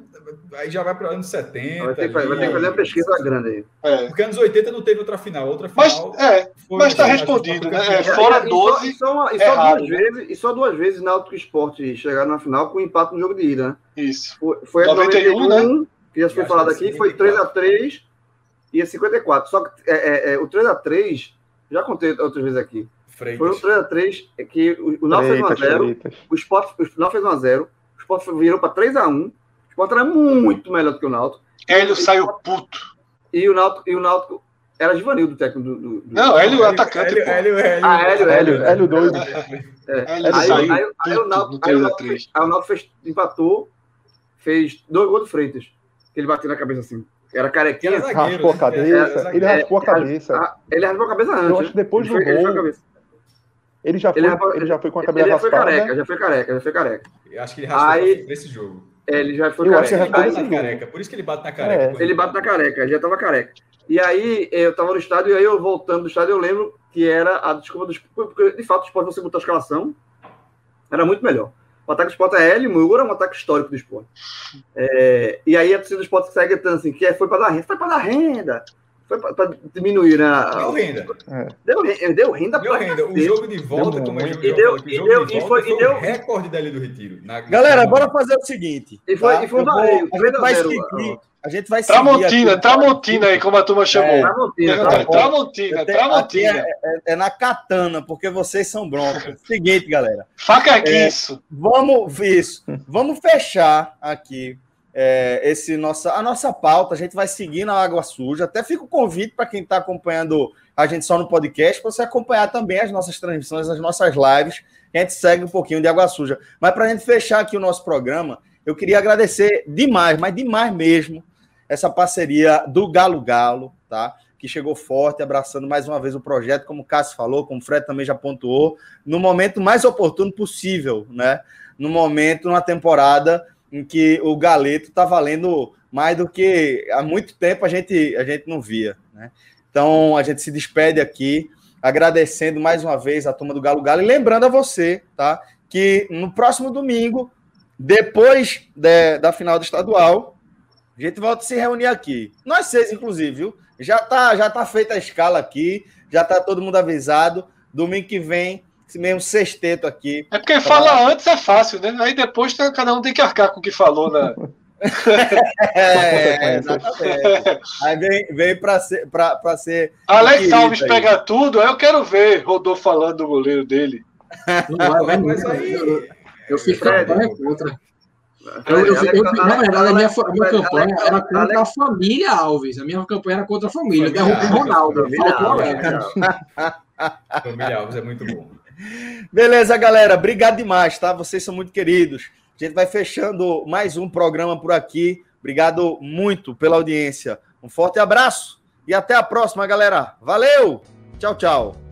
aí já vai para anos 70. Vai ter, ali, vai ter que fazer uma pesquisa grande aí. É. Porque anos 80 não teve outra final. Outra final mas é, mas está respondido, né? É, fora 12. E só, e só, e só duas vezes, e só duas vezes Náutico Esporte chegaram na final com empate no jogo de ida, né? Isso. Foi, foi 91, 91 né? que já foi falado aqui, foi 3x3 e a 54. Só que é, é, é o 3x3, já contei outras vezes aqui. Freitas. Foi um 3x3 que o, o Náutico fez 1x0, o Sport, o Náutico fez 1x0, o Sport virou para 3x1. O Sport era muito melhor do que o Náutico. Hélio saiu puto. E o Náutico, e o Náutico era Givanil do técnico do. do, do... Não, Hélio, é atacante. Hélio, Hélio, Hélio. Ah, Hélio, Hélio. Hélio doido. É. Hélio aí, saiu aí, aí, o Náutico, aí, o Náutico, fez, aí o Náutico fez, empatou, fez dois gols do Freitas. Que ele bateu na cabeça assim. Era carequinha. Era raspou a cabeça. ele raspou a cabeça. Ele raspou a cabeça antes. Eu acho que depois do gol. Ele já foi, ele, ele já foi com a cabeça ele já raspada. Foi careca, já foi careca, já foi careca. Eu acho que ele raspou Aí, nesse jogo. É, ele já foi eu careca. Acho que ele na careca. Por isso que ele bate na careca. É. Ele bate na careca, já tava careca. E aí eu tava no estádio, e aí eu voltando do estádio, eu lembro que era a desculpa do porque de fato o esporte você botar a escalação era muito melhor. O ataque do esporte é L, Mugor é um ataque histórico do esporte. É, e aí a torcida do esporte segue tanto assim, que é, foi para dar renda, foi para dar renda. Foi para diminuir né? Deu renda. É. Deu, deu renda Deu renda. O jogo de volta, como a gente e deu, e deu, e foi, e deu recorde dali do Retiro. Na... Galera, bora fazer o seguinte. E foi, tá? e foi vou, a gente vai seguir. A gente vai Tramontina, Tramontina aí, como a turma chamou. É, tramontina, tá Tramontina, Tramontina. É, é, é, na katana, porque vocês são broncos. Seguinte, galera. Faca aqui, é, isso. Vamos, isso. Vamos fechar aqui é, esse nossa, a nossa pauta. A gente vai seguir na Água Suja. Até fica o convite para quem está acompanhando a gente só no podcast, para você acompanhar também as nossas transmissões, as nossas lives. A gente segue um pouquinho de Água Suja. Mas para a gente fechar aqui o nosso programa, eu queria agradecer demais, mas demais mesmo, essa parceria do Galo Galo, tá? Que chegou forte, abraçando mais uma vez o projeto, como o Cássio falou, como o Fred também já pontuou, no momento mais oportuno possível, né? No momento, na temporada em que o Galeto está valendo mais do que há muito tempo a gente, a gente não via, né? Então, a gente se despede aqui, agradecendo mais uma vez a turma do Galo Galo e lembrando a você, tá? Que no próximo domingo, depois de, da final do estadual, a gente volta a se reunir aqui. Nós seis, inclusive, viu? Já tá, já tá feita a escala aqui, já tá todo mundo avisado. Domingo que vem, esse mesmo sexteto aqui. É porque pra... falar antes é fácil, né? Aí depois cada um tem que arcar com o que falou na. é, exatamente. Aí vem, vem para ser, pra, pra ser. Alex Alves aí. pega tudo, eu quero ver Rodolfo falando do goleiro dele. Não vai, vai, aí... eu, eu fiz campanha contra. Eu, eu, eu, na verdade, a minha, a minha campanha era contra a família Alves. A minha campanha era contra a família. Eu derrubei o Ronaldo. Família Alves é muito bom. Beleza, galera. Obrigado demais, tá? Vocês são muito queridos. A gente vai fechando mais um programa por aqui. Obrigado muito pela audiência. Um forte abraço e até a próxima, galera. Valeu! Tchau, tchau.